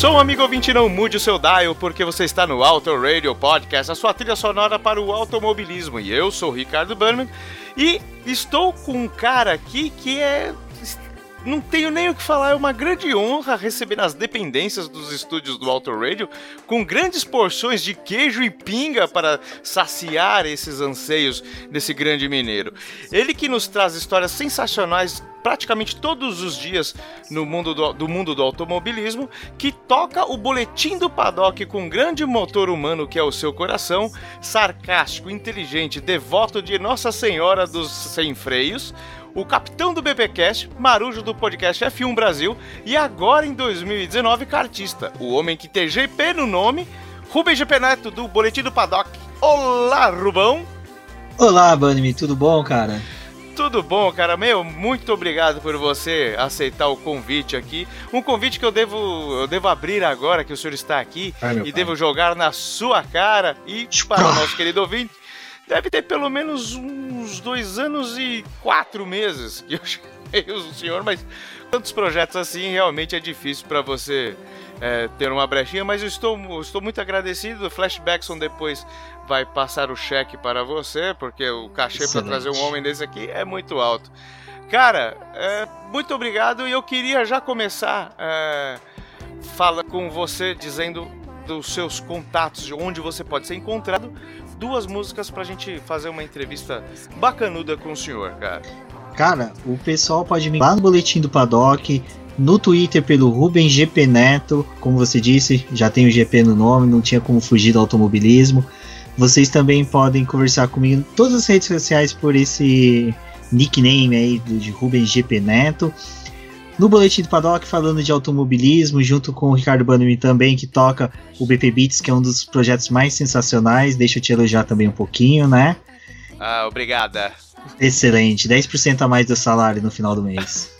som, amigo ouvinte, não mude o seu dial, porque você está no Auto Radio Podcast, a sua trilha sonora para o automobilismo. E eu sou o Ricardo Berman e estou com um cara aqui que é. Não tenho nem o que falar, é uma grande honra receber nas dependências dos estúdios do Auto Radio com grandes porções de queijo e pinga para saciar esses anseios desse grande mineiro. Ele que nos traz histórias sensacionais praticamente todos os dias no mundo do, do mundo do automobilismo, que toca o boletim do paddock com um grande motor humano que é o seu coração, sarcástico, inteligente, devoto de Nossa Senhora dos Sem Freios, o capitão do BPcast, marujo do podcast F1 Brasil e agora em 2019 cartista, o homem que tem GP no nome, Rubem GP Neto do Boletim do Paddock. Olá, Rubão! Olá, Bunny, tudo bom, cara? Tudo bom, cara? Meu, muito obrigado por você aceitar o convite aqui. Um convite que eu devo, eu devo abrir agora que o senhor está aqui Ai, e pai. devo jogar na sua cara e para o nosso querido ouvinte. Deve ter pelo menos uns dois anos e quatro meses que eu chamei o senhor, mas tantos projetos assim realmente é difícil para você é, ter uma brechinha, mas eu estou, estou muito agradecido. O Flashbackson depois vai passar o cheque para você, porque o cachê para trazer um homem desse aqui é muito alto. Cara, é, muito obrigado e eu queria já começar é, fala com você dizendo dos seus contatos, de onde você pode ser encontrado. Duas músicas pra gente fazer uma entrevista bacanuda com o senhor, cara. Cara, o pessoal pode me lá no boletim do Paddock, no Twitter pelo Ruben GP Neto, como você disse, já tem o GP no nome, não tinha como fugir do automobilismo. Vocês também podem conversar comigo em todas as redes sociais por esse nickname aí de Ruben GP Neto. No Boletim do Paddock, falando de automobilismo, junto com o Ricardo Bannerman também, que toca o BP Beats, que é um dos projetos mais sensacionais. Deixa eu te elogiar também um pouquinho, né? Ah, obrigada. Excelente, 10% a mais do salário no final do mês.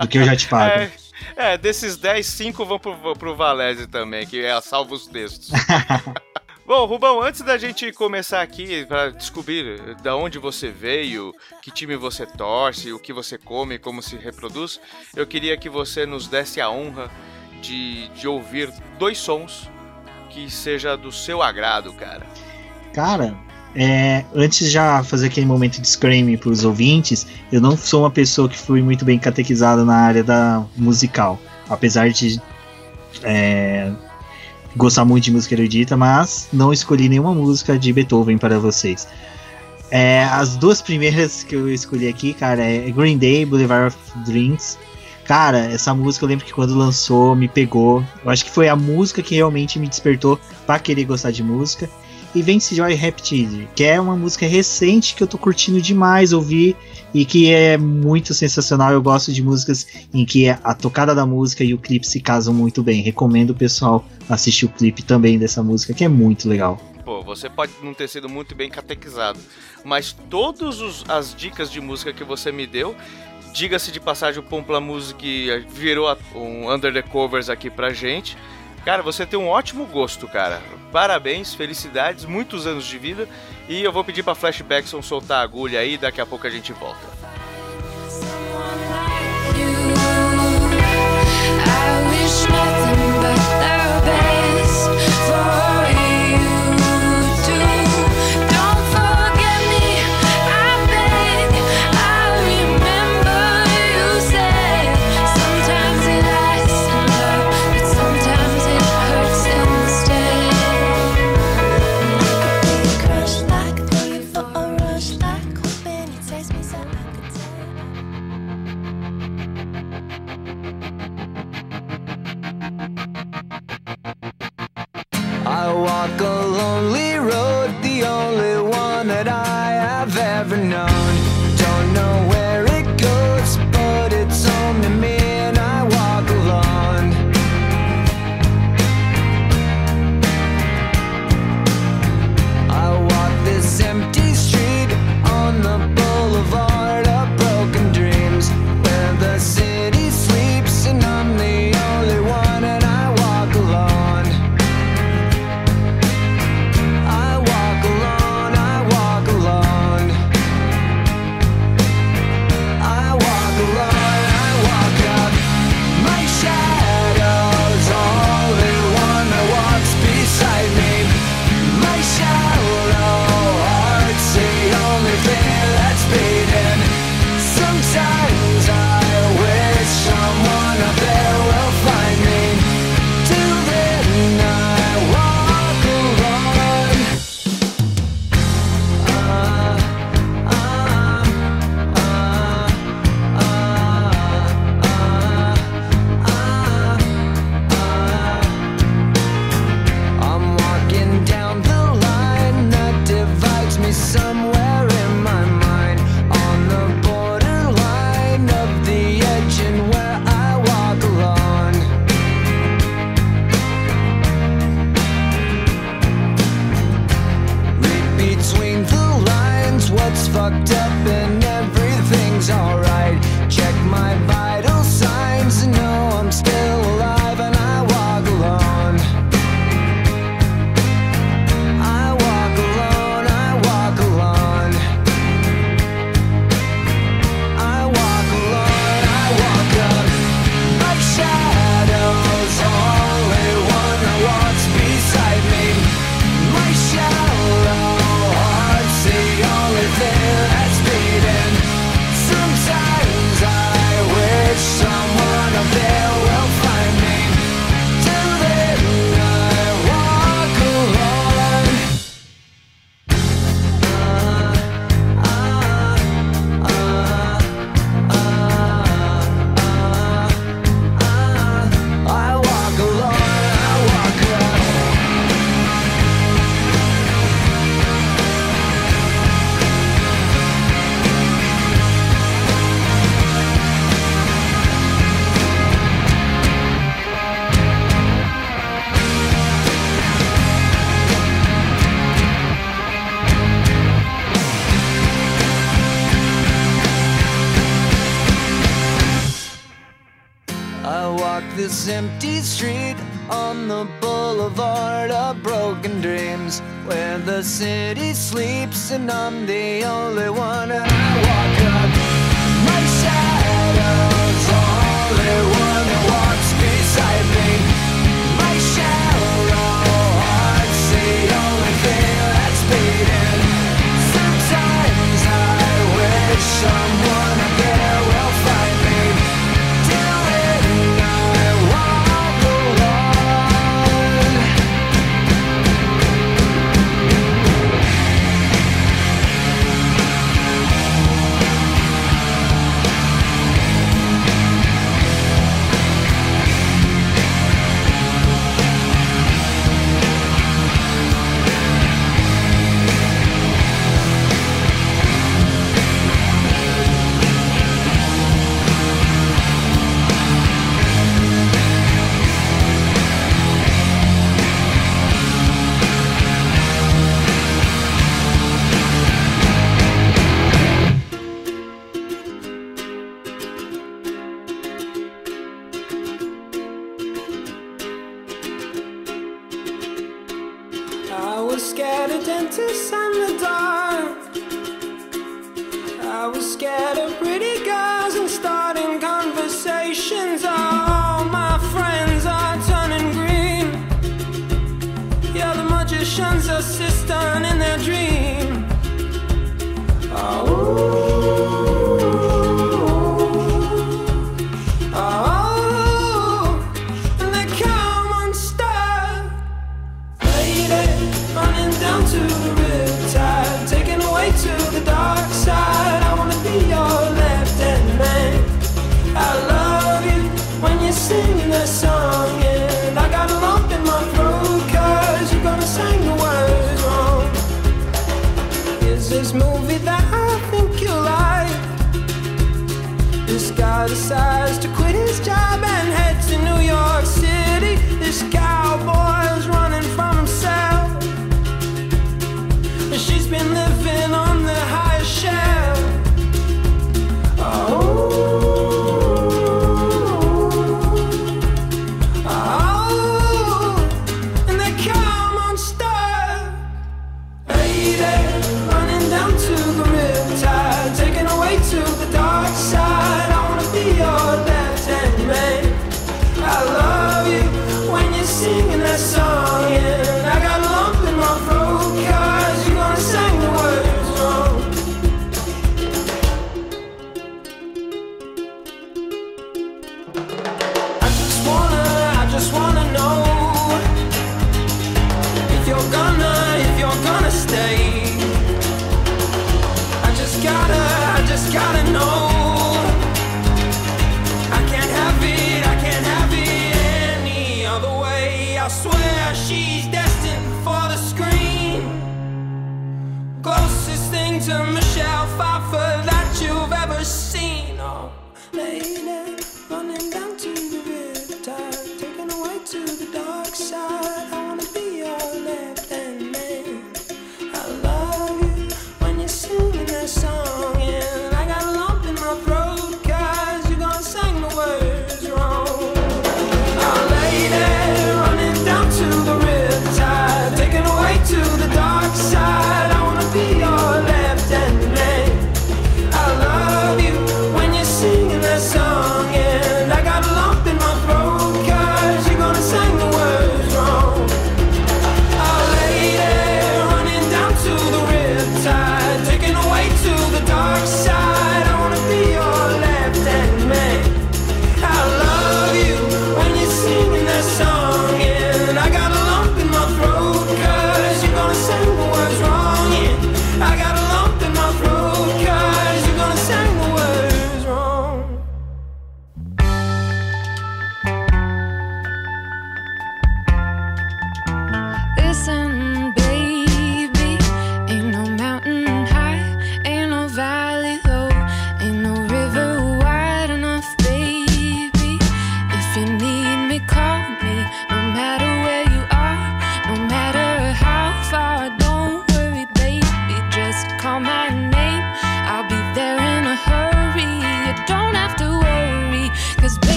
do que eu já te pago. É, é, desses 10, 5 vão pro, pro Valese também, que é a salva os textos. Bom, Rubão, antes da gente começar aqui para descobrir da onde você veio, que time você torce, o que você come, como se reproduz, eu queria que você nos desse a honra de, de ouvir dois sons que seja do seu agrado, cara. Cara, é, antes de já fazer aquele momento de screaming para os ouvintes, eu não sou uma pessoa que fui muito bem catequizada na área da musical. Apesar de é, gostar muito de música erudita, mas não escolhi nenhuma música de Beethoven para vocês. É, as duas primeiras que eu escolhi aqui, cara, é Green Day, Boulevard of Dreams. Cara, essa música eu lembro que quando lançou me pegou. Eu acho que foi a música que realmente me despertou para querer gostar de música. E Vence Joy Raptide, que é uma música recente que eu tô curtindo demais ouvir e que é muito sensacional. Eu gosto de músicas em que a tocada da música e o clipe se casam muito bem. Recomendo o pessoal assistir o clipe também dessa música, que é muito legal. Pô, você pode não ter sido muito bem catequizado, mas todas as dicas de música que você me deu, diga-se de passagem, o Pompla Music virou um Under the Covers aqui pra gente. Cara, você tem um ótimo gosto, cara. Parabéns, felicidades, muitos anos de vida. E eu vou pedir pra Flashbackson soltar a agulha aí, daqui a pouco a gente volta. Música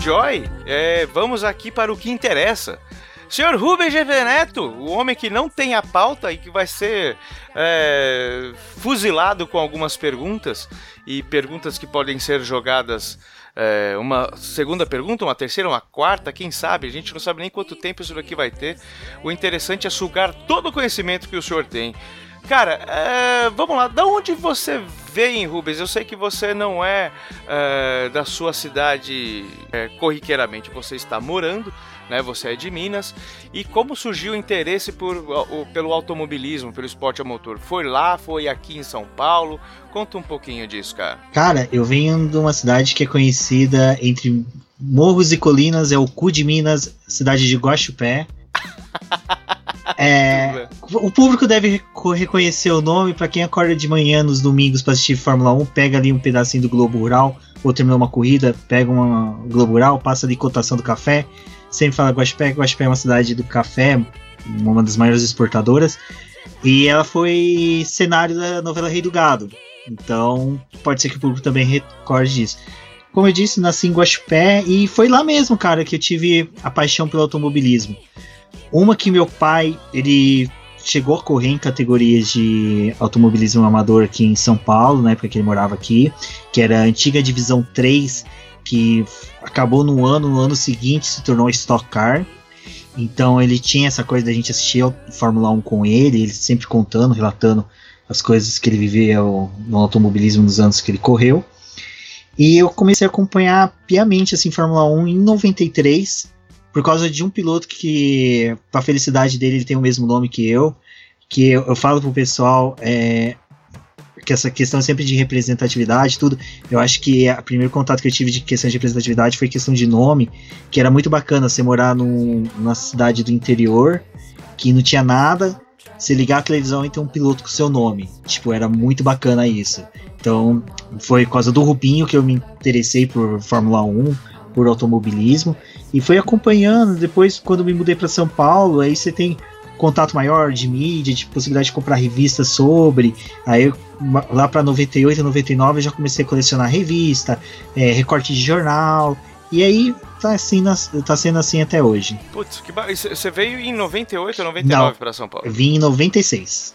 Joy, é, vamos aqui para o que interessa. Senhor Rubens Geveneto, o homem que não tem a pauta e que vai ser é, fuzilado com algumas perguntas, e perguntas que podem ser jogadas é, uma segunda pergunta, uma terceira, uma quarta, quem sabe? A gente não sabe nem quanto tempo isso daqui vai ter. O interessante é sugar todo o conhecimento que o senhor tem. Cara, é, vamos lá, da onde você Veem, Rubens, eu sei que você não é, é da sua cidade é, corriqueiramente, você está morando, né? Você é de Minas. E como surgiu o interesse por, o, pelo automobilismo, pelo esporte a motor? Foi lá, foi aqui em São Paulo? Conta um pouquinho disso, cara. Cara, eu venho de uma cidade que é conhecida entre morros e colinas, é o cu de Minas, cidade de Guaxupé. É, o público deve reco- reconhecer o nome pra quem acorda de manhã nos domingos pra assistir Fórmula 1, pega ali um pedacinho do Globo Rural, ou terminou uma corrida, pega uma Globo Rural, passa ali cotação do café, sempre fala Guaxupé, Guaxupé é uma cidade do café, uma das maiores exportadoras, e ela foi cenário da novela Rei do Gado. Então, pode ser que o público também recorde disso. Como eu disse, nasci em Guaxupé e foi lá mesmo, cara, que eu tive a paixão pelo automobilismo. Uma que meu pai, ele chegou a correr em categorias de automobilismo amador aqui em São Paulo, na época que ele morava aqui, que era a antiga divisão 3, que acabou no ano, no ano seguinte se tornou Stock Car. Então ele tinha essa coisa da gente assistir a Fórmula 1 com ele, ele sempre contando, relatando as coisas que ele viveu no automobilismo nos anos que ele correu. E eu comecei a acompanhar piamente assim Fórmula 1 em 93, por causa de um piloto que, para felicidade dele, ele tem o mesmo nome que eu, que eu, eu falo pro pessoal é, que essa questão sempre de representatividade, tudo, eu acho que o primeiro contato que eu tive de questão de representatividade foi questão de nome, que era muito bacana você morar num, numa cidade do interior, que não tinha nada, você ligar a televisão e ter um piloto com seu nome. Tipo, era muito bacana isso. Então, foi por causa do Rubinho que eu me interessei por Fórmula 1, por automobilismo, e foi acompanhando. Depois, quando me mudei para São Paulo, aí você tem contato maior de mídia, de possibilidade de comprar revistas sobre. Aí, eu, lá para 98, 99, eu já comecei a colecionar revista, é, recorte de jornal. E aí tá, assim, tá sendo assim até hoje. Putz, que ba... Você veio em 98 ou 99 Não. pra São Paulo? Eu vim em 96.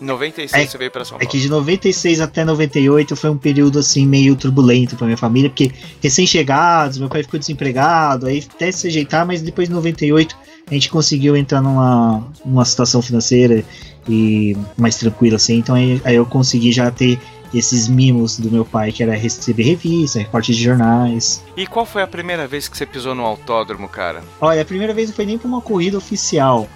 Em 96 É- você veio pra São É Paulo. que de 96 até 98 foi um período assim meio turbulento pra minha família, porque recém-chegados, meu pai ficou desempregado, aí até se ajeitar, mas depois de 98 a gente conseguiu entrar numa, numa situação financeira e mais tranquila assim, então aí, aí eu consegui já ter esses mimos do meu pai, que era receber revista, recorte de jornais. E qual foi a primeira vez que você pisou no autódromo, cara? Olha, a primeira vez não foi nem pra uma corrida oficial.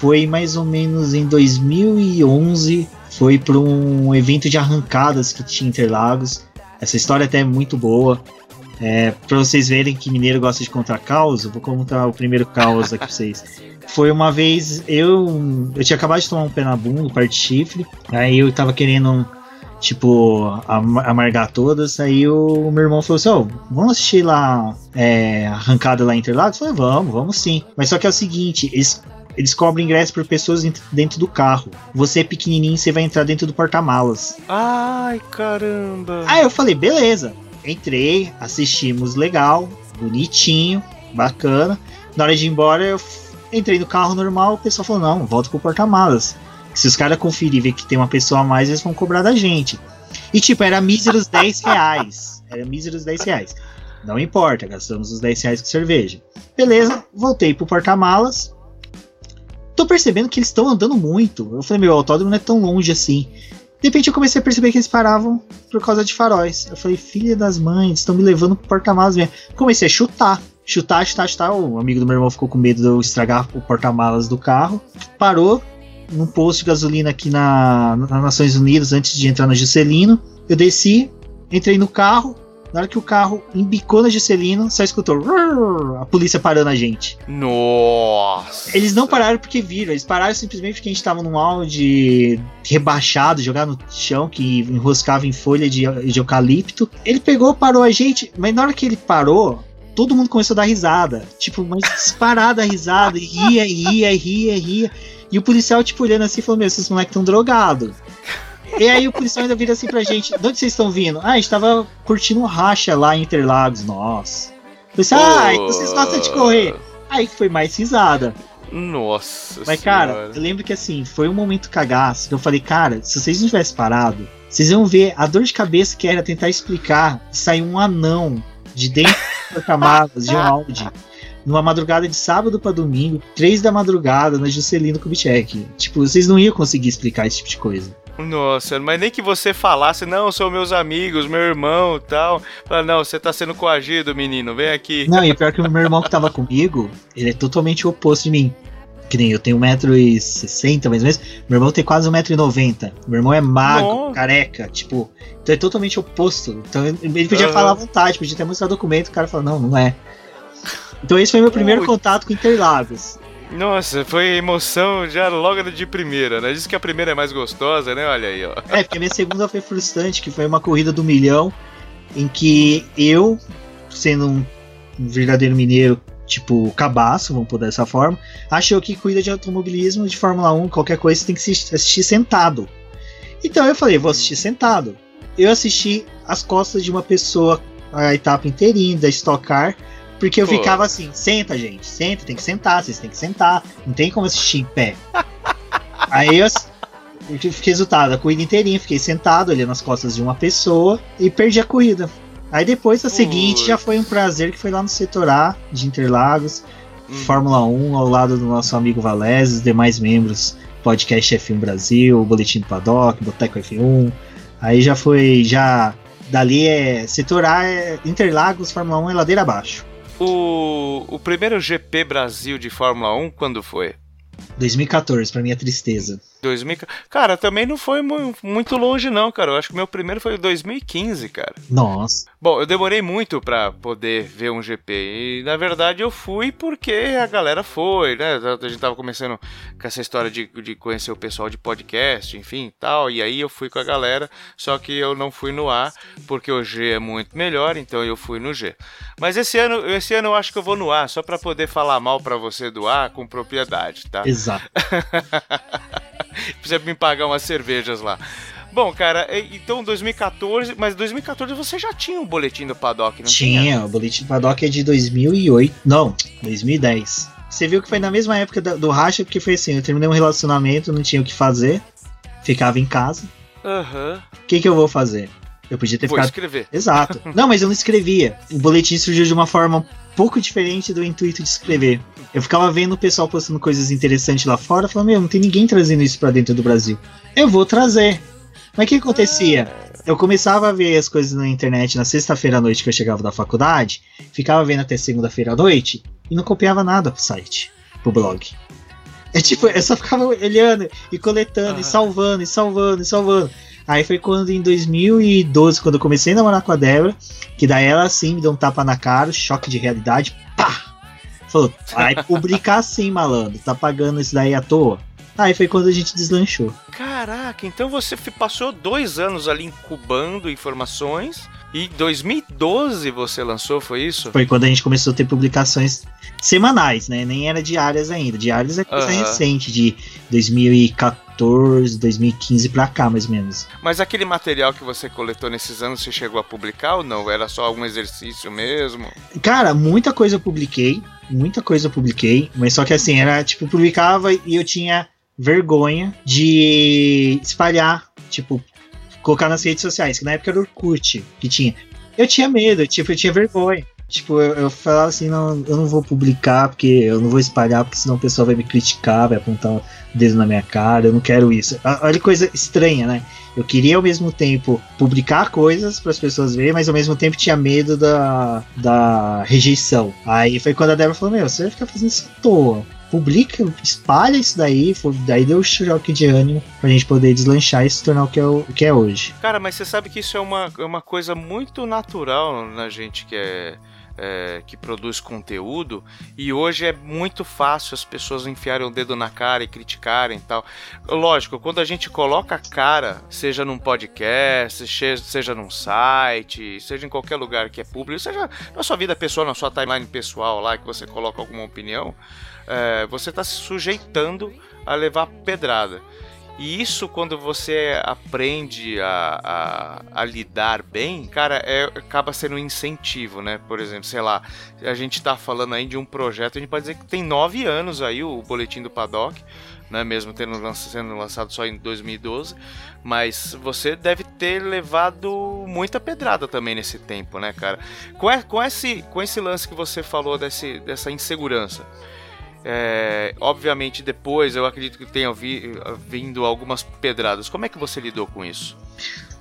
Foi mais ou menos em 2011. Foi para um evento de arrancadas que tinha Interlagos. Essa história até é muito boa. É, para vocês verem que mineiro gosta de contar caos, vou contar o primeiro caos aqui pra vocês. Foi uma vez, eu eu tinha acabado de tomar um pé na bunda, parte de chifre, aí eu tava querendo, tipo, am- amargar todas, aí o meu irmão falou assim, ó, vamos assistir lá, é, arrancada lá em Interlagos? Eu falei, vamos, vamos sim. Mas só que é o seguinte, eles, eles cobram ingresso por pessoas dentro- do carro. Você é pequenininho, você vai entrar dentro do porta-malas. Ai, caramba. Aí eu falei, beleza. Entrei, assistimos legal, bonitinho, bacana. Na hora de ir embora, eu entrei no carro normal, o pessoal falou, não, volta pro porta-malas. Se os caras conferirem e ver que tem uma pessoa a mais, eles vão cobrar da gente. E tipo, era míseros 10 reais. Era míseros 10 reais. Não importa, gastamos os 10 reais com cerveja. Beleza, voltei pro porta-malas. Tô percebendo que eles estão andando muito. Eu falei, meu, o autódromo não é tão longe assim. De repente eu comecei a perceber que eles paravam por causa de faróis. Eu falei, filha das mães, estão me levando pro porta-malas mesmo. Comecei a chutar. Chutar, chutar, chutar. O amigo do meu irmão ficou com medo de eu estragar o porta-malas do carro. Parou num posto de gasolina aqui na, nas Nações Unidas antes de entrar na Juscelino. Eu desci, entrei no carro. Na hora que o carro embicou na Juscelino, só escutou a polícia parando a gente. Nossa. Eles não pararam porque viram, eles pararam simplesmente porque a gente tava num áudio rebaixado, jogado no chão, que enroscava em folha de, de eucalipto. Ele pegou, parou a gente, mas na hora que ele parou, todo mundo começou a dar risada. Tipo, mas disparada a risada, e ria, e ria, e ria, e ria. E o policial, tipo, olhando assim, falou: Meu, esses moleques tão drogados. E aí o policial ainda vira assim pra gente: De onde vocês estão vindo? Ah, a gente tava curtindo um racha lá em Interlagos. Nossa. Disse, ah, então vocês gostam de correr. Aí foi mais risada. Nossa. Mas, cara, senhora. eu lembro que assim, foi um momento cagaço que eu falei, cara, se vocês não tivessem parado, vocês iam ver a dor de cabeça que era tentar explicar. Saiu um anão de dentro das camadas de um Audi. Numa madrugada de sábado pra domingo, três da madrugada, na Juscelino Kubitschek. Tipo, vocês não iam conseguir explicar esse tipo de coisa. Nossa, mas nem que você falasse, não, são meus amigos, meu irmão e tal. Fala, não, você tá sendo coagido, menino, vem aqui. Não, e pior é que o meu irmão que tava comigo, ele é totalmente o oposto de mim. Que nem eu tenho 1,60m mais ou menos. Meu irmão tem quase 1,90m. Meu irmão é magro, Nossa. careca, tipo. Então é totalmente oposto. Então ele podia Aham. falar à vontade, podia até mostrar documento, o cara fala, não, não é. Então esse foi meu primeiro contato com Interlagos. Nossa, foi emoção já logo de primeira, né? Diz que a primeira é mais gostosa, né? Olha aí, ó. É, porque a minha segunda foi frustrante, que foi uma corrida do milhão, em que eu, sendo um verdadeiro mineiro, tipo, cabaço, vamos pôr dessa forma, achou que corrida de automobilismo, de Fórmula 1, qualquer coisa, você tem que assistir sentado. Então eu falei, vou assistir sentado. Eu assisti as costas de uma pessoa a etapa inteirinha da Stock Car, porque eu Pô. ficava assim, senta gente, senta, tem que sentar, vocês têm que sentar, não tem como assistir em pé. Aí eu, eu tive resultado, a corrida inteirinha, fiquei sentado olhando as costas de uma pessoa e perdi a corrida. Aí depois a seguinte já foi um prazer que foi lá no setor A de Interlagos, Hum. Fórmula 1, ao lado do nosso amigo Valés, os demais membros, podcast F1 Brasil, Boletim do Paddock, Boteco F1. Aí já foi, já dali é setor A, é Interlagos, Fórmula 1 é ladeira abaixo. O, o primeiro GP Brasil de Fórmula 1, quando foi? 2014, pra minha tristeza. 2000... Cara, também não foi mu- muito longe não, cara. Eu acho que o meu primeiro foi em 2015, cara. Nossa. Bom, eu demorei muito pra poder ver um GP e na verdade eu fui porque a galera foi, né? A gente tava começando com essa história de, de conhecer o pessoal de podcast, enfim, tal, e aí eu fui com a galera, só que eu não fui no A porque o G é muito melhor, então eu fui no G. Mas esse ano, esse ano eu acho que eu vou no A só pra poder falar mal pra você do A com propriedade, tá? Exato. Precisa me pagar umas cervejas lá. Bom, cara, então 2014, mas 2014 você já tinha um boletim do Paddock, não tinha? Tinha, o Boletim do Paddock é de 2008. Não, 2010. Você viu que foi na mesma época do racha, porque foi assim, eu terminei um relacionamento, não tinha o que fazer, ficava em casa. Aham. O que que eu vou fazer? Eu podia ter Vou ficado escrever. Exato. Não, mas eu não escrevia. O boletim surgiu de uma forma um pouco diferente do intuito de escrever. Eu ficava vendo o pessoal postando coisas interessantes lá fora, falando, meu, não tem ninguém trazendo isso pra dentro do Brasil. Eu vou trazer. Mas o que acontecia? Eu começava a ver as coisas na internet na sexta-feira à noite que eu chegava da faculdade, ficava vendo até segunda-feira à noite e não copiava nada pro site, pro blog. É tipo, eu só ficava olhando e coletando, e Aham. salvando, e salvando, e salvando. Aí foi quando em 2012, quando eu comecei a namorar com a Débora, que daí ela assim me deu um tapa na cara, choque de realidade, pá! Falou, vai publicar sim, malandro, tá pagando isso daí à toa. Aí foi quando a gente deslanchou. Caraca, então você passou dois anos ali incubando informações e em 2012 você lançou, foi isso? Foi quando a gente começou a ter publicações semanais, né? Nem era diárias ainda. Diárias é coisa Aham. recente, de 2014, 2015 pra cá, mais ou menos. Mas aquele material que você coletou nesses anos, você chegou a publicar ou não? Era só algum exercício mesmo? Cara, muita coisa eu publiquei, muita coisa eu publiquei, mas só que assim, era tipo, publicava e eu tinha vergonha de espalhar, tipo, colocar nas redes sociais, que na época era o Orkut que tinha. Eu tinha medo, tipo, eu tinha vergonha. Tipo, eu, eu falava assim, não, eu não vou publicar porque eu não vou espalhar, porque senão o pessoal vai me criticar, vai apontar o dedo na minha cara, eu não quero isso. Olha que coisa estranha, né? Eu queria ao mesmo tempo publicar coisas para as pessoas verem, mas ao mesmo tempo tinha medo da, da rejeição. Aí foi quando a Débora falou: Meu, você vai ficar fazendo isso à toa. Publica, espalha isso daí. Daí deu o choque de ânimo pra gente poder deslanchar e se tornar o que é, o que é hoje. Cara, mas você sabe que isso é uma, é uma coisa muito natural na gente que é. É, que produz conteúdo e hoje é muito fácil as pessoas enfiarem o dedo na cara e criticarem e tal. Lógico, quando a gente coloca a cara, seja num podcast, seja num site, seja em qualquer lugar que é público, seja na sua vida pessoal, na sua timeline pessoal lá que você coloca alguma opinião, é, você está se sujeitando a levar pedrada. E isso, quando você aprende a, a, a lidar bem, cara, é, acaba sendo um incentivo, né? Por exemplo, sei lá, a gente tá falando aí de um projeto, a gente pode dizer que tem nove anos aí o Boletim do Paddock, né? Mesmo tendo sendo lançado só em 2012, mas você deve ter levado muita pedrada também nesse tempo, né, cara? Com, e- com, esse, com esse lance que você falou desse, dessa insegurança, é, obviamente depois eu acredito que tenha vi- vindo algumas pedradas. Como é que você lidou com isso?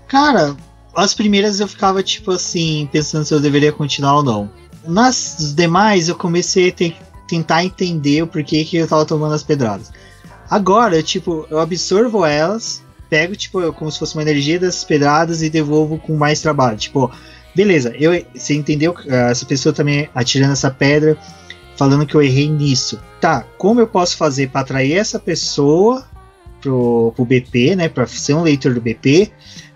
Cara, as primeiras eu ficava tipo assim, pensando se eu deveria continuar ou não. Nas demais eu comecei a te- tentar entender o porquê que eu tava tomando as pedradas. Agora, tipo, eu absorvo elas, pego, tipo, como se fosse uma energia dessas pedradas e devolvo com mais trabalho. Tipo, beleza, eu, você entendeu? eh, Essa pessoa também atirando essa pedra, falando que eu errei nisso. Tá, como eu posso fazer para atrair essa pessoa pro, pro BP, né, para ser um leitor do BP,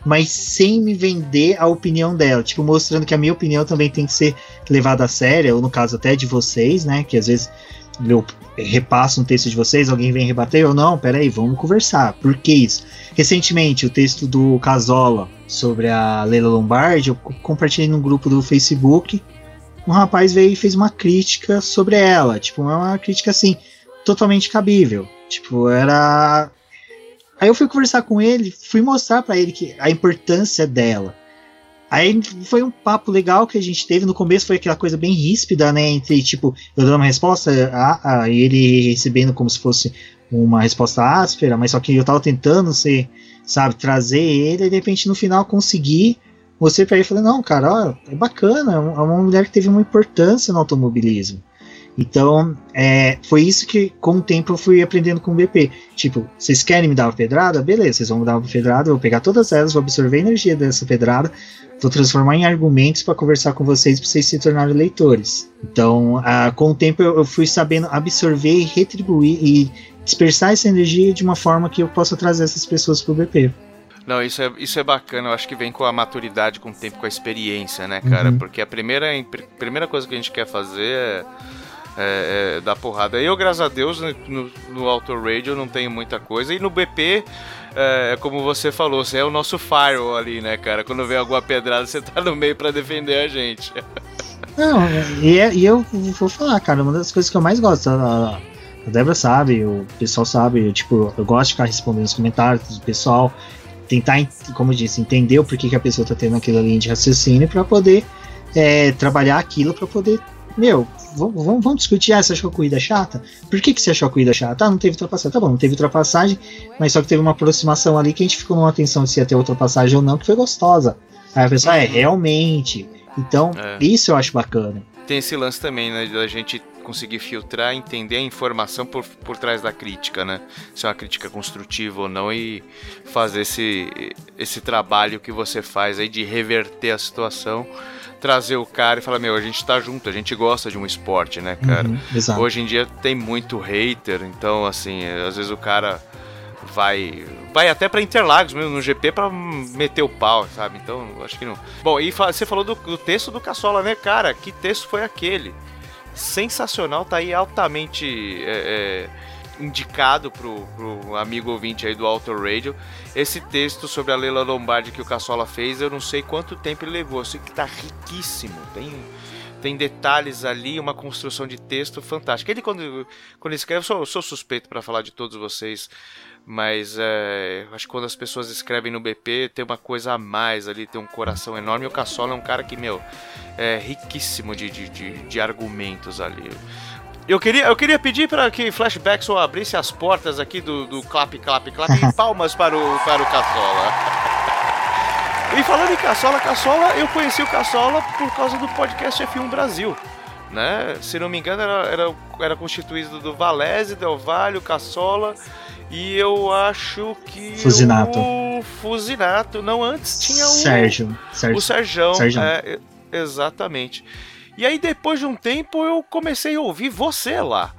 mas sem me vender a opinião dela, tipo mostrando que a minha opinião também tem que ser levada a sério, ou no caso até de vocês, né, que às vezes eu repasso um texto de vocês, alguém vem rebater, ou não, peraí, vamos conversar. Por que isso? Recentemente, o texto do Casola sobre a Leila Lombardi, eu compartilhei num grupo do Facebook. Um rapaz veio e fez uma crítica sobre ela. Tipo, é uma crítica assim, totalmente cabível. Tipo, era. Aí eu fui conversar com ele, fui mostrar para ele que a importância dela. Aí foi um papo legal que a gente teve. No começo foi aquela coisa bem ríspida, né? Entre, tipo, eu dando uma resposta a, a ele recebendo como se fosse uma resposta áspera, mas só que eu tava tentando ser, sabe, trazer ele e de repente no final consegui. Você para ele falando, não, cara, ó, é bacana, é uma mulher que teve uma importância no automobilismo. Então, é, foi isso que, com o tempo, eu fui aprendendo com o BP. Tipo, vocês querem me dar uma pedrada? Beleza, vocês vão me dar uma pedrada, eu vou pegar todas elas, vou absorver a energia dessa pedrada, vou transformar em argumentos para conversar com vocês, para vocês se tornarem leitores. Então, ah, com o tempo, eu, eu fui sabendo absorver e retribuir e dispersar essa energia de uma forma que eu possa trazer essas pessoas para o BP. Não, isso é, isso é bacana, eu acho que vem com a maturidade, com o tempo, com a experiência, né, cara? Uhum. Porque a primeira, primeira coisa que a gente quer fazer é, é, é dar porrada. Eu, graças a Deus, no, no Auto Radio não tenho muita coisa, e no BP, é, como você falou, você é o nosso firewall ali, né, cara? Quando vem alguma pedrada, você tá no meio para defender a gente. Não, e, é- e eu vou falar, cara, uma das coisas que eu mais gosto, a, a Débora sabe, o pessoal sabe, eu, tipo, eu gosto de ficar respondendo os comentários do pessoal, tentar, en- como eu disse, entender o porquê que a pessoa tá tendo aquela linha de raciocínio para poder é, trabalhar aquilo para poder, meu, vamos, vamos, vamos discutir, ah, você achou a corrida chata? Por que, que você achou a corrida chata? Ah, não teve ultrapassagem, tá bom, não teve ultrapassagem, mas só que teve uma aproximação ali que a gente ficou numa atenção se ia ter ultrapassagem ou não, que foi gostosa. Aí a pessoa, é, realmente. Então, É. isso eu acho bacana. Tem esse lance também, né, da gente conseguir filtrar, entender a informação por, por trás da crítica, né? Se é uma crítica construtiva ou não e fazer esse, esse trabalho que você faz aí de reverter a situação, trazer o cara e falar, meu, a gente tá junto, a gente gosta de um esporte, né, cara? Uhum, exato. Hoje em dia tem muito hater, então assim, às vezes o cara vai vai até pra Interlagos mesmo no GP pra meter o pau, sabe? Então, acho que não. Bom, e fa- você falou do, do texto do Cassola, né, cara? Que texto foi aquele? Sensacional, tá aí altamente é, é, indicado pro, pro amigo ouvinte aí do Auto Radio. Esse texto sobre a Leila Lombardi que o Cassola fez, eu não sei quanto tempo ele levou, eu sei que tá riquíssimo. Tem tem detalhes ali, uma construção de texto fantástica. Ele, quando, quando escreve, eu sou, sou suspeito para falar de todos vocês, mas é, acho que quando as pessoas escrevem no BP, tem uma coisa a mais ali, tem um coração enorme. E o Cassola é um cara que, meu, é riquíssimo de, de, de, de argumentos ali. Eu queria, eu queria pedir para que Flashback só abrisse as portas aqui do, do clap, clap, clap e palmas para o, para o Cassola. E falando em Caçola, Caçola, eu conheci o Caçola por causa do podcast F1 Brasil. Né? Se não me engano, era, era, era constituído do Valese, Del Valle, o Caçola e eu acho que. Fusinato. O Fusinato. Não, antes tinha o. Sérgio. Sérgio. O Serjão. É, é, exatamente. E aí, depois de um tempo, eu comecei a ouvir você lá.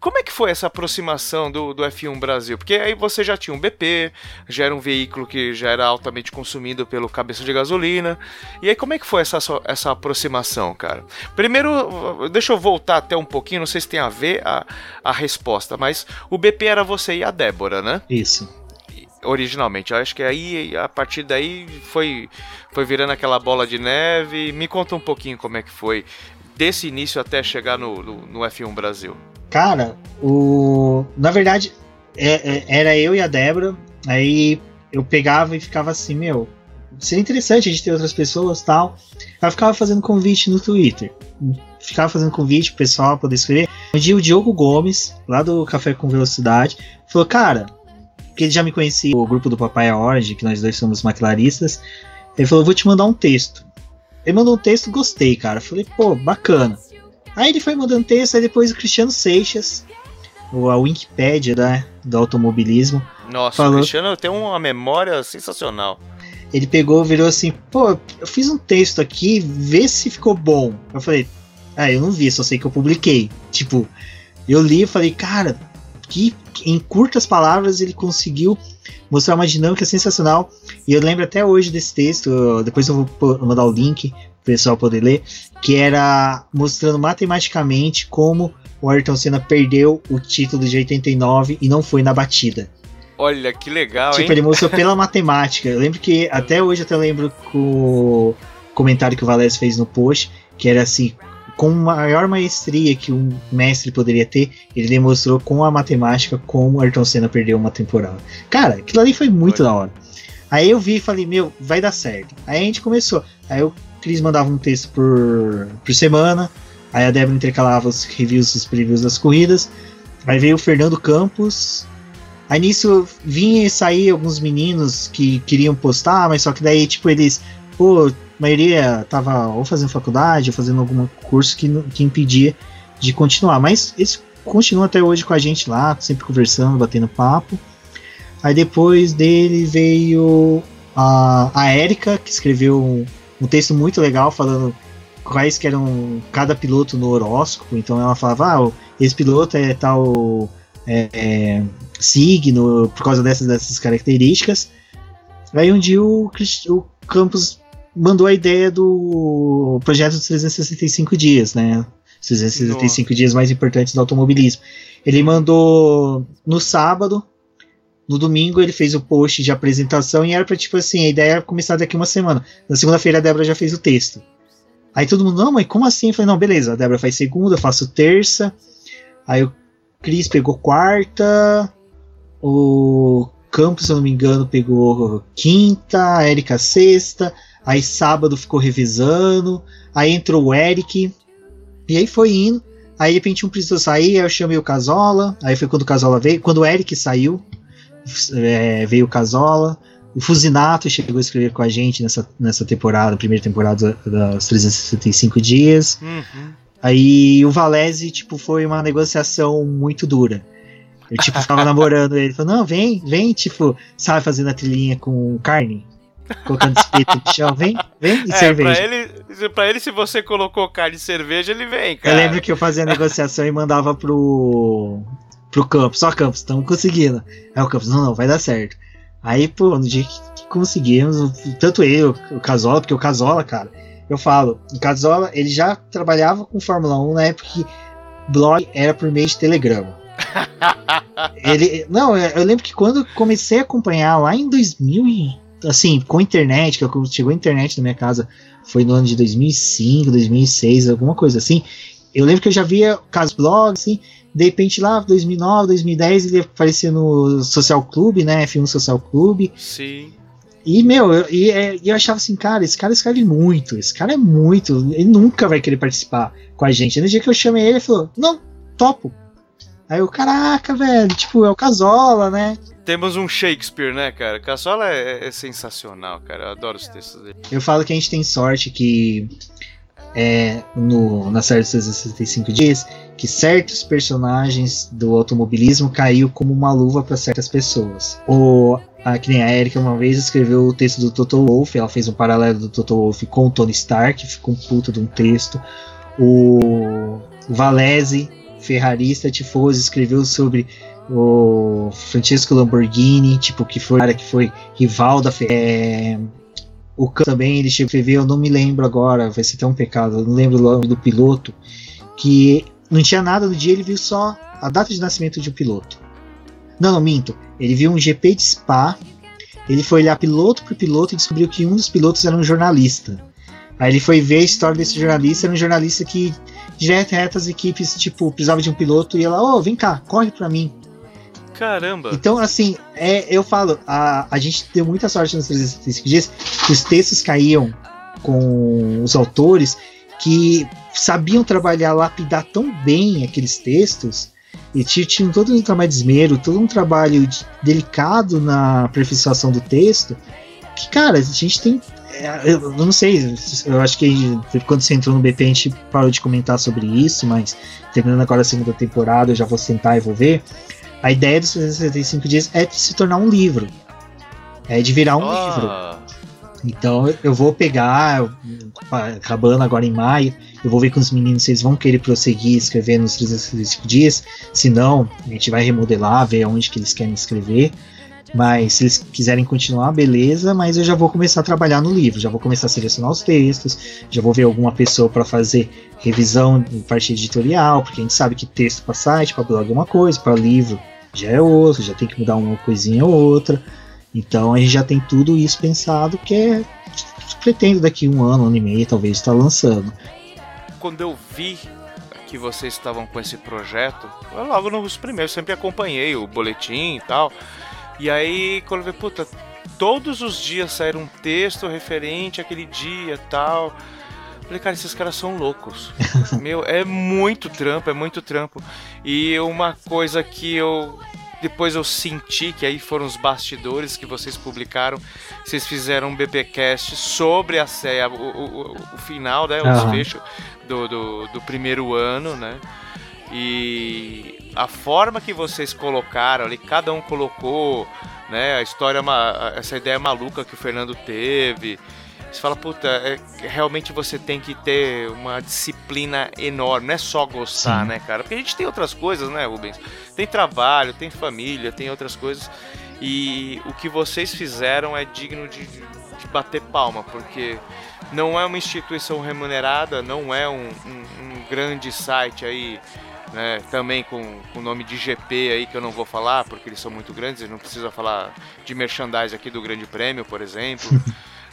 Como é que foi essa aproximação do, do F1 Brasil? Porque aí você já tinha um BP, já era um veículo que já era altamente consumido pelo cabeça de gasolina. E aí, como é que foi essa, essa aproximação, cara? Primeiro, deixa eu voltar até um pouquinho, não sei se tem a ver a, a resposta, mas o BP era você e a Débora, né? Isso. originalmente. Eu acho que aí, a partir daí, foi, foi virando aquela bola de neve. Me conta um pouquinho como é que foi desse início até chegar no, no, no F1 Brasil. Cara, o. Na verdade, é- é- era eu e a Débora. Aí eu pegava e ficava assim, meu. Seria interessante a gente ter outras pessoas tal. Ela ficava fazendo convite no Twitter. Ficava fazendo convite pro pessoal poder escrever. Um dia o Diogo Gomes, lá do Café com Velocidade, falou, cara, que ele já me conhecia, o grupo do Papai Orange, que nós dois somos maquilaristas. Ele falou, vou te mandar um texto. Ele mandou um texto, gostei, cara. Falei, pô, bacana. Aí ele foi mandando texto, aí depois o Cristiano Seixas, o- a Wikipedia né, do automobilismo, Nossa, Falou. o Cristiano tem uma memória sensacional. ele pegou, virou assim, pô, eu fiz um texto aqui, vê se ficou bom. Eu falei, Ah, eu não vi, só sei que eu publiquei. Tipo, eu li e falei, cara, que em curtas palavras ele conseguiu mostrar uma dinâmica sensacional. E eu lembro até hoje desse texto, depois eu vou mandar o link pessoal poder ler, que era mostrando matematicamente como o Ayrton Senna perdeu o título de 89 e não foi na batida. Olha que legal, Tipo, hein? ele mostrou pela matemática. Eu lembro que até hoje eu até lembro com o comentário que o Valéz fez no post, que era assim, com maior maestria que um mestre poderia ter, ele demonstrou com a matemática como o Ayrton Senna perdeu uma temporada. Cara, aquilo ali foi muito Olha. da hora. Aí eu vi e falei, meu, vai dar certo. Aí a gente começou. Aí o Cris mandava um texto por, por semana. Aí a Débora intercalava os reviews, os previews das corridas. Aí veio o Fernando Campos. Aí nisso vinha e saía alguns meninos que queriam postar, mas só que daí, tipo, eles, pô, a maioria tava ou fazendo faculdade ou fazendo algum curso que, que impedia de continuar. Mas eles continuam até hoje com a gente lá, sempre conversando, batendo papo. Aí depois dele veio a, a Érica, que escreveu um, texto muito legal falando quais que eram cada piloto no horóscopo. Então ela falava, ah, esse piloto é tal é, é, signo por causa dessas, dessas características. Aí um dia o, o Campos mandou a ideia do projeto dos 365 dias, né? Os 365 dias mais importantes do automobilismo. Ele mandou no sábado, no domingo ele fez o post de apresentação e era pra tipo assim, a ideia era começar daqui uma semana. Na segunda-feira a Débora já fez o texto. Aí todo mundo, não, mas como assim? Eu falei, não, beleza, a Débora faz segunda, eu faço terça. Aí o Cris pegou quarta, o Campos, se eu não me engano, pegou quinta, a Erika sexta, aí sábado ficou revisando, aí entrou o Eric, e aí foi indo. Aí de repente um precisou sair, aí eu chamei o Casola, aí foi quando o Casola veio, quando o Eric saiu, é, veio o Casola, o Fusinato chegou a escrever com a gente nessa, nessa temporada, primeira temporada das 365 dias. Uhum. Aí o Valese, tipo, foi uma negociação muito dura. Eu, tipo, ficava namorando ele. Falou, não, vem, vem, tipo, sabe, fazendo a trilhinha com carne, colocando espeto no chão, vem, vem, e É, cerveja. pra ele, pra ele, se você colocou carne e cerveja, ele vem, Eu cara. lembro que eu fazia a negociação e mandava pro, pro Campos. Só Campos, estamos conseguindo. Aí o Campos, não, não, vai dar certo. Aí, pô, no dia que, que conseguimos, tanto eu, o Casola, porque o Casola, cara, eu falo, o Casola, ele já trabalhava com Fórmula 1 na época que blog era por meio de telegrama. ele, não, eu lembro que quando comecei a acompanhar lá em 2000, e, assim, com internet, que eu- chegou a internet na minha casa, foi no ano de 2005, 2006, alguma coisa assim. Eu lembro que eu já via casos blogs, assim, de repente lá, 2009, 2010, ele aparecia no Social Clube, né, F1 Social Clube, Sim. e, meu, eu, e, é, e eu achava assim, cara, esse cara escreve muito, esse cara é muito, ele nunca vai querer participar com a gente. Aí No dia que eu chamei ele, ele falou, não, topo. Aí eu, caraca, velho, tipo, é o Casola, né? Temos um Shakespeare, né, cara? Cassola é, é sensacional, cara. Eu adoro os textos dele. Eu falo que a gente tem sorte que é, no, na série dos 365 dias, que certos personagens do automobilismo caiu como uma luva para certas pessoas. O, a, que nem a Erika uma vez escreveu o texto do Toto Wolff, ela fez um paralelo do Toto Wolff com o Tony Stark, ficou um puta de um texto. O Valese, ferrarista tifoso, escreveu sobre o Francesco Lamborghini, tipo, que foi cara que foi rival da Ferrari. É, o Khan também ele escrever, eu não me lembro agora, vai ser até um pecado, eu não lembro o nome do piloto, que não tinha nada no dia, ele viu só a data de nascimento de um piloto. Não, não, minto. Ele viu um GP de Spa, ele foi olhar piloto por piloto e descobriu que um dos pilotos era um jornalista. Aí ele foi ver a história desse jornalista, era um jornalista que direto reto as equipes, tipo, precisava de um piloto e ela, ô, vem cá, corre pra mim. Caramba. Então, assim, é, eu falo, a, a gente deu muita sorte nos 365 dias que os textos caíam com os autores que sabiam trabalhar, lapidar tão bem aqueles textos e ti- tinham todo um trabalho de esmero, todo um trabalho de- delicado na aperfeiçoação do texto, que, cara, a gente tem. é, Eu, eu não sei, eu acho que quando você entrou no BP a gente parou de comentar sobre isso, mas terminando agora a segunda temporada, eu já vou sentar e vou ver. A ideia dos 365 dias é de se tornar um livro. É de virar um livro. Ah, Então eu vou pegar, acabando agora em maio, Eu vou ver com os meninos se eles vão querer prosseguir escrever nos 365 dias. Se não, a gente vai remodelar, ver aonde que eles querem escrever. Mas se eles quiserem continuar, beleza. Mas eu já vou começar a trabalhar no livro, já vou começar a selecionar os textos, já vou ver alguma pessoa para fazer revisão em parte editorial, porque a gente sabe que texto para site, para blog é uma coisa, para livro já é outra, já tem que mudar uma coisinha ou outra. Então a gente já tem tudo isso pensado que é pretendo daqui um ano, um ano e meio, talvez estar lançando. Quando eu vi que vocês estavam com esse projeto, eu logo nos primeiros sempre acompanhei o boletim e tal. E aí, quando eu vi, puta, todos os dias sair um texto referente àquele dia tal. Falei, cara, esses caras são loucos. Meu, é muito trampo, é muito trampo. E uma coisa que eu depois eu senti que aí foram os bastidores que vocês publicaram. Vocês fizeram um BBcast sobre a série, o, o, o final, né? O Aham. desfecho do, do, do primeiro ano, né? E a forma que vocês colocaram ali, cada um colocou, né? A história, essa ideia maluca que o Fernando teve. Você fala, puta, é, realmente você tem que ter uma disciplina enorme, não é só gostar, Sim. né, cara? Porque a gente tem outras coisas, né, Rubens? Tem trabalho, tem família, tem outras coisas. E o que vocês fizeram é digno de, de- de bater palma, porque não é uma instituição remunerada, não é um, um- um grande site aí, né, também com o nome de GP aí, que eu não vou falar, porque eles são muito grandes, não precisa falar de merchandise aqui do Grande Prêmio, por exemplo.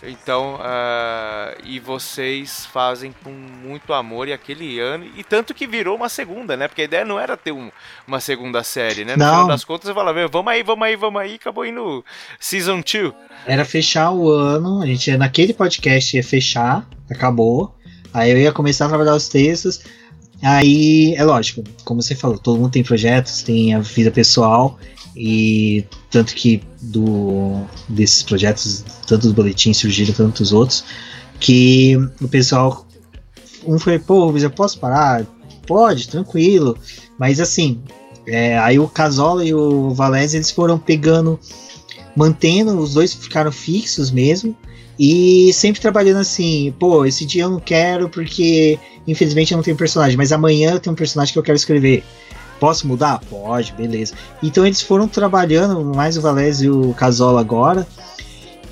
Então, ah, e vocês fazem com muito amor e aquele ano, e tanto que virou uma segunda, né? Porque a ideia não era ter um- uma segunda série, né? No Não. final das contas, você fala, "Meu, vamos aí, vamos aí, vamos aí, acabou indo Season 2. Era fechar o ano, a gente ia- naquele podcast ia fechar, acabou. Aí eu ia começar a trabalhar os textos. Aí, é lógico, como você falou, todo mundo tem projetos, tem a vida pessoal. E tanto que do desses projetos, tanto boletins surgiram, tantos outros, que o pessoal. Um foi, pô, Luiz, eu posso parar? Pode, tranquilo. Mas assim, é, aí o Casola e o Valese eles foram pegando mantendo, os dois ficaram fixos mesmo. E sempre trabalhando assim, pô, esse dia eu não quero porque infelizmente eu não tenho personagem, mas amanhã eu tenho um personagem que eu quero escrever. Posso mudar? Pode, beleza. Então eles foram trabalhando, mais o Valese e o Casola agora.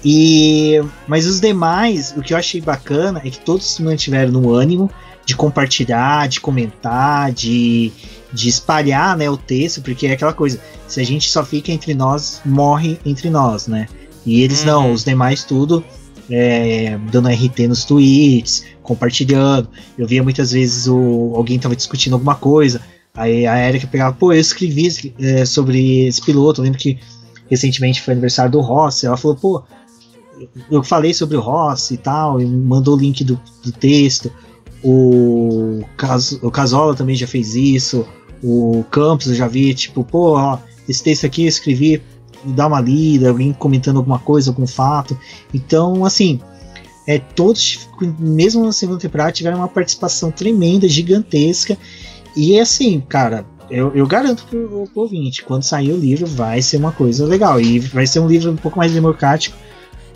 E mas os demais, o que eu achei bacana é que todos se mantiveram no ânimo de compartilhar, de comentar, de, de espalhar né, o texto, porque é aquela coisa, se a gente só fica entre nós, morre entre nós, né? E eles Uhum. não, os demais tudo é, dando RT nos tweets, compartilhando. Eu via muitas vezes o, alguém tava discutindo alguma coisa, aí a Erika pegava, pô, eu escrevi é, sobre esse piloto, eu lembro que recentemente foi aniversário do Rossi, ela falou, pô, eu falei sobre o Rossi e tal, e mandou o link do, do texto. O, Cas, o Casola também já fez isso. O Campos eu já vi, tipo, pô, ó, esse texto aqui eu escrevi, dá uma lida, alguém comentando alguma coisa, algum fato. Então, assim, é, todos, mesmo na segunda temporada, tiveram uma participação tremenda, gigantesca. E assim, cara, eu, eu garanto pro, pro ouvinte, quando sair o livro, vai ser uma coisa legal. E vai ser um livro um pouco mais democrático,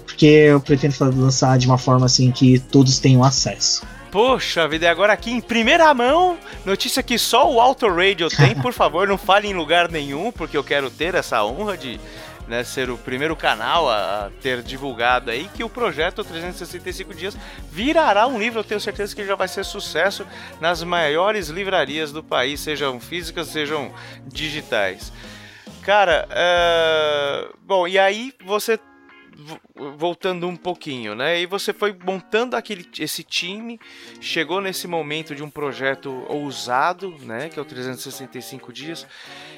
porque eu pretendo lançar de uma forma assim que todos tenham acesso. Poxa vida, e agora aqui em primeira mão, notícia que só o Auto Radio tem, por favor, não fale em lugar nenhum, porque eu quero ter essa honra de né, ser o primeiro canal a, ter divulgado aí que o projeto 365 Dias virará um livro. Eu tenho certeza que já vai ser sucesso nas maiores livrarias do país, sejam físicas, sejam digitais. Cara, é... bom, e aí você vo- voltando um pouquinho, né? E você foi montando aquele esse time, chegou nesse momento de um projeto ousado, né, que é o 365 dias.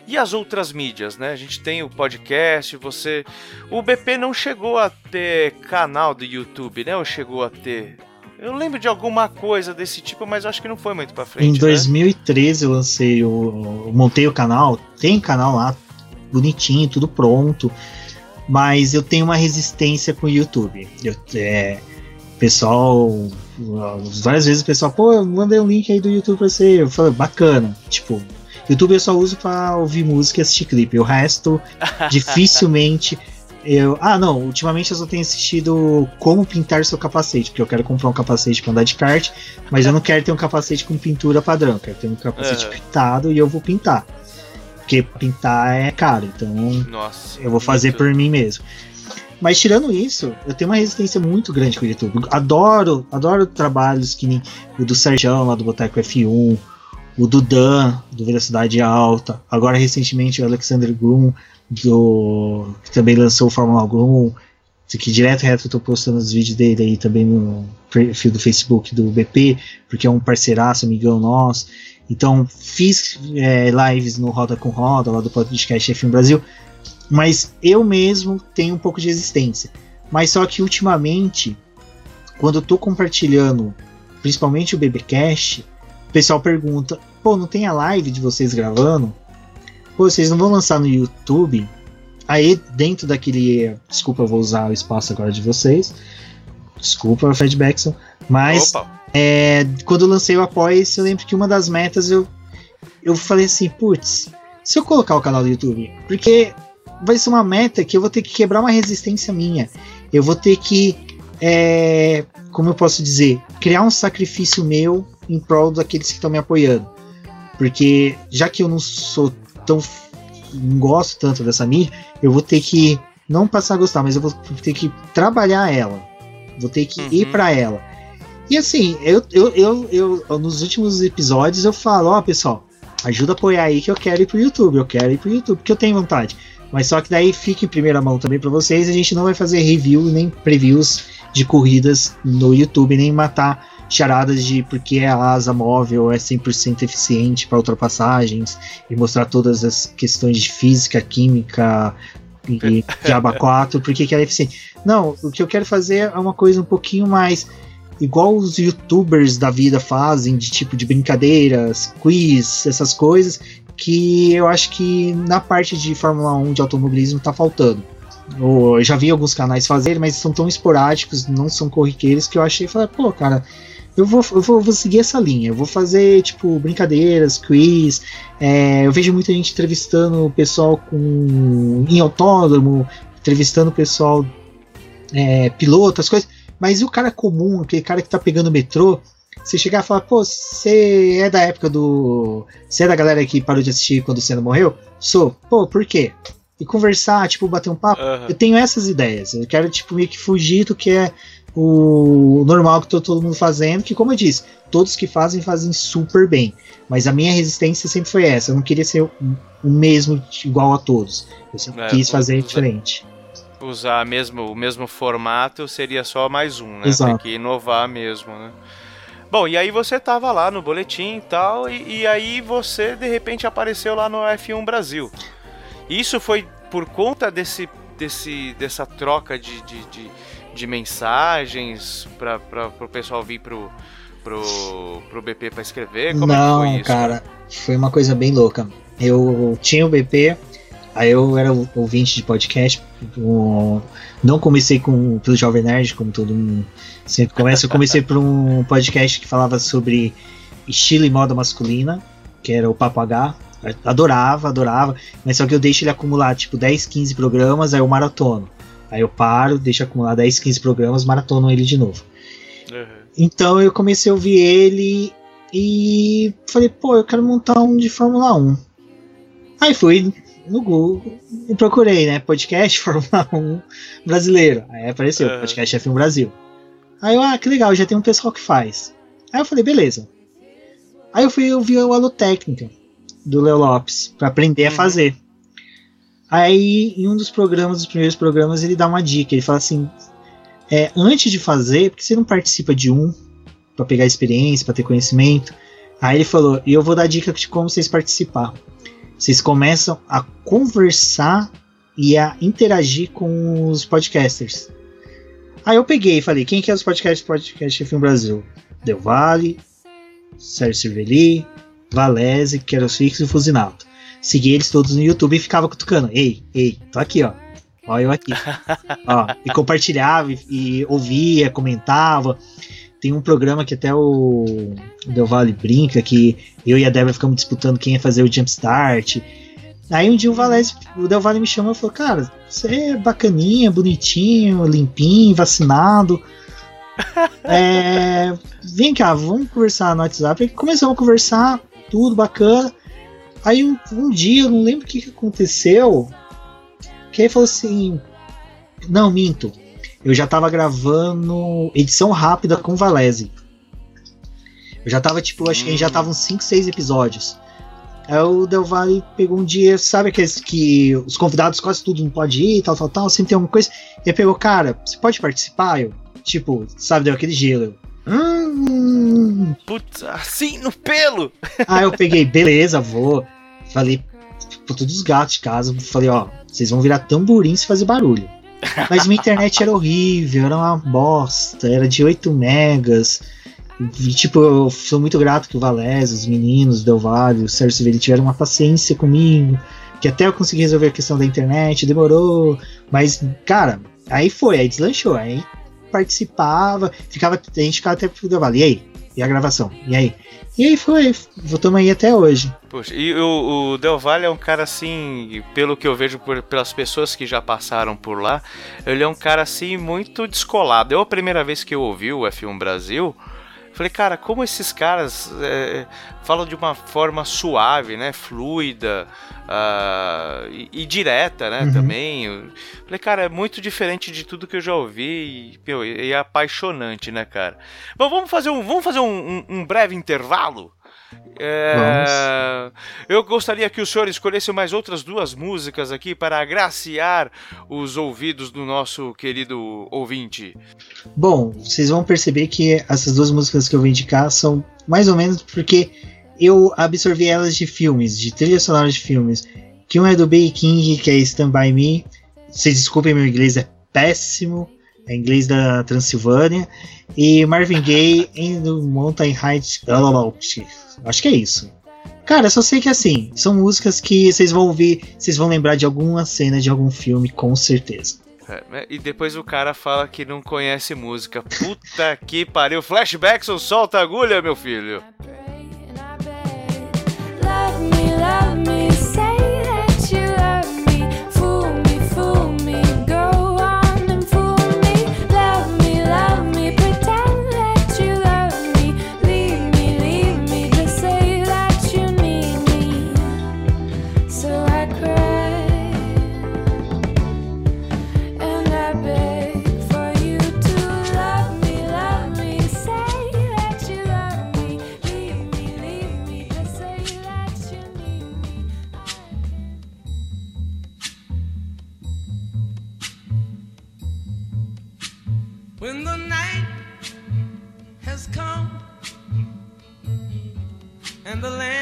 E as outras mídias, né? A gente tem o podcast, você o BP não chegou a ter canal do YouTube, né? Ou chegou a ter eu lembro de alguma coisa desse tipo, mas acho que não foi muito pra frente. em né? 2013 eu lancei o. eu montei o canal, tem canal lá, bonitinho, tudo pronto. Mas eu tenho uma resistência com o YouTube. Eu, é, pessoal. Várias vezes o pessoal, pô, eu mandei um link aí do YouTube pra você. Eu falei, bacana. Tipo, YouTube eu só uso pra ouvir música e assistir clipe. O resto, dificilmente. Eu, ah, não, ultimamente eu só tenho assistido Como Pintar Seu Capacete, porque eu quero comprar um capacete pra andar de kart, mas eu não quero ter um capacete com pintura padrão, eu quero ter um capacete Aham. pintado e eu vou pintar. Porque pintar é caro, então Nossa. eu vou fazer muito. por mim mesmo. Mas tirando isso, eu tenho uma resistência muito grande com o YouTube. Adoro, adoro trabalhos que nem o do Serjão lá do Boteco F1, o do Dan, do Velocidade Alta, agora recentemente o Alexander Groom, do, que também lançou o Fórmula 1, que direto e reto eu tô postando os vídeos dele aí também no perfil do Facebook do BP, porque é um parceiraço, amigão nosso. Então fiz é, lives no Roda com Roda, lá do podcast F1 Brasil, mas eu mesmo tenho um pouco de resistência. Mas só que ultimamente, quando eu tô compartilhando, principalmente o BBcast, o pessoal pergunta: pô, não tem a live de vocês gravando? Pô, vocês não vão lançar no YouTube? Aí, dentro daquele. Desculpa, eu vou usar o espaço agora de vocês. Desculpa, Fred Beckson. Mas é, quando eu lancei o apoia eu lembro que uma das metas eu, eu falei assim, putz, se eu colocar o canal do YouTube, porque vai ser uma meta que eu vou ter que quebrar uma resistência minha. Eu vou ter que, é, como eu posso dizer, criar um sacrifício meu em prol daqueles que estão me apoiando. Porque já que eu não sou tão. não gosto tanto dessa mídia, eu vou ter que não passar a gostar, mas eu vou ter que trabalhar ela. Vou ter que ir Uhum. pra ela. E assim, eu, eu, eu, eu- nos últimos episódios eu falo, ó pessoal, ajuda a apoiar aí que eu quero ir pro YouTube, eu quero ir pro YouTube, porque eu tenho vontade. Mas só que daí fica em primeira mão também pra vocês, a gente não vai fazer review nem previews de corridas no YouTube, nem matar charadas de porque a asa móvel é 100% eficiente para ultrapassagens e mostrar todas as questões de física, química e aba 4, porque que ela é eficiente. Não, o que eu quero fazer é uma coisa um pouquinho mais igual os youtubers da vida fazem, de tipo de brincadeiras, quiz, essas coisas, que eu acho que na parte de Fórmula 1 de automobilismo tá faltando. Eu eu já vi alguns canais fazerem, mas são tão esporádicos, não são corriqueiros, que eu achei, falei, pô, cara, eu vou, eu vou, vou seguir essa linha, eu vou fazer, tipo, brincadeiras, quiz, é, eu vejo muita gente entrevistando o pessoal com, em autódromo, entrevistando o pessoal é, piloto, as coisas, mas e o cara comum, aquele cara que tá pegando o metrô, você chegar e falar, pô, você é da época do. Você é da galera que parou de assistir quando o Senna morreu? Sou. Pô, por quê? E conversar, tipo, bater um papo. Aham. Eu tenho essas ideias. Eu quero, tipo, meio que fugir do que é o normal que tá todo mundo fazendo, que, como eu disse, todos que fazem, fazem super bem. Mas a minha resistência sempre foi essa. Eu não queria ser o, mesmo, igual a todos. Eu sempre É, quis fazer todos, diferente. Usar mesmo, o mesmo formato seria só mais um, né? Exato. Tem que inovar mesmo, né? Bom, e aí você tava lá no boletim e tal, e, e aí você de repente apareceu lá no F1 Brasil. Isso foi por conta desse, desse, dessa troca de, de, de, de mensagens para o pessoal vir pro, pro, pro BP para escrever? Como não, é que foi cara, foi uma coisa bem louca. Eu tinha o BP, aí eu era ouvinte de podcast. não comecei com pelo Jovem Nerd, como todo mundo sempre começa. Eu comecei por um podcast que falava sobre estilo e moda masculina, que era o Papo H. Adorava, adorava, mas só que eu deixo ele acumular tipo 10, 15 programas, aí eu maratono. Aí eu paro, deixo acumular 10, 15 programas, maratono ele de novo. Uhum. Então eu comecei a ouvir ele e falei, pô, eu quero montar um de Fórmula 1. Aí fui no Google e procurei, né? Podcast Fórmula 1 brasileiro. Aí apareceu, Aham. podcast F1 Brasil. Aí eu, ah, que legal, já tem um pessoal que faz. Aí eu falei, beleza. Aí eu fui ouvir o Alu Técnica do Leo Lopes pra aprender a Uhum. fazer. Aí, em um dos programas, dos primeiros programas, ele dá uma dica. Ele fala assim: é, antes de fazer, porque você não participa de um para pegar experiência, para ter conhecimento. Aí ele falou: e eu vou dar dica de como vocês participar. Vocês começam a conversar e a interagir com os podcasters. Aí eu peguei e falei: quem que é os podcasts podcast F1 Brasil? Del Valle, Sérgio Cerveli, Valese, Queros Fix e Fusinato. Segui eles todos no YouTube e ficava cutucando. Ei, ei, tô aqui, ó. Ó, eu aqui. ó, e compartilhava e, e ouvia, comentava. Tem um programa que até o Del Valle brinca que eu e a Débora ficamos disputando quem ia fazer o Jumpstart. Aí um dia o Valese, o Del Valle me chamou e falou, cara, você é bacaninha, bonitinho, limpinho, vacinado. É, vem cá, vamos conversar no WhatsApp. Começamos a conversar, tudo bacana. Aí um, um dia, eu não lembro o que, que aconteceu, que aí falou assim, não, minto, eu já tava gravando edição rápida com o Valese. Eu já tava, tipo, acho que já tava uns 5, 6 episódios. Aí o Del Valle pegou um dia, sabe aqueles que os convidados quase tudo não pode ir, tal, tal, tal, sempre tem alguma coisa. Ele pegou, cara, você pode participar? Eu, tipo, sabe, deu aquele gelo. Eu, hum. Putz, assim no pelo! Aí eu peguei, beleza, vou. Falei pra todos os gatos de casa, falei, ó, vocês vão virar tamborim se fazer barulho. Mas minha internet era horrível, era uma bosta, era de 8 megas. E, tipo, eu sou muito grato que o Valese, os meninos, o Del Valle, o Sérgio Silveira tiveram uma paciência comigo, que até eu consegui resolver a questão da internet, demorou, mas, cara, aí foi, aí deslanchou, aí participava, ficava, a gente ficava até pro e aí? E a gravação? E aí? E aí foi, voltamos aí até hoje. Poxa, e o, o Del Valle é um cara assim, pelo que eu vejo por- pelas pessoas que já passaram por lá, ele é um cara assim muito descolado. Eu, a primeira vez que eu ouvi o F1 Brasil, falei, cara, como esses caras é, falam de uma forma suave, né? Fluida ah, e, e direta, né? Uhum. Também. Falei, cara, é muito diferente de tudo que eu já ouvi e, meu, e é apaixonante, né, cara? Bom, vamos fazer um, vamos fazer um- um- um breve intervalo? É, eu gostaria que o senhor escolhesse mais outras duas músicas aqui para agraciar os ouvidos do nosso querido ouvinte. Bom, vocês vão perceber que essas duas músicas que eu vou indicar são mais ou menos porque eu absorvi elas de filmes, de trilha sonora de filmes. Que um é do Bay King, que é Stand By Me. Vocês desculpem, meu inglês é péssimo. É inglês da Transilvânia. E Marvin Gaye em Mountain Heights. Acho que é isso. Cara, eu só sei que assim, são músicas que vocês vão ouvir, vocês vão lembrar de alguma cena de algum filme, com certeza. É, E depois o cara fala que não conhece música. Puta que pariu. Flashbacks ou solta a agulha, meu filho. Love me, love me,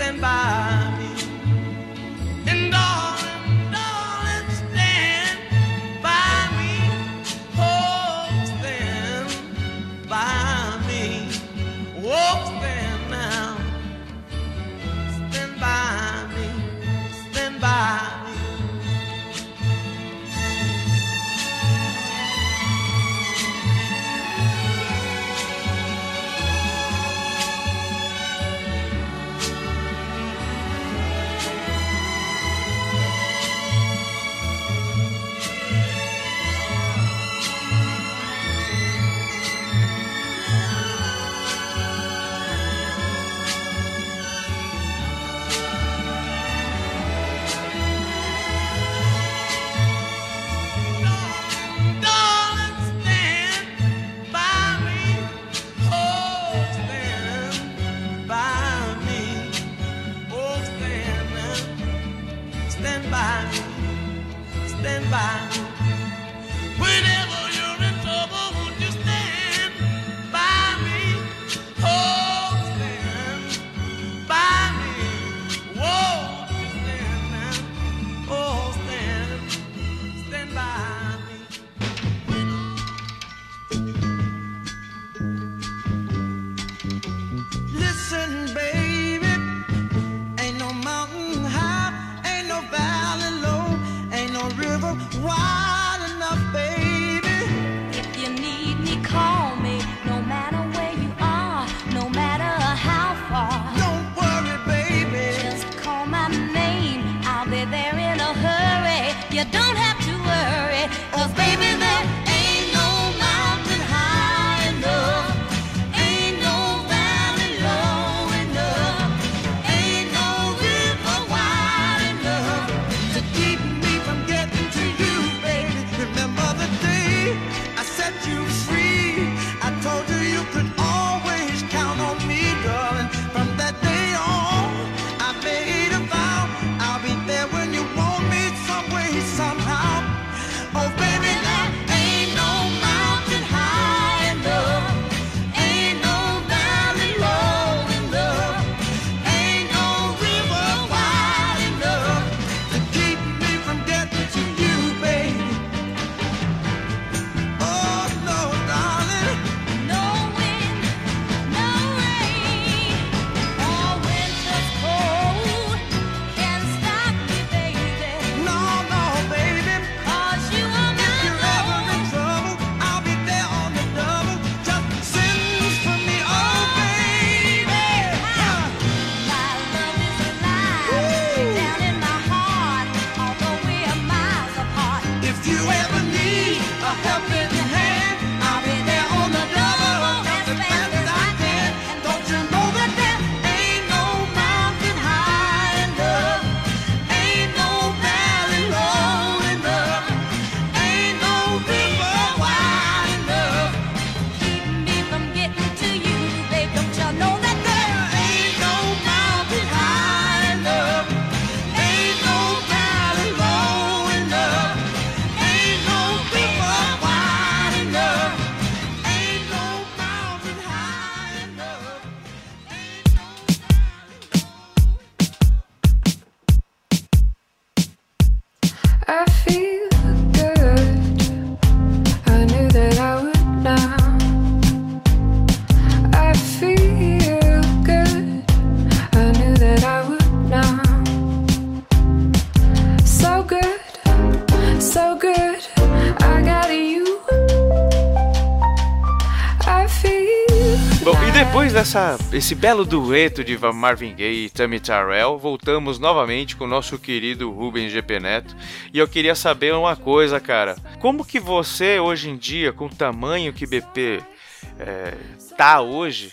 stand by me. Esse belo dueto de Marvin Gaye e Tammy Terrell, voltamos novamente com o nosso querido Rubens GP Neto. E eu queria saber uma coisa, cara. Como que você, hoje em dia, com o tamanho que BP é, tá hoje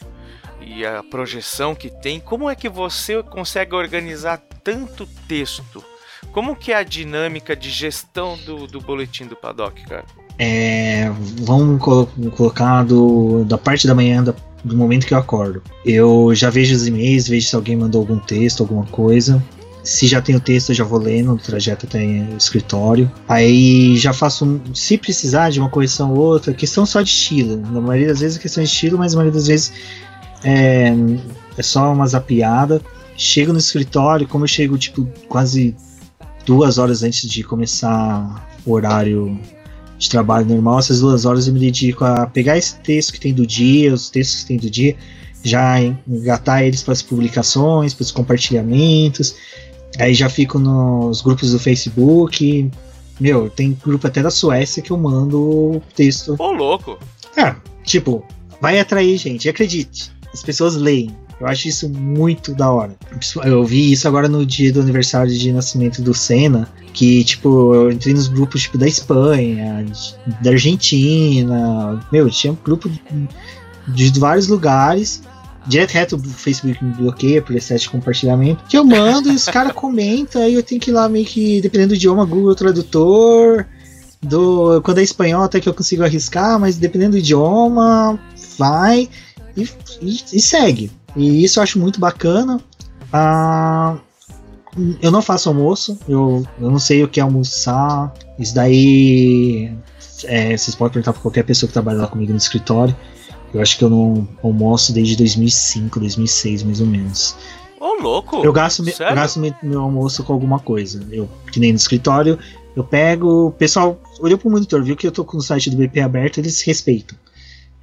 e a projeção que tem, como é que você consegue organizar tanto texto? Como que é a dinâmica de gestão do, do boletim do Paddock, cara? É, vamos colo- colocar do, da parte da manhã da- do momento que eu acordo. Eu já vejo os e-mails, vejo se alguém mandou algum texto, alguma coisa. Se já tem o texto, eu já vou lendo no trajeto até o escritório. Aí já faço, um- se precisar de uma correção ou outra, questão só de estilo. Na maioria das vezes é questão de estilo, mas na maioria das vezes é, é só uma zapiada. Chego no escritório, como eu chego tipo quase duas horas antes de começar o horário de trabalho normal, essas duas horas eu me dedico a pegar esse texto que tem do dia, os textos que tem do dia, já engatar eles para as publicações, para os compartilhamentos. Aí já fico nos grupos do Facebook. Meu, tem grupo até da Suécia que eu mando o texto. Ô, louco! É, tipo, vai atrair gente, acredite. As pessoas leem. Eu acho isso muito da hora. Eu vi isso agora no dia do aniversário de nascimento do Senna, que, tipo, eu entrei nos grupos, tipo, da Espanha, da Argentina, meu, tinha um grupo de, de vários lugares, direto reto o Facebook me bloqueia por excesso de compartilhamento, que eu mando e os caras comentam, aí eu tenho que ir lá meio que, dependendo do idioma, Google Tradutor, do, quando é espanhol até que eu consigo arriscar, mas dependendo do idioma, vai e, e- e segue. E isso eu acho muito bacana. Ah, eu não faço almoço, eu, eu não sei o que é almoçar. Isso daí é, vocês podem perguntar pra qualquer pessoa que trabalha lá comigo no escritório. Eu acho que eu não almoço desde 2005, 2006 mais ou menos. Ô, louco! Eu gasto, me- eu gasto me- meu almoço com alguma coisa. Eu, que nem no escritório, eu pego. O pessoal olhou pro monitor, viu que eu tô com o site do BP aberto, eles respeitam.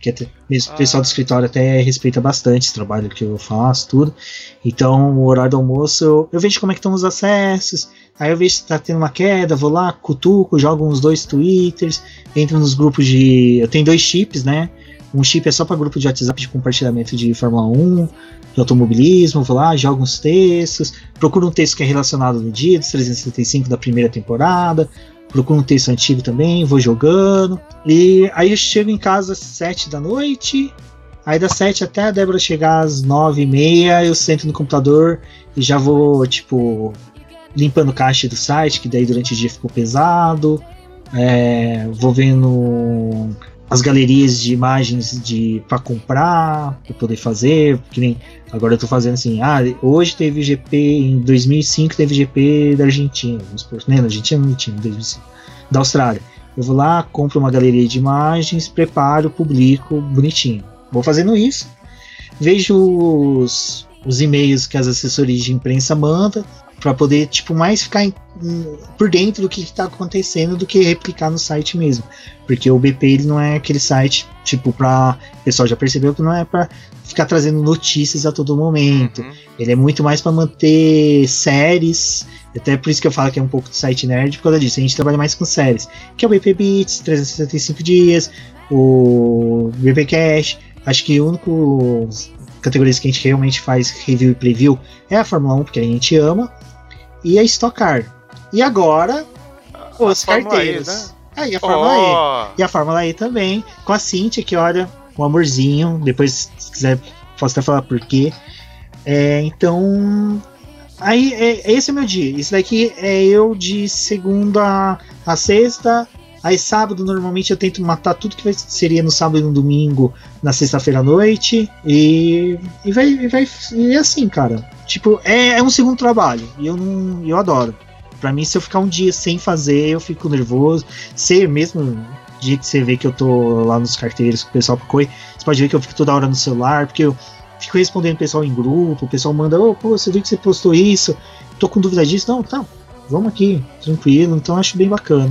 Que até, mesmo o pessoal do Ah. escritório até respeita bastante esse trabalho que eu faço, tudo. Então, o horário do almoço, eu, eu vejo como é que estão os acessos. Aí eu vejo se tá tendo uma queda, vou lá, cutuco, jogo uns dois twitters, entro nos grupos de. Eu tenho dois chips, né? Um chip é só para grupo de WhatsApp de compartilhamento de Fórmula 1, de automobilismo, vou lá, jogo uns textos, procuro um texto que é relacionado no dia dos 365 da primeira temporada, procuro um texto antigo também, vou jogando. E aí eu chego em casa às 7 da noite, aí das 7 até a Débora chegar às 9 e meia, eu sento no computador e já vou, tipo, limpando o caixa do site, que daí durante o dia ficou pesado. É, vou vendo as galerias de imagens de para comprar, para poder fazer, que nem agora eu tô fazendo assim, ah, hoje teve GP em 2005 teve GP da Argentina, vamos supor, né, da Argentina não tinha, 2005, da Austrália. Eu vou lá, compro uma galeria de imagens, preparo, publico bonitinho. Vou fazendo isso. Vejo os, os e-mails que as assessorias de imprensa mandam para poder tipo mais ficar em- em- por dentro do que está acontecendo do que replicar no site mesmo. Porque o BP ele não é aquele site, tipo, pra. O pessoal já percebeu que não é pra ficar trazendo notícias a todo momento. Uhum. Ele é muito mais pra manter séries. Até por isso que eu falo que é um pouco de site nerd, por causa disso. A gente trabalha mais com séries. Que é o BP Beats, 365 dias, o BP Cash. Acho que o único categorias que a gente realmente faz review e preview é a Fórmula 1, porque a gente ama, e a Stock Car. E agora, os Fórmula E, carteiros. né? É, e a Fórmula E. Ó, E a Fórmula E também, com a Cintia, que olha, um amorzinho. Depois, se quiser, posso até falar por quê. É, então. Aí, é, esse é o meu dia. Isso daqui é eu de segunda a sexta. Aí, sábado, normalmente eu tento matar tudo que seria no sábado e no domingo, na sexta-feira à noite. E, e vai, e vai. E é assim, cara. Tipo, é, é um segundo trabalho. E eu não. Eu adoro. Pra mim, se eu ficar um dia sem fazer, eu fico nervoso. Ser mesmo dia que você vê que eu tô lá nos carteiros com o pessoal pro COI, você pode ver que eu fico toda hora no celular, porque eu fico respondendo o pessoal em grupo, o pessoal manda, ô, pô, você viu que você postou isso, tô com dúvida disso, não, tá, vamos aqui, tranquilo, então acho bem bacana.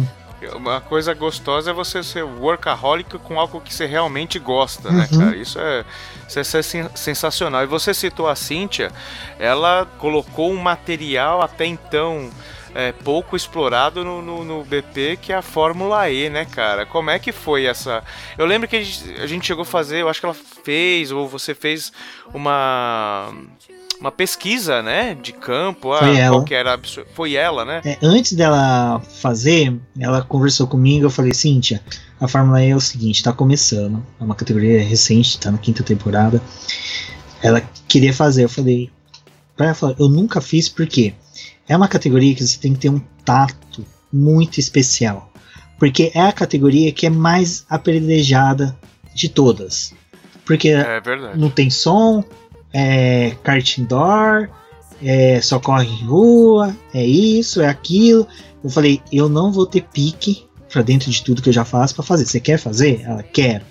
Uma coisa gostosa é você ser workaholic com algo que você realmente gosta, né, Uhum. cara? Isso é, isso é sen- sensacional. E você citou a Cíntia, ela colocou um material até então é, pouco explorado no, no, no BP, que é a Fórmula E, né, cara? Como é que foi essa. Eu lembro que a gente, a gente chegou a fazer, eu acho que ela fez, ou você fez uma. Uma pesquisa, né, de campo, ah, Foi ela. qual que era a Foi ela, né? É, antes dela fazer, ela conversou comigo. Eu falei, Cíntia, a Fórmula E é o seguinte: tá começando. É uma categoria recente, tá na quinta temporada. Ela queria fazer. Eu falei, pra ela, falar, eu nunca fiz porque é uma categoria que você tem que ter um tato muito especial. Porque é a categoria que é mais apedrejada de todas. Porque É não tem som, é kart indoor, é, só corre em rua, é isso, é aquilo. Eu falei, eu não vou ter pique pra dentro de tudo que eu já faço pra fazer. Você quer fazer? Ela quer.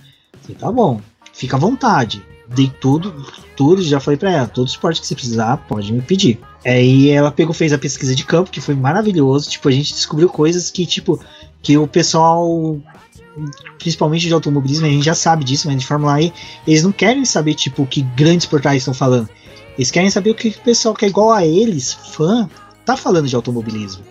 Falei, tá bom, fica à vontade. Dei tudo, tudo, já falei pra ela, todo esporte que você precisar, pode me pedir. Aí ela pegou, fez a pesquisa de campo, que foi maravilhoso. Tipo, a gente descobriu coisas que, tipo, que o pessoal, principalmente de automobilismo, a gente já sabe disso, mas de Fórmula E, eles não querem saber, tipo, o que grandes portais estão falando. Eles querem saber o que o pessoal que é igual a eles, fã, tá falando de automobilismo.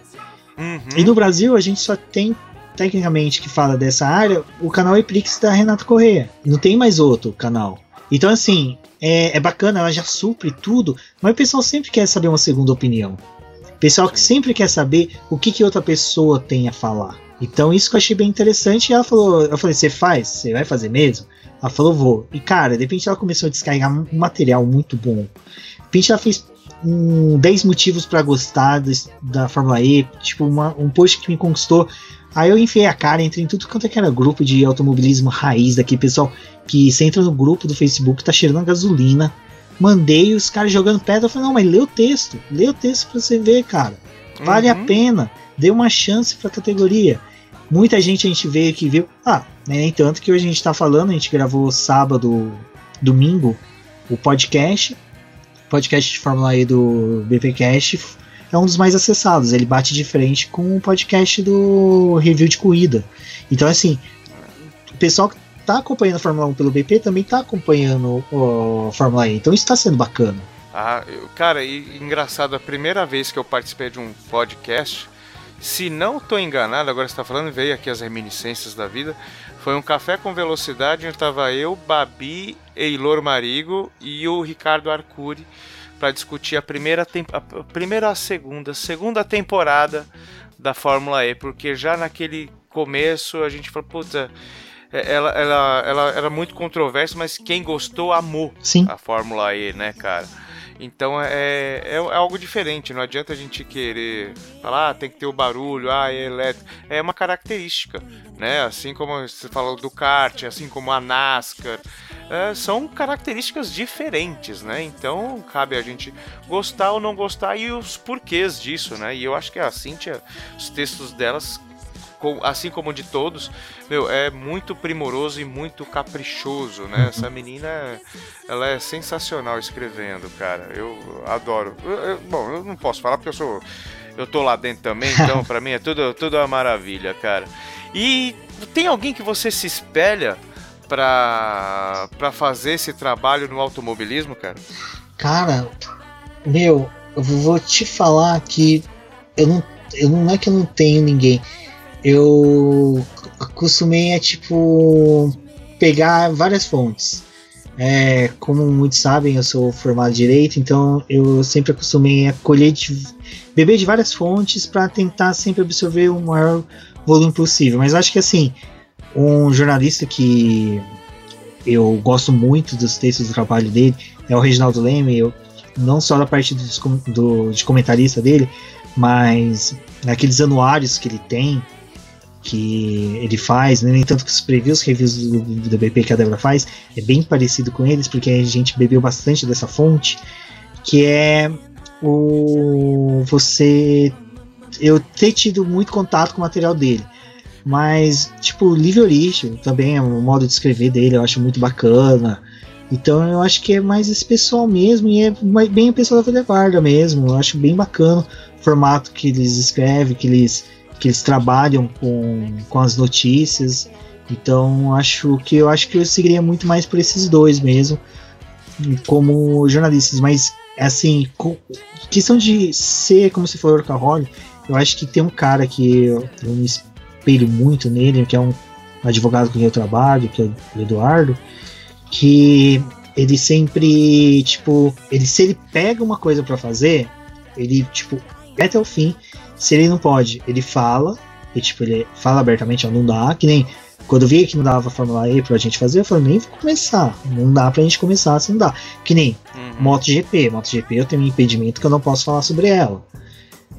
Uhum. E no Brasil, a gente só tem, tecnicamente, que fala dessa área, o canal Eprix da Renato Correia. Não tem mais outro canal. Então, assim, é, é bacana, ela já supre tudo, mas o pessoal sempre quer saber uma segunda opinião. O pessoal que sempre quer saber o que, que outra pessoa tem a falar. Então, isso que eu achei bem interessante. E ela falou: Eu falei, você faz? Você vai fazer mesmo? Ela falou, vou. E cara, de repente ela começou a descarregar um material muito bom. De repente ela fez um 10 motivos pra gostar des- da Fórmula E, tipo, uma- um post que me conquistou. Aí eu enfiei a cara, entrei em tudo quanto é que era grupo de automobilismo raiz daqui, pessoal, que você entra no grupo do Facebook, tá cheirando a gasolina. Mandei os caras jogando pedra. Eu falei, não, mas lê o texto, lê o texto pra você ver, cara. Vale a Uhum. pena. Dê uma chance pra categoria. Muita gente a gente veio aqui viu. Ah, né, nem tanto que hoje a gente tá falando, a gente gravou sábado, domingo, o podcast. Podcast de Fórmula E do BPcast é um dos mais acessados. Ele bate de frente com o podcast do review de corrida. Então, assim, o pessoal que tá acompanhando a Fórmula 1 pelo BP também tá acompanhando a Fórmula E. Então, isso tá sendo bacana. Ah, eu- cara, e engraçado, a primeira vez que eu participei de um podcast, se não tô enganado, agora você tá falando, veio aqui as reminiscências da vida, foi um café com velocidade, onde tava eu, Babi, Eilor Marigo e o Ricardo Arcuri para discutir a primeira, a primeira a segunda, segunda temporada da Fórmula E, porque já naquele começo a gente falou, puta, é- ela, ela, ela era muito controversa, mas quem gostou amou Sim. a Fórmula E, né, cara? Então é, é, é algo diferente, não adianta a gente querer falar, ah, tem que ter o barulho, ah, é elétrico. É uma característica, né? Assim como você falou do kart, assim como a NASCAR. é, são características diferentes, né? Então cabe a gente gostar ou não gostar e os porquês disso, né? E eu acho que a Cíntia, os textos delas assim como de todos, meu, é muito primoroso e muito caprichoso, né? Essa menina, ela é sensacional escrevendo, cara. Eu adoro. Eu- eu- bom, eu não posso falar porque eu sou, eu tô lá dentro também, então pra mim é tudo, tudo uma maravilha, cara. E tem alguém que você se espelha pra, pra fazer esse trabalho no automobilismo, cara? Cara, meu, eu vou te falar que eu não, eu não é que eu não tenho ninguém. Eu costumei é tipo pegar várias fontes. É, como muitos sabem, eu sou formado em direito, então eu sempre acostumei a colher de, beber de várias fontes para tentar sempre absorver o maior volume possível. Mas acho que assim, um jornalista que eu gosto muito dos textos do trabalho dele é o Reginaldo Leme, eu, não só da parte do, de comentarista dele, mas naqueles anuários que ele tem, que ele faz, né, nem tanto que os previews, reviews do, do BP que a Débora faz, é bem parecido com eles, porque a gente bebeu bastante dessa fonte, que é o você eu ter tido muito contato com o material dele. Mas, tipo, livre origem também é um modo de escrever dele, eu acho muito bacana. Então eu acho que é mais esse pessoal mesmo, e é bem o pessoal da Velha Guarda mesmo. Eu acho bem bacana o formato que eles escrevem, que eles, que eles trabalham com, com as notícias. Então acho que eu acho que eu seguiria muito mais por esses dois mesmo, como jornalistas. Mas assim, questão de ser, como você falou, workaholic, eu acho que tem um cara que eu, eu me espelho muito nele, que é um advogado com quem eu trabalho, que é o Eduardo, que ele sempre, tipo, ele se ele pega uma coisa pra fazer, ele, tipo, até o fim. Se ele não pode, ele fala, e tipo, ele fala abertamente, ó, não dá, que nem quando eu vi que não dava Fórmula E pra gente fazer, eu falei, nem vou começar. Não dá pra gente começar se não dá. Que nem Uhum. MotoGP. MotoGP eu tenho um impedimento que eu não posso falar sobre ela.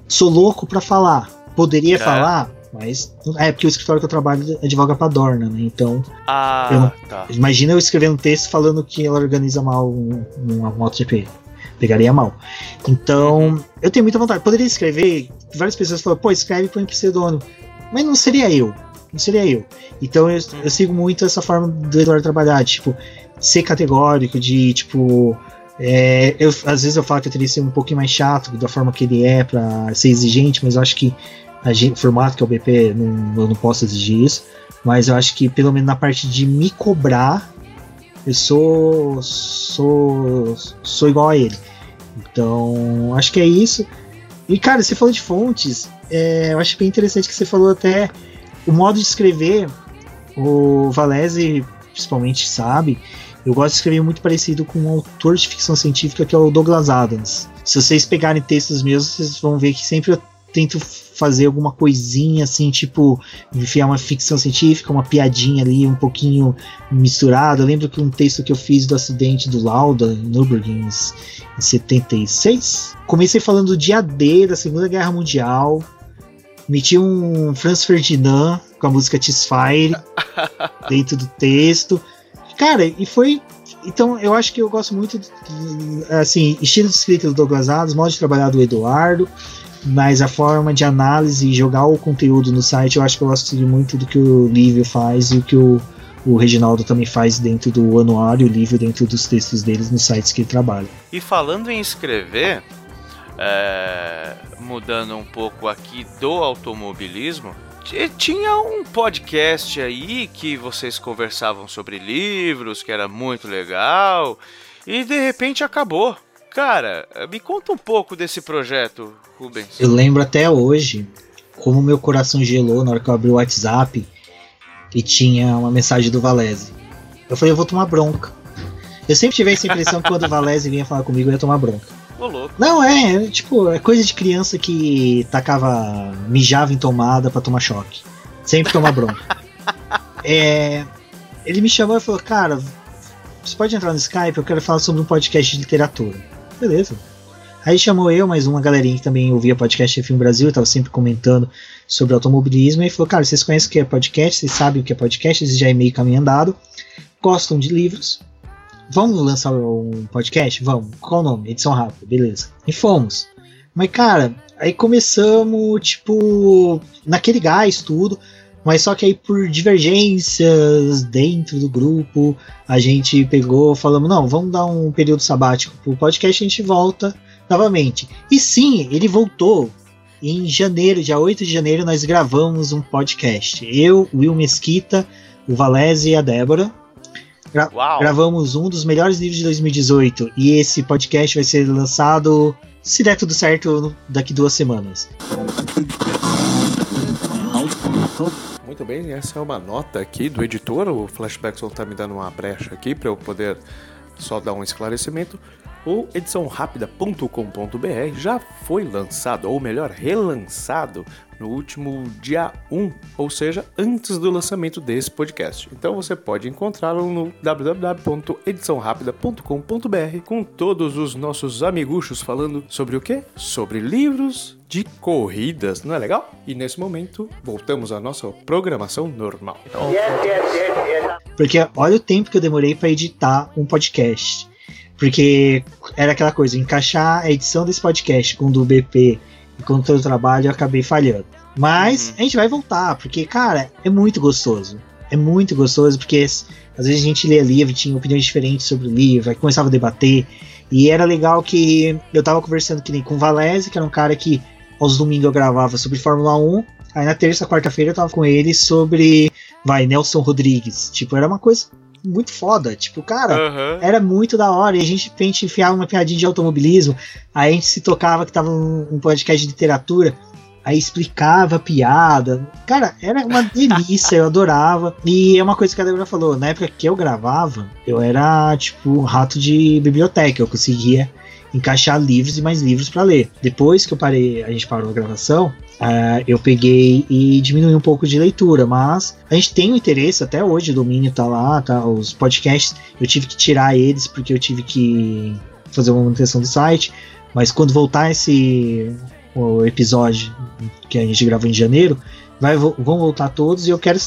Sou louco pra falar. Poderia É. falar, mas. É porque o escritório que eu trabalho advoga pra Dorna, né? Então, Ah, Eu tá. imagina eu escrever um texto falando que ela organiza mal um- uma MotoGP. Pegaria mal. Então, eu tenho muita vontade. Poderia escrever. Várias pessoas falam, pô, escreve põe pseudônimo. Mas não seria eu. Não seria eu. Então eu, eu sigo muito essa forma do Eduardo trabalhar, tipo, ser categórico, de tipo. é, eu, às vezes eu falo que eu teria que ser um pouquinho mais chato da forma que ele é pra ser exigente, mas eu acho que gente, o formato que é o BP, não, eu não posso exigir isso. Mas eu acho que pelo menos na parte de me cobrar, eu sou. sou. sou igual a ele. Então, acho que é isso. E cara, você falou de fontes, é, eu acho bem interessante que você falou até o modo de escrever. O Valese principalmente sabe. Eu gosto de escrever muito parecido com um autor de ficção científica que é o Douglas Adams. Se vocês pegarem textos meus, vocês vão ver que sempre eu tento fazer alguma coisinha assim, tipo, enfiar uma ficção científica, uma piadinha ali, um pouquinho misturado. Eu lembro que um texto que eu fiz do acidente do Lauda em Nürburgring em 76. Comecei falando do dia D da Segunda Guerra Mundial. Meti um Franz Ferdinand com a música T-Fire dentro do texto. Cara, e foi. Então, eu acho que eu gosto muito, assim, estilo de escrita do Douglas Adams, modo de trabalhar do Eduardo, mas a forma de análise e jogar o conteúdo no site, eu acho que eu gosto muito do que o Lívio faz e o que o, o Reginaldo também faz dentro do anuário, o Lívio dentro dos textos deles nos sites que ele trabalha. E falando em escrever, é, mudando um pouco aqui do automobilismo, tinha um podcast aí que vocês conversavam sobre livros, que era muito legal, e de repente acabou. Cara, me conta um pouco desse projeto, Rubens. Eu lembro até hoje como meu coração gelou na hora que eu abri o WhatsApp e tinha uma mensagem do Valese. Eu falei, eu vou tomar bronca. Eu sempre tive essa impressão que quando o Valese vinha falar comigo, eu ia tomar bronca. Ô, louco. Não, é, é, tipo, é coisa de criança que tacava, mijava em tomada pra tomar choque. Sempre tomar bronca. É, ele me chamou e falou, cara, você pode entrar no Skype, eu quero falar sobre um podcast de literatura. Beleza. Aí chamou eu, mais uma galerinha que também ouvia podcast de Filme Brasil, eu tava sempre comentando sobre automobilismo, e falou, cara, vocês conhecem o que é podcast, vocês sabem o que é podcast, esse já é meio caminho andado, gostam de livros, vamos lançar um podcast? Vamos. Qual o nome? Edição rápida, beleza. E fomos. Mas, cara, aí começamos, tipo, naquele gás, tudo. Mas só que aí por divergências dentro do grupo, a gente pegou, falamos, não, vamos dar um período sabático pro podcast, a gente volta novamente. E sim, ele voltou. Em janeiro, dia 8 de janeiro, nós gravamos um podcast. Eu, Will Mesquita, o Valese e a Débora. Uau. Gravamos um dos melhores livros de 2018 e esse podcast vai ser lançado, se der tudo certo, daqui duas semanas. Muito bem, essa é uma nota aqui do editor. O Flashbackson tá me dando uma brecha aqui para eu poder só dar um esclarecimento. O ediçãorápida.com.br já foi lançado, ou melhor, relançado no último dia 1, ou seja, antes do lançamento desse podcast. Então você pode encontrá-lo no www.ediçãorápida.com.br com todos os nossos amiguchos falando sobre o quê? Sobre livros de corridas, não é legal? E nesse momento, voltamos à nossa programação normal. Porque olha o tempo que eu demorei para editar um podcast. Porque era aquela coisa, encaixar a edição desse podcast com o do BP e com todo o trabalho, eu acabei falhando. Mas Uhum. a gente vai voltar, porque, cara, é muito gostoso. É muito gostoso, porque às vezes a gente lê livro, tinha opiniões diferentes sobre o livro, aí começava a debater. E era legal que eu tava conversando que nem com o Valese, que era um cara que aos domingos eu gravava sobre Fórmula 1. Aí na terça, quarta-feira eu tava com ele sobre, vai, Nelson Rodrigues. Tipo, era uma coisa muito foda. Tipo, cara, Aham. era muito da hora. E a gente, a gente enfiava uma piadinha de automobilismo. Aí a gente se tocava que tava um, um podcast de literatura. aí explicava a piada. Cara, era uma delícia, eu adorava. E é uma coisa que a Débora falou, na época que eu gravava, eu era tipo rato de biblioteca, eu conseguia encaixar livros e mais livros para ler. Depois que eu parei, a gente parou a gravação, uh, eu peguei e diminui um pouco de leitura, mas a gente tem o interesse até hoje, o domínio tá lá, tá os podcasts, eu tive que tirar eles porque eu tive que fazer uma manutenção do site, mas quando voltar esse o episódio que a gente gravou em janeiro, vai, vão voltar todos e eu quero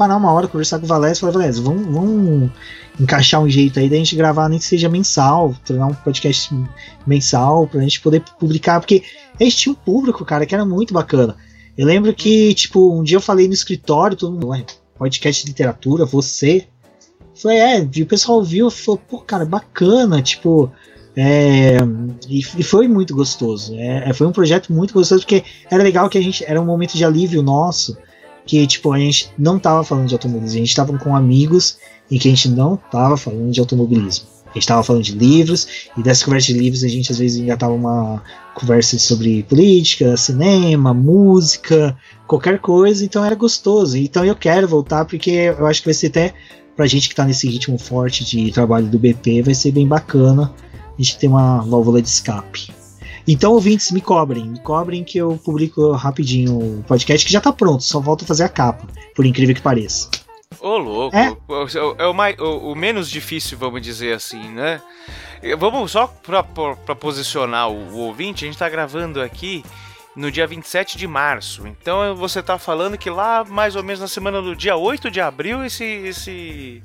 parar uma hora, conversar com o Valézio e falar, Valézio, vamos, vamos encaixar um jeito aí da gente gravar, nem que seja mensal, tornar um podcast mensal pra gente poder publicar, porque a gente tinha um público, cara, que era muito bacana. Eu lembro que, tipo, um dia eu falei no escritório, todo mundo, ué, podcast de literatura, você? Foi, é, e o pessoal ouviu e falou, pô, cara, bacana, tipo, é, e, e, foi muito gostoso. É, é, foi um projeto muito gostoso porque era legal que a gente era um momento de alívio nosso, que tipo a gente não tava falando de automobilismo, a gente tava com amigos em que a gente não tava falando de automobilismo. A gente tava falando de livros e dessa conversa de livros a gente às vezes engatava uma conversa sobre política, cinema, música, qualquer coisa. Então era gostoso. Então eu quero voltar porque eu acho que vai ser até pra gente que tá nesse ritmo forte de trabalho do BP vai ser bem bacana a gente tem uma válvula de escape. Então, ouvintes, me cobrem. Me cobrem que eu publico rapidinho o podcast que já tá pronto, só volto a fazer a capa, por incrível que pareça. Ô, louco. É? É, o, mais, o, o menos difícil, vamos dizer assim, né? Vamos só pra posicionar o, o ouvinte, a gente tá gravando aqui no dia 27 de março. Então você está falando que lá, mais ou menos na semana do dia 8 de abril, esse, esse,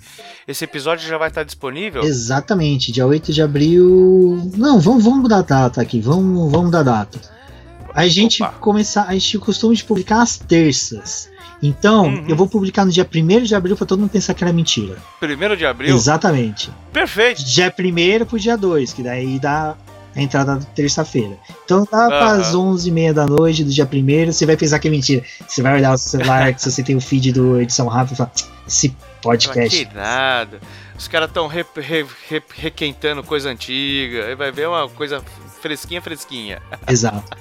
esse episódio já vai estar disponível? Exatamente, dia 8 de abril. Não, vamos, vamos mudar a data aqui, vamos, vamos mudar a data. A gente Opa. começar, a gente costuma de publicar às terças. Então, Uhum. eu vou publicar no dia 1 de abril para todo mundo pensar que era mentira. 1 de abril? Exatamente. Perfeito. Dia 1 pro dia 2, que daí dá a entrada da terça-feira. Então lá para Aham. as 11h30 da noite do dia 1 você vai pensar que é mentira. Você vai olhar o celular, que você tem o feed do Edição Rápida e falar, esse podcast. Que nada. Os caras estão re, re- re- requentando coisa antiga. Aí vai ver uma coisa fresquinha, fresquinha. Exato.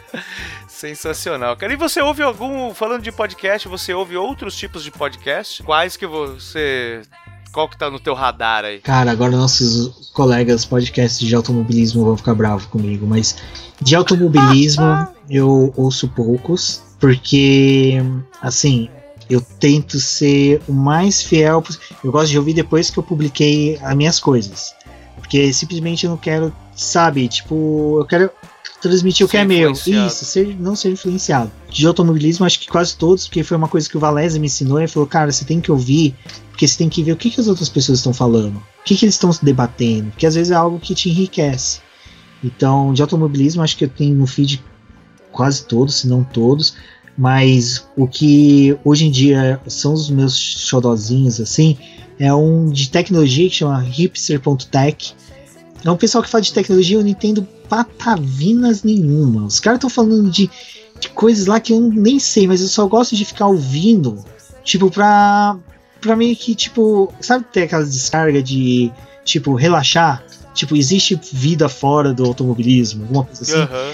Sensacional, cara. E você ouve algum, falando de podcast, você ouve outros tipos de podcast? Quais que você. Qual que tá no teu radar aí? Cara, agora nossos colegas podcasts de automobilismo vão ficar bravos comigo, mas de automobilismo eu ouço poucos, porque, assim, eu tento ser o mais fiel. Eu gosto de ouvir depois que eu publiquei as minhas coisas, porque simplesmente eu não quero, sabe, tipo, eu quero transmitir o que é meu. Isso, ser, não ser influenciado. De automobilismo, acho que quase todos, porque foi uma coisa que o Valese me ensinou. Ele falou, cara, você tem que ouvir, porque você tem que ver o que, que as outras pessoas estão falando. O que, que eles estão debatendo. Porque às vezes é algo que te enriquece. Então, de automobilismo, acho que eu tenho no feed quase todos, se não todos. Mas o que hoje em dia são os meus xodozinhos, assim, é um de tecnologia que chama hipster.tech. É um pessoal que fala de tecnologia, eu não entendo patavinas nenhuma. Os caras estão falando de, de coisas lá que eu nem sei, mas eu só gosto de ficar ouvindo, tipo, pra, pra meio que, tipo, sabe ter aquelas descargas de, tipo, relaxar? Tipo, existe vida fora do automobilismo, alguma coisa assim. Aham.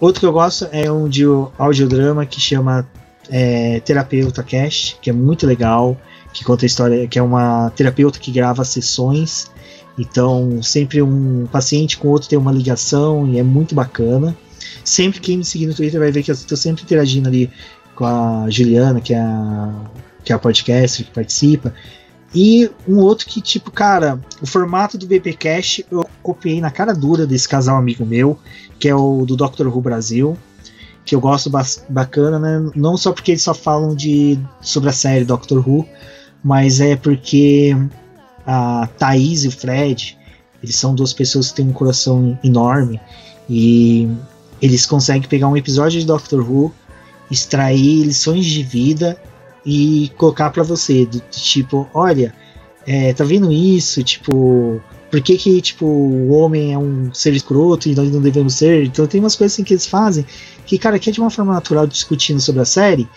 Outro que eu gosto é um de audiodrama que chama é, Terapeuta Cast, que é muito legal, que conta a história, que é uma terapeuta que grava sessões. Então, sempre um paciente com outro tem uma ligação e é muito bacana. Sempre quem me seguir no Twitter vai ver que eu estou sempre interagindo ali com a Juliana, que é a, que é a podcaster que participa. E um outro que, tipo, cara, o formato do BPcast eu copiei na cara dura desse casal amigo meu, que é o do Doctor Who Brasil, que eu gosto bas- bacana, né? Não só porque eles só falam de sobre a série Doctor Who, mas é porque a Thaís e o Fred, eles são duas pessoas que têm um coração enorme e eles conseguem pegar um episódio de Doctor Who, extrair lições de vida e colocar pra você, do tipo, olha, é, tá vendo isso? Tipo, por que que, tipo, o homem é um ser escroto e nós não devemos ser? Então tem umas coisas assim que eles fazem que, cara, que é de uma forma natural discutindo sobre a série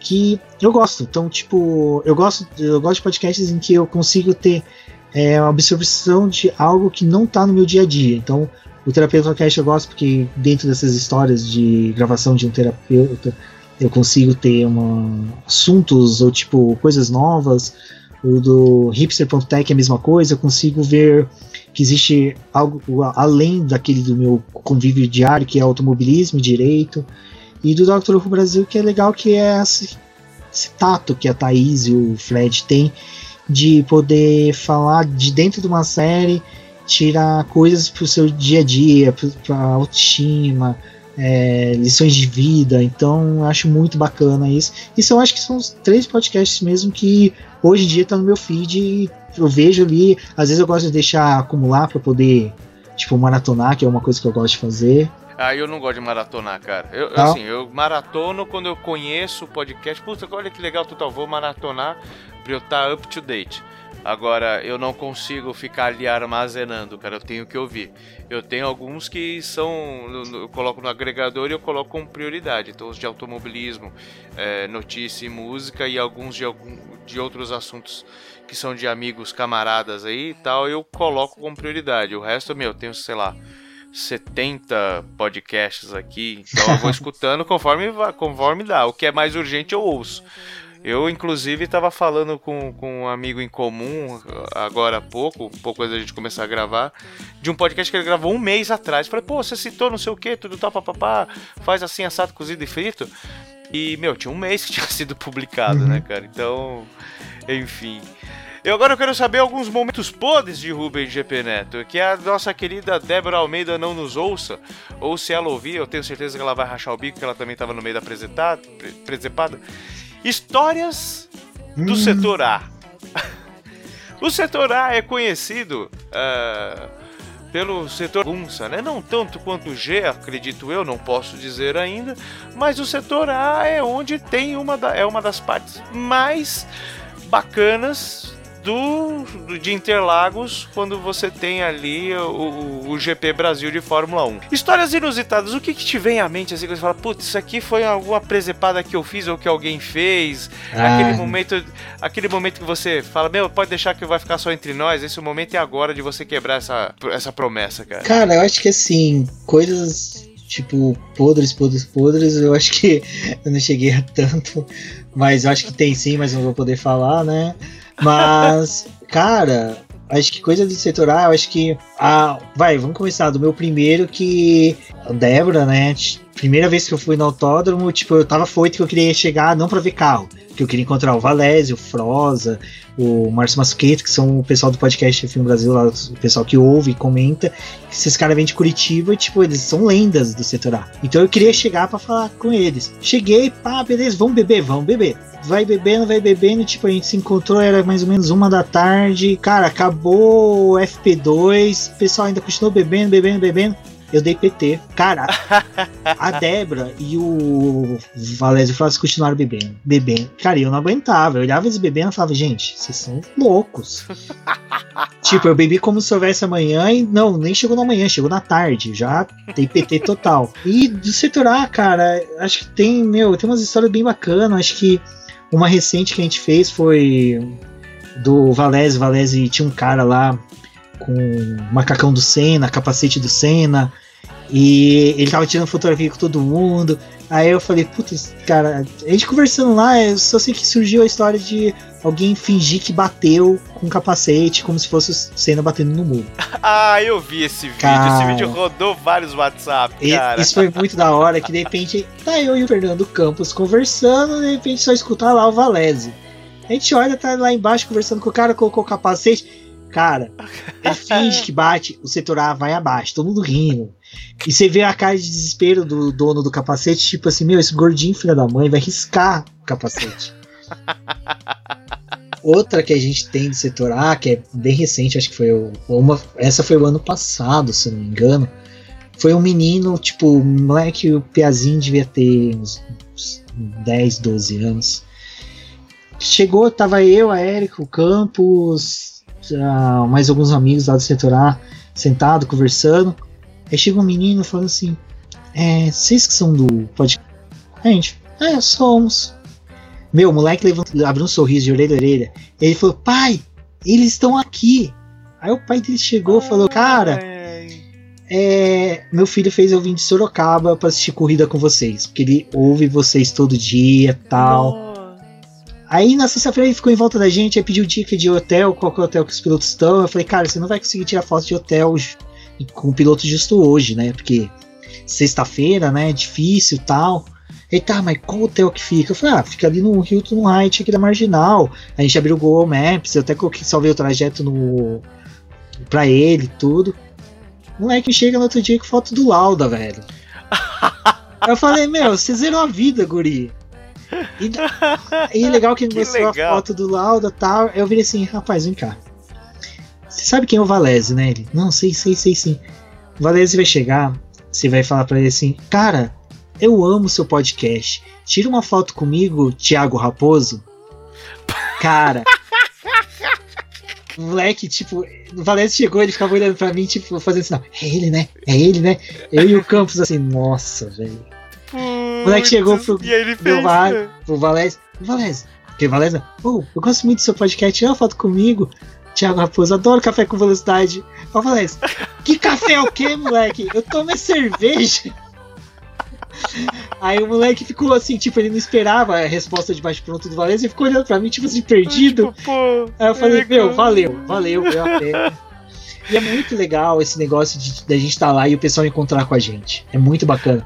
que eu gosto. Então, tipo, eu gosto, eu gosto de podcasts em que eu consigo ter é, uma absorção de algo que não tá no meu dia a dia. Então, O Terapeuta Cast eu gosto porque dentro dessas histórias de gravação de um terapeuta eu consigo ter uma, assuntos ou tipo coisas novas. O do hipster.tech é a mesma coisa, eu consigo ver que existe algo além daquele do meu convívio diário, que é automobilismo, direito. E do Dr. Who Brasil, que é legal, que é esse, esse tato que a Thaís e o Fred têm de poder falar de dentro de uma série, tirar coisas pro seu dia a dia, pra autoestima, é, lições de vida. Então, acho muito bacana isso. Isso eu acho que são os três podcasts mesmo que hoje em dia tá no meu feed eu vejo ali. Às vezes eu gosto de deixar acumular para poder, tipo, maratonar, que é uma coisa que eu gosto de fazer. Ah, eu não gosto de maratonar, cara. Eu, Não? assim, eu maratono quando eu conheço o podcast. Puta, olha que legal, Total, vou maratonar pra eu estar up to date. Agora, eu não consigo ficar ali armazenando, cara. Eu tenho que ouvir. Eu tenho alguns que são. Eu coloco no agregador e eu coloco como prioridade. Então, os de automobilismo, é, notícia e música, e alguns de, algum, de outros assuntos que são de amigos, camaradas aí e tal, eu coloco como prioridade. O resto, meu, eu tenho, sei lá, 70 podcasts aqui, então eu vou escutando conforme, conforme dá. O que é mais urgente eu ouço. Eu, inclusive, estava falando com, com um amigo em comum agora há pouco, um pouco antes da gente começar a gravar, de um podcast que ele gravou um mês atrás. Falei, pô, você citou não sei o que, tudo tal, papapá, faz assim, assado, cozido e frito. E, meu, tinha um mês que tinha sido publicado, né, cara? Então, enfim. Eu agora eu quero saber alguns momentos podres de Rubem GP Neto, que a nossa querida Débora Almeida não nos ouça, ou se ela ouvir, eu tenho certeza que ela vai rachar o bico, que ela também estava no meio da presepada. Histórias do Hum. setor A. o setor A é conhecido ah, pelo setor bagunça, né? Não tanto quanto o G, acredito eu, não posso dizer ainda, mas o setor A é onde tem uma, da- é uma das partes mais bacanas do, do- de Interlagos quando você tem ali o, o- o GP Brasil de Fórmula 1. Histórias inusitadas, o que, que te vem à mente assim que você fala, putz, isso aqui foi alguma presepada que eu fiz ou que alguém fez? Aquele Ah. momento, aquele momento que você fala, meu, pode deixar que vai ficar só entre nós, esse momento é agora de você quebrar essa, essa promessa, cara. Cara, eu acho que assim, coisas tipo podres, podres, podres, eu acho que eu não cheguei a tanto, mas eu acho que tem sim, mas não vou poder falar, né? Mas, cara, acho que coisa do setor A, eu acho que. Ah, vai, vamos começar do meu primeiro que. A Débora, né? Primeira vez que eu fui no autódromo, tipo, eu tava foito que eu queria chegar não pra ver carro, que eu queria encontrar o Valésio, o Froza, o Márcio Masqueto, que são o pessoal do podcast Filme Brasil, lá, o pessoal que ouve e comenta. Esses caras vêm de Curitiba e, tipo, eles são lendas do setor A. Então eu queria chegar pra falar com eles. Cheguei, pá, beleza, vamos beber, vamos beber. Vai bebendo, vai bebendo, tipo, a gente se encontrou, era mais ou menos uma da tarde. Cara, acabou o FP2, o pessoal ainda continuou bebendo, bebendo, bebendo. Eu dei PT. Cara, a Débora e o Valésio Flávio continuaram bebendo, bebendo. Cara, eu não aguentava. Eu olhava eles bebendo e falava, gente, vocês são loucos. tipo, eu bebi como se houvesse amanhã e não, nem chegou na manhã, chegou na tarde. Já dei PT total. E do setor A, cara, acho que tem, meu, tem umas histórias bem bacanas. Acho que uma recente que a gente fez foi do Valese. Valese tinha um cara lá com macacão do Senna, capacete do Senna. E ele tava tirando fotografia com todo mundo. Aí eu falei, putz, cara, a gente conversando lá, eu só sei que surgiu a história de alguém fingir que bateu com capacete, como se fosse o Senna batendo no muro. Ah, eu vi esse vídeo. Cara. Esse vídeo rodou vários WhatsApp, cara. Isso foi muito da hora, que de repente tá eu e o Fernando Campos conversando, de repente só escutar lá o Valese. A gente olha, tá lá embaixo conversando com o cara, colocou o capacete. Cara, ele finge que bate, o setor A vai abaixo, todo mundo rindo. E você vê a cara de desespero do dono do capacete, tipo assim, meu, esse gordinho filho da mãe vai riscar o capacete. Outra que a gente tem do setor A, que é bem recente, acho que foi o- uma. Essa foi o ano passado, se eu não me engano. Foi um menino, tipo, moleque, o Piazinho devia ter uns, uns 10, 12 anos. Chegou, tava eu, a Érica, o Campos, ah, mais alguns amigos lá do setor A, sentado, conversando. Aí chegou um menino falando assim: É, vocês que são do podcast? A gente, é, somos. Meu, o moleque levantou, abriu um sorriso de orelha a orelha. Ele falou: Pai, eles estão aqui. Aí o pai dele chegou e falou: Cara, é, meu filho fez eu vir de Sorocaba pra assistir corrida com vocês, porque ele ouve vocês todo dia tal. Aí na sexta-feira ele ficou em volta da gente, aí pediu dica de hotel, qual que é o hotel que os pilotos estão. Eu falei, cara, você não vai conseguir tirar foto de hotel com o piloto justo hoje, né? Porque sexta-feira, né? É difícil tal. Ele tá, mas qual hotel que fica? Eu falei, ah, fica ali no Hilton Heights aqui da Marginal. A gente abriu o Google Maps, eu até coloquei, salvei o trajeto no pra ele e tudo. O moleque chega no outro dia com foto do Lauda, velho. Eu falei, meu, você zerou a vida, guri. E, e legal que ele Que mostrou legal. a foto do Lauda e tal. Eu virei assim, rapaz, vem cá. Você sabe quem é o Valese, né? Ele, não, sei, sei, sei sim. O Valese vai chegar, você vai falar pra ele assim, cara, eu amo seu podcast. Tira uma foto comigo, Thiago Raposo. Cara. O moleque, tipo, o Valese chegou, ele ficava olhando pra mim, tipo, fazendo assim, não, é ele, né? É ele, né? Eu e o Campos assim, nossa, velho. O moleque chegou pro, E aí ele pro, fez. Va- né? pro Valese. Valese, porque Valese, oh, eu gosto muito do seu podcast, tira uma foto comigo. Thiago Raposo, adoro café com velocidade. Ó, Valese, que café é o quê, moleque? Eu tomo é cerveja. Aí o moleque ficou assim, tipo, ele não esperava a resposta de baixo pronto do Valese e ficou olhando pra mim, tipo assim, perdido. Tipo, pô, Aí eu falei, legal. meu, valeu, valeu, valeu a pena. E é muito legal esse negócio de da gente estar lá e o pessoal encontrar com a gente. É muito bacana.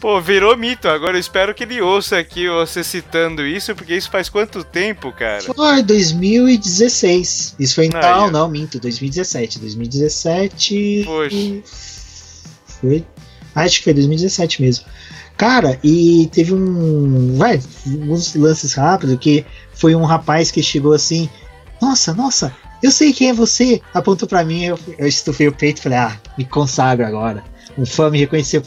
Pô, virou mito. Agora eu espero que ele ouça aqui você citando isso, porque isso faz quanto tempo, cara? Foi 2016. Isso foi em. Aí, Não, ó. não, minto. 2017. 2017. Poxa. Foi. Acho que foi 2017 mesmo. Cara, e teve um. Vai, uns lances rápidos que foi um rapaz que chegou assim. Nossa, nossa, eu sei quem é você. Apontou pra mim, eu, eu estufei o peito e falei, ah, me consagro agora. Um fã me reconheceu.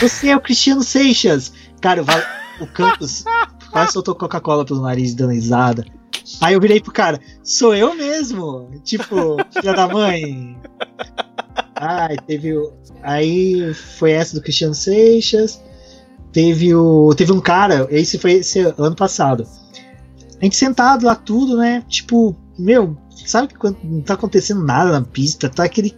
Você é o Cristiano Seixas. Cara, o, o Campos quase soltou Coca-Cola pelo nariz dando risada. Aí eu virei pro cara, sou eu mesmo. Tipo, filha da mãe. Ai, teve o. Aí foi essa do Cristiano Seixas. Teve o. Teve um cara, esse foi esse ano passado. A gente sentado lá tudo, né? Tipo, meu, sabe que quando não tá acontecendo nada na pista, tá aquele.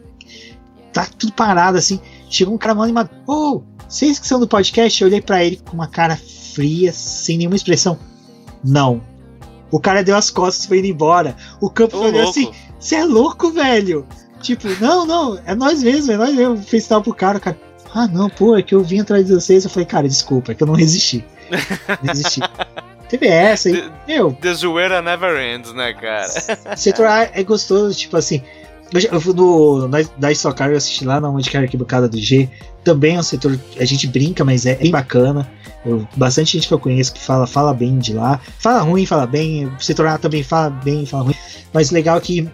Tá tudo parado assim. Chegou um cara mal animado. Ô, vocês que são do podcast, eu olhei pra ele com uma cara fria, sem nenhuma expressão. Não. O cara deu as costas e foi indo embora. O campo Ô, louco. assim: você é louco, velho? Tipo, não, não, é nós mesmo, é nós mesmo. Fez sinal pro cara, o cara. Ah, não, pô, é que eu vim atrás de vocês. Eu falei, cara, desculpa, é que eu não resisti. Não resisti. Teve essa aí. Meu, The zoeira never ends, né, cara? setor A é gostoso, tipo assim. Eu, eu fui no, na, da Stock Car, eu assisti lá na onde que era arquibancada do G. Também é um setor. A gente brinca, mas é bem bacana. Eu- bastante gente que eu conheço que fala, fala bem de lá. Fala ruim, fala bem. O setor A também fala bem, fala ruim. Mas legal que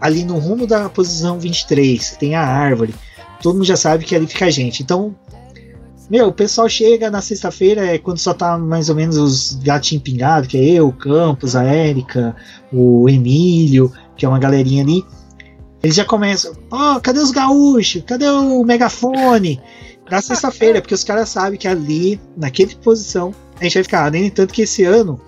ali no rumo da posição 23 tem a árvore. Todo mundo já sabe que ali fica a gente. Então, meu, o pessoal chega na sexta-feira, é quando só tá mais ou menos os gatinhos pingados, que é eu, o Campos, a Érica, o Emílio, que é uma galerinha ali. Eles já começam, ó, cadê os gaúchos? Cadê o megafone? Na sexta-feira, porque os caras sabem que ali, naquela posição, a gente vai ficar. Nem tanto que esse ano,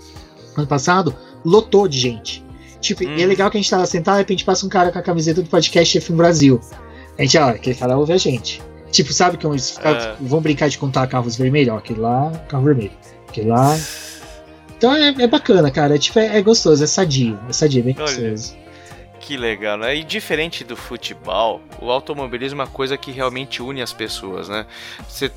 ano passado, lotou de gente. Tipo, e é Hum. legal que a gente tava sentado, de repente passa um cara com a camiseta do podcast F1 Brasil. A gente, ó, aquele cara ouve a gente. Tipo, sabe que eles É. vão brincar de contar carros vermelhos? Ó, aquele lá, carro vermelho. Aquele lá. Então é, é bacana, cara. É, tipo, é, é gostoso, é sadio. É sadio, é bem Olha. Que legal, né? E diferente do futebol, o automobilismo é uma coisa que realmente une as pessoas, né? Você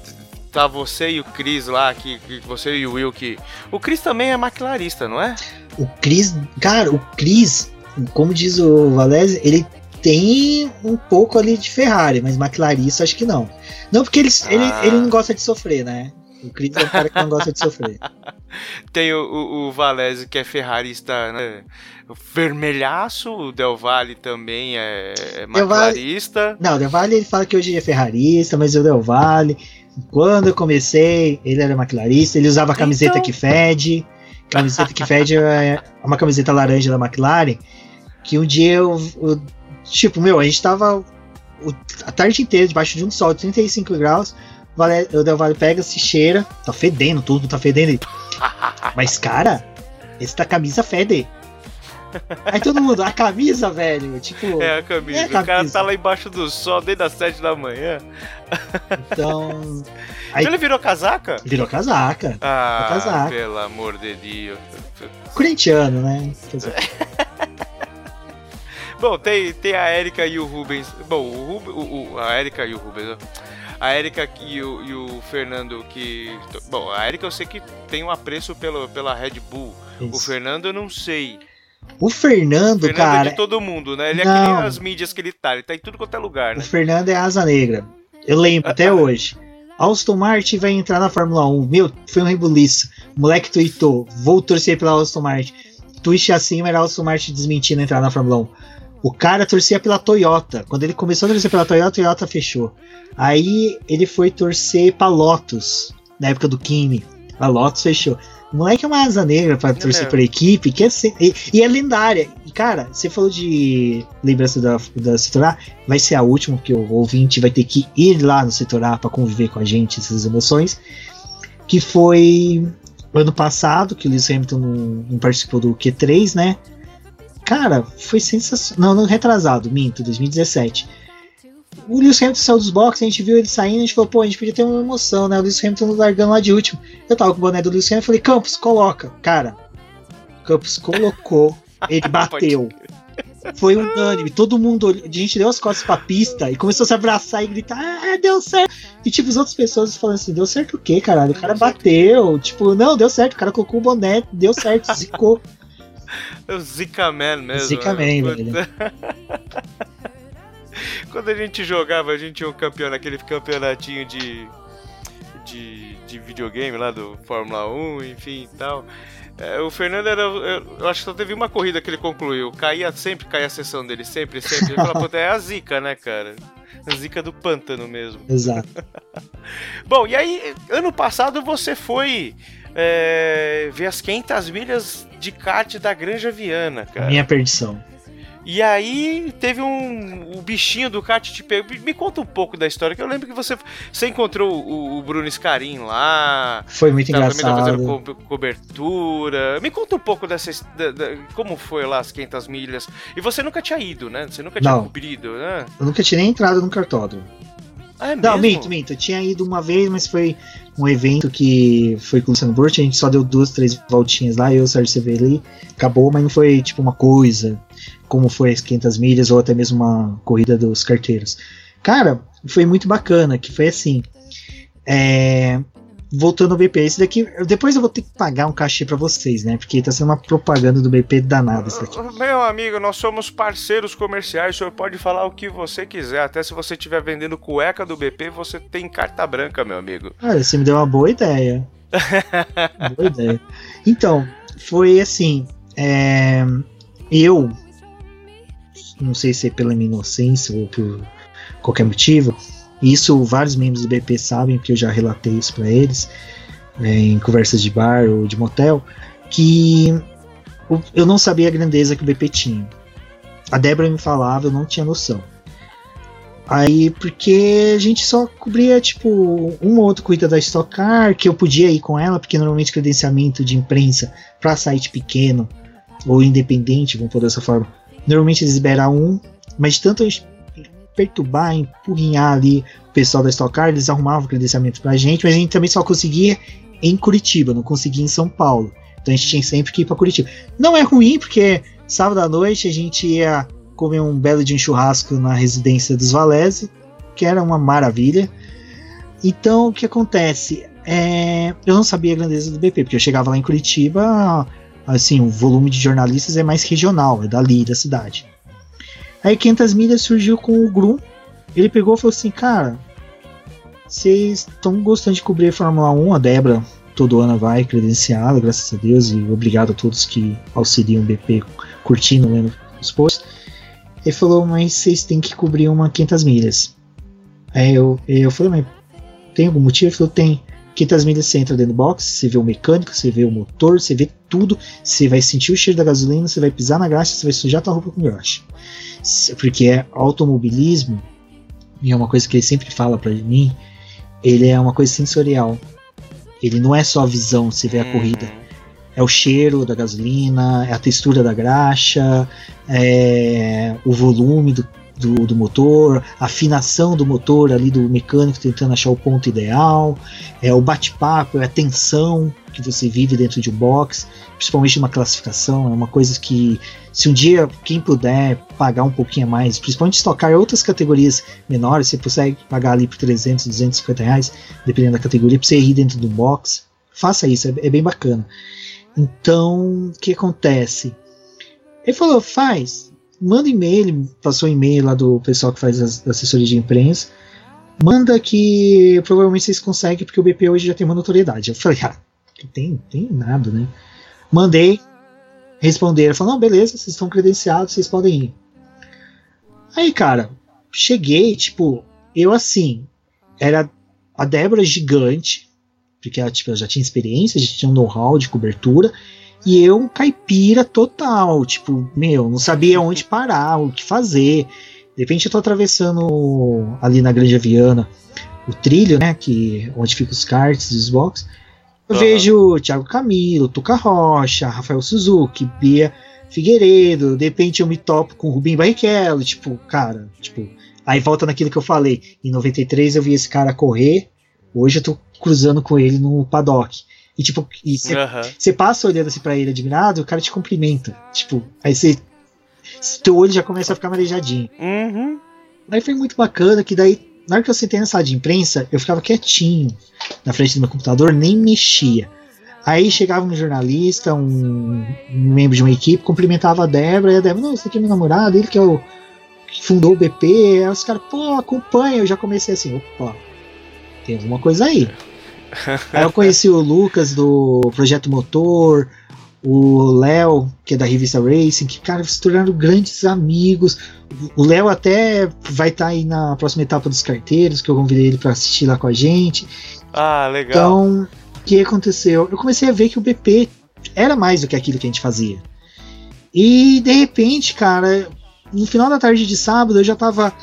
tá você e o Cris lá, que, que você e o Will que o Cris também é maquilarista, não é? O Cris, cara, o Cris, como diz o Valese, ele tem um pouco ali de Ferrari, mas McLarista acho que não. Não, porque ele, ele, Ah. ele não gosta de sofrer, né? O Cris é um cara que não gosta de sofrer. Tem o, o, o Valese que é ferrarista, né? Vermelhaço, o Del Valle também é, é maquilarista. Não, o Del Valle ele fala que hoje é ferrarista, mas o Del Valle, quando eu comecei, ele era McLarista, ele usava a camiseta Então. que fede. Camiseta que fede é uma camiseta laranja da McLaren. Que um dia eu, eu- Tipo, meu, a gente tava o- a tarde inteira debaixo de um sol de 35 graus. Vale, o Del Valle pega, se cheira, tá fedendo, tudo tá fedendo. Mas, cara, essa camisa fede. Aí todo mundo, a camisa, velho. Tipo, É a camisa. É a O cara camisa. tá lá embaixo do sol desde as 7 da manhã. então. Aí Então ele virou casaca? virou casaca. Ah, casaca. pelo amor de Deus. Corintiano, né? Bom, tem, tem a Erika e o Rubens. Bom, o, Rub- o- o- a Erika e o Rubens. ó. A Erika e o, e o Fernando que. Bom, a Erika eu sei que tem um apreço pelo, pela Red Bull. O isso. Fernando eu não sei. O Fernando, O Fernando é cara. de todo mundo, né? Ele é Não. que nem as mídias que ele tá. Ele tá em tudo quanto é lugar, O né? Fernando é asa negra. Eu lembro até hoje. Aston Martin vai entrar na Fórmula 1. Meu, foi um rebuliço. O moleque tweetou. Vou torcer pela Aston Martin. Twist acima era Aston Martin desmentindo entrar na Fórmula 1. O cara torcia pela Toyota. Quando ele começou a torcer pela Toyota, a Toyota fechou. Aí ele foi torcer pra Lotus. Na época do Kimi. A Lotus fechou. O moleque é uma asa negra pra torcer mesmo. por equipe. Que é e, e é lendária. E cara, você falou de lembrança da, da setor. Vai ser a última, porque o ouvinte vai ter que ir lá no setor A pra conviver com a gente, essas emoções. Que foi ano passado, que o Lewis Hamilton não, não participou do Q3, né? Cara, foi sensacional. Não, não, retrasado, minto, 2017. O Lewis Hamilton saiu dos boxes, a gente viu ele saindo, a gente falou, pô, a gente podia ter uma emoção, né? O Lewis Hamilton largando lá de último. Eu tava com o boné do Lewis Hamilton, falei, Campos, coloca. Cara, Campos colocou, ele bateu. Foi unânime, todo mundo, olhou- a gente deu as costas pra pista e começou a se abraçar e gritar, ah, deu certo. E tipo, as outras pessoas falando assim, deu certo o quê, caralho? O cara bateu, tipo, não, deu certo, o cara colocou o boné, deu certo, zicou. É o Zika Man mesmo. Zika né? Man, Quando- velho. Quando a gente jogava, a gente tinha um campeão naquele campeonatinho de, de, de videogame lá do Fórmula 1, enfim e tal. É, o Fernando era. Eu, acho que só teve uma corrida que ele concluiu. Caía sempre, caía a sessão dele, sempre, sempre. Ele falou, é a zica, né, cara? A zica do pântano mesmo. Exato. Bom, e aí, ano passado você foi é, ver as 500 milhas de kart da Granja Viana, cara. Minha perdição. E aí teve um. O bichinho do kart te pegou. Me- conta um pouco da história, que eu lembro que você, você encontrou o, o Bruno Scarin lá. Foi muito Tava, tava fazendo engraçado. co- cobertura. Me conta um pouco dessa. da- da- como foi lá as 500 milhas. E você nunca tinha ido, né? Você nunca tinha Não. cobrido, né? Eu nunca tinha nem entrado no cartódromo. Ah, é Não, mesmo? minto, minto. Eu tinha ido uma vez, mas foi um evento que foi com o Luciano Burti. A gente só deu duas, três voltinhas lá. Eu e o Sérgio Severi. Acabou, mas não foi tipo uma coisa como foi as 500 milhas ou até mesmo uma corrida dos carteiros. Cara, foi muito bacana. Que foi assim. É, voltando ao BP, esse daqui. Depois eu vou ter que pagar um cachê pra vocês, né? Porque tá sendo uma propaganda do BP danada isso daqui. Meu amigo, nós somos parceiros comerciais, o senhor pode falar o que você quiser. Até se você estiver vendendo cueca do BP, você tem carta branca, meu amigo. Olha, você me deu uma boa ideia. boa ideia. Então, foi assim. é, eu, não sei se é pela minha inocência ou por qualquer motivo, isso vários membros do BP sabem, porque eu já relatei isso pra eles, é, em conversas de bar ou de motel, que eu não sabia a grandeza que o BP tinha. A Débora me falava, eu não tinha noção. Aí, porque a gente só cobria, tipo, uma ou outra corrida da Stock Car, que eu podia ir com ela, porque normalmente credenciamento de imprensa para site pequeno ou independente, vamos pôr dessa forma, normalmente eles liberam um, mas de tanto perturbar, empurrinhar ali o pessoal da Stock Car, eles arrumavam credenciamento pra gente, mas a gente também só conseguia em Curitiba, não conseguia em São Paulo. Então a gente tinha sempre que ir pra Curitiba. Não é ruim, porque sábado à noite a gente ia comer um belo de um churrasco na residência dos Valese, que era uma maravilha. Então, o que acontece? É, eu não sabia a grandeza do BP, porque eu chegava lá em Curitiba, assim, o volume de jornalistas é mais regional, é dali, da cidade. Aí 500 milhas surgiu com o Grum, ele pegou e falou assim, cara, vocês estão gostando de cobrir a Fórmula 1, a Débora todo ano vai credenciada, graças a Deus, e obrigado a todos que auxiliam o BP curtindo, lendo os posts. Ele falou, mas vocês têm que cobrir uma 500 milhas. Aí eu, eu falei, mas tem algum motivo? Ele falou, tem. 500 milhas você entra dentro do box, você vê o mecânico, você vê o motor, você vê tudo, você vai sentir o cheiro da gasolina, você vai pisar na graxa, você vai sujar tua roupa com graxa. Porque é automobilismo, e é uma coisa que ele sempre fala pra mim, ele é uma coisa sensorial. Ele não é só visão, você vê a corrida. É o cheiro da gasolina, é a textura da graxa, é o volume do, do, do motor, afinação do motor ali do mecânico tentando achar o ponto ideal, é o bate-papo, é a tensão que você vive dentro de um box, principalmente uma classificação, é uma coisa que se um dia quem puder pagar um pouquinho a mais, principalmente estocar outras categorias menores, você consegue pagar ali por 300, 250 reais, dependendo da categoria, para você ir dentro do box, faça isso, é, é bem bacana. Então, o que acontece? Ele falou, faz, manda e-mail, passou e-mail lá do pessoal que faz as assessoria de imprensa, manda que provavelmente vocês conseguem, porque o BP hoje já tem uma notoriedade. Eu falei, ah, tem, tem nada, né? Mandei, responderam, falaram, não, beleza, vocês estão credenciados, vocês podem ir. Aí, cara, cheguei, tipo, eu assim, era a Débora gigante, porque ela, tipo, ela já tinha experiência, já tinha um know-how de cobertura, e eu um caipira total, tipo, meu, não sabia onde parar, o que fazer. De repente eu tô atravessando ali na Grande Viana o trilho, né, que onde ficam os karts e os box. Eu Aham. vejo Thiago Camilo, Tuca Rocha, Rafael Suzuki, Bia Figueiredo, de repente eu me topo com o Rubem Barrichello, tipo, cara, tipo, aí volta naquilo que eu falei, em 93 eu vi esse cara correr, hoje eu tô cruzando com ele no paddock. E tipo, e você você passa olhando assim pra ele admirado, o cara te cumprimenta. Tipo, aí você. Teu olho já começa a ficar marejadinho. Uhum. Aí foi muito bacana que daí, na hora que eu sentei na sala de imprensa, eu ficava quietinho na frente do meu computador, nem mexia. Aí chegava um jornalista, um, um membro de uma equipe, cumprimentava a Débora, e a Débora, não, esse aqui é meu namorado, ele que é o que fundou o BP. Aí os caras, pô, acompanha. Eu já comecei assim, opa, tem alguma coisa aí. Aí eu conheci o Lucas do Projeto Motor, o Léo, que é da revista Racing, que, cara, se tornaram grandes amigos. O Léo até vai estar aí na próxima etapa dos carteiros, que eu convidei ele para assistir lá com a gente. Ah, legal. Então, o que aconteceu? Eu comecei a ver que o BP era mais do que aquilo que a gente fazia. E de repente, cara, no final da tarde de sábado eu já tava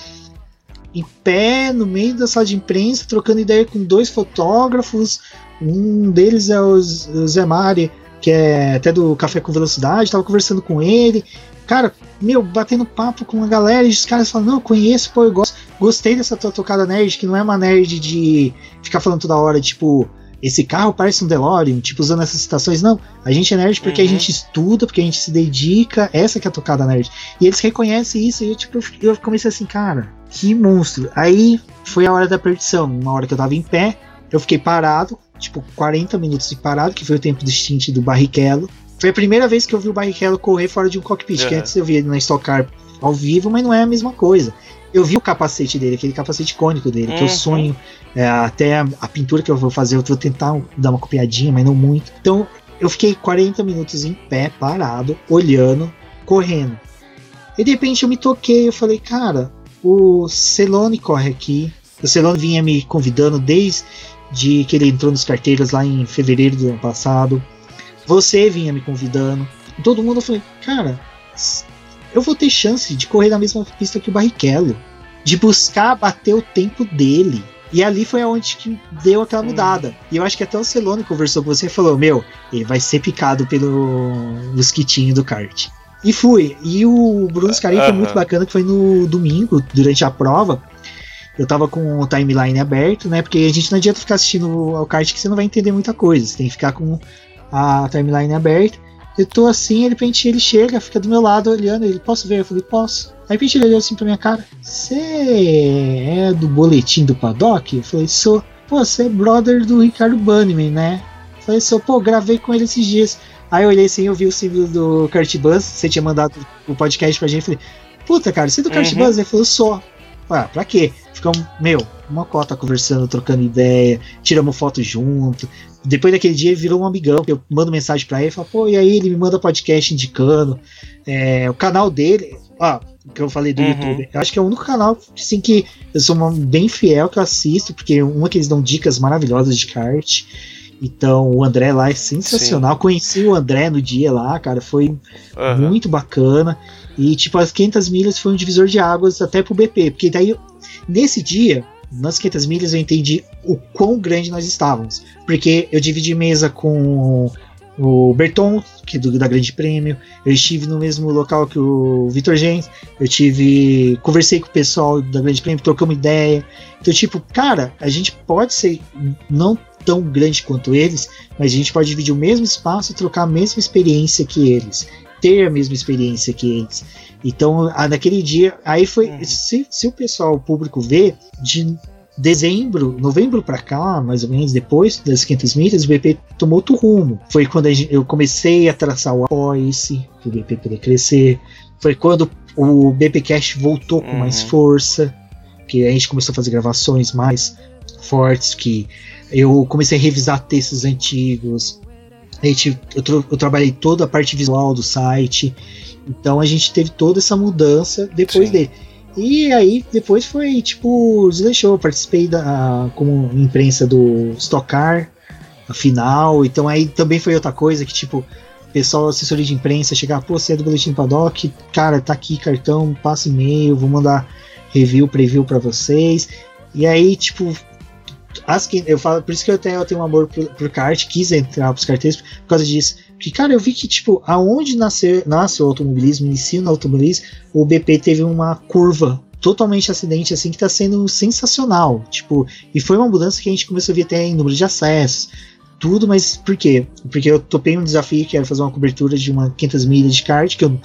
em pé no meio da sala de imprensa, trocando ideia com dois fotógrafos. Um deles é o Zé Mari, que é até do Café com Velocidade, tava conversando com ele. Cara, meu, batendo papo com a galera, e os caras falam, não, conheço, pô, eu gosto, gostei dessa tua tocada nerd, que não é uma nerd de ficar falando toda hora, tipo, esse carro parece um DeLorean, tipo, usando essas citações. Não, a gente é nerd porque a Uhum. gente estuda, porque a gente se dedica, essa que é a tocada nerd. E eles reconhecem isso, e eu, tipo, eu comecei assim, cara, que monstro. Aí foi a hora da perdição, uma hora que eu tava em pé, eu fiquei parado, tipo, 40 minutos de parado, que foi o tempo do stint do Barrichello. Foi a primeira vez que eu vi o Barrichello correr fora de um cockpit, que Aham. antes eu via ele na Stock Car ao vivo, mas não é a mesma coisa. Eu vi o capacete dele, aquele capacete icônico dele, que eu Uhum. sonho, é, até a, pintura que eu vou fazer, eu vou tentar dar uma copiadinha, mas não muito. Então, eu fiquei 40 minutos em pé, parado, olhando, correndo. E de repente eu me toquei, eu falei, cara, o Celone corre aqui. O Celone vinha me convidando desde que ele entrou nos carteiros lá em fevereiro do ano passado. Você vinha me convidando. Todo mundo eu falei, cara, eu vou ter chance de correr na mesma pista que o Barrichello. De buscar bater o tempo dele. E ali foi aonde que deu aquela Hum. mudada. E eu acho que até o Celone conversou com você e falou: Meu, ele vai ser picado pelo mosquitinho do kart. E fui. E o Bruno Scarin foi Aham. muito bacana, que foi no domingo, durante a prova. Eu tava com o timeline aberto, né? Porque a gente não adianta ficar assistindo ao kart que você não vai entender muita coisa. Você tem que ficar com a timeline aberta. Eu tô assim, de repente ele chega, fica do meu lado olhando. Ele, posso ver? Eu falei, posso. Aí de repente ele olhou assim pra minha cara: Você é do boletim do paddock? Eu falei, sou. Pô, você é brother do Ricardo Banniman, né? Eu falei, sou, pô, gravei com ele esses dias. Aí eu olhei assim, eu vi o símbolo do Kurt Buzz, você tinha mandado o podcast pra gente, eu falei, puta, cara, você é do Kurt Uhum. Buzz? Ele falou, sou. Ah, pra quê? Ficamos, meu, uma cota conversando, trocando ideia, tiramos foto junto. Depois daquele dia ele virou um amigão. Eu mando mensagem pra ele e falo, pô, e aí ele me manda podcast indicando. É, o canal dele, ó, que eu falei do Uhum. YouTube, eu acho que é o único canal assim que eu sou uma- bem fiel que eu assisto, porque uma que eles dão dicas maravilhosas de kart. Então o André lá é sensacional. Conheci o André no dia lá, cara, foi Aham. muito bacana. E, tipo, as 500 milhas foi um divisor de águas até pro BP. Porque daí, nesse dia, nas 500 milhas, eu entendi o quão grande nós estávamos. Porque eu dividi mesa com o Berton, que é do, da Grande Prêmio. Eu estive no mesmo local que o Vitor Gens. Eu tive. Conversei com o pessoal da Grande Prêmio, trocamos ideia. Então, tipo, cara, a gente pode ser não tão grande quanto eles, mas a gente pode dividir o mesmo espaço e trocar a mesma experiência que eles. Ter a mesma experiência que eles. Então, a- naquele dia, aí foi. Se, se o pessoal, o público vê, de dezembro, novembro pra cá, mais ou menos, depois das 500 milhas, o BP tomou outro rumo. Foi quando eu comecei a traçar o apoio-se, para o BP poder crescer. Foi quando o BP Cash voltou com mais Uhum. força, que a gente começou a fazer gravações mais fortes, que eu comecei a revisar textos antigos. A gente, eu, tro- eu trabalhei toda a parte visual do site. Então a gente teve toda essa mudança depois Sim. dele. E aí depois foi tipo desleixou, participei da como imprensa do Stock Car, a final, então aí também foi outra coisa que tipo pessoal assessoria de imprensa chegar, pô, você é do boletim paddock, cara, tá aqui cartão, passa e-mail, vou mandar review, preview pra vocês. E aí tipo as que eu falo, por isso que eu tenho, eu tenho um amor pro, pro kart, quis entrar pros carteiros por causa disso. Porque, cara, eu vi que, tipo, aonde nasceu, nasce o automobilismo, inicia no automobilismo, o BP teve uma curva totalmente acidente, assim, que tá sendo sensacional. Tipo, e foi uma mudança que a gente começou a ver até em número de acessos, tudo, mas por quê? Porque eu topei um desafio que era fazer uma cobertura de uma 500 milhas de kart, que eu,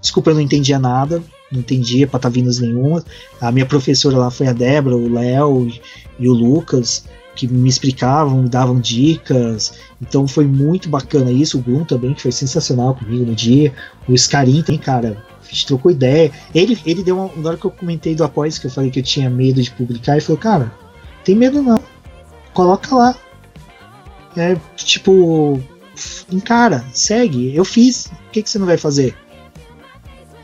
desculpa, eu não entendia nada, não entendia patavinas nenhuma. A minha professora lá foi a Débora, o Léo e, o Lucas, que me explicavam, me davam dicas. Então foi muito bacana isso. O Grum também, que foi sensacional comigo no dia. O Scarim também, cara, a gente trocou ideia. Ele, ele deu uma. Na hora que eu comentei do Após, que eu falei que eu tinha medo de publicar, ele falou, cara, tem medo não. Coloca lá. É tipo. Encara, segue. Eu fiz. O que, que você não vai fazer?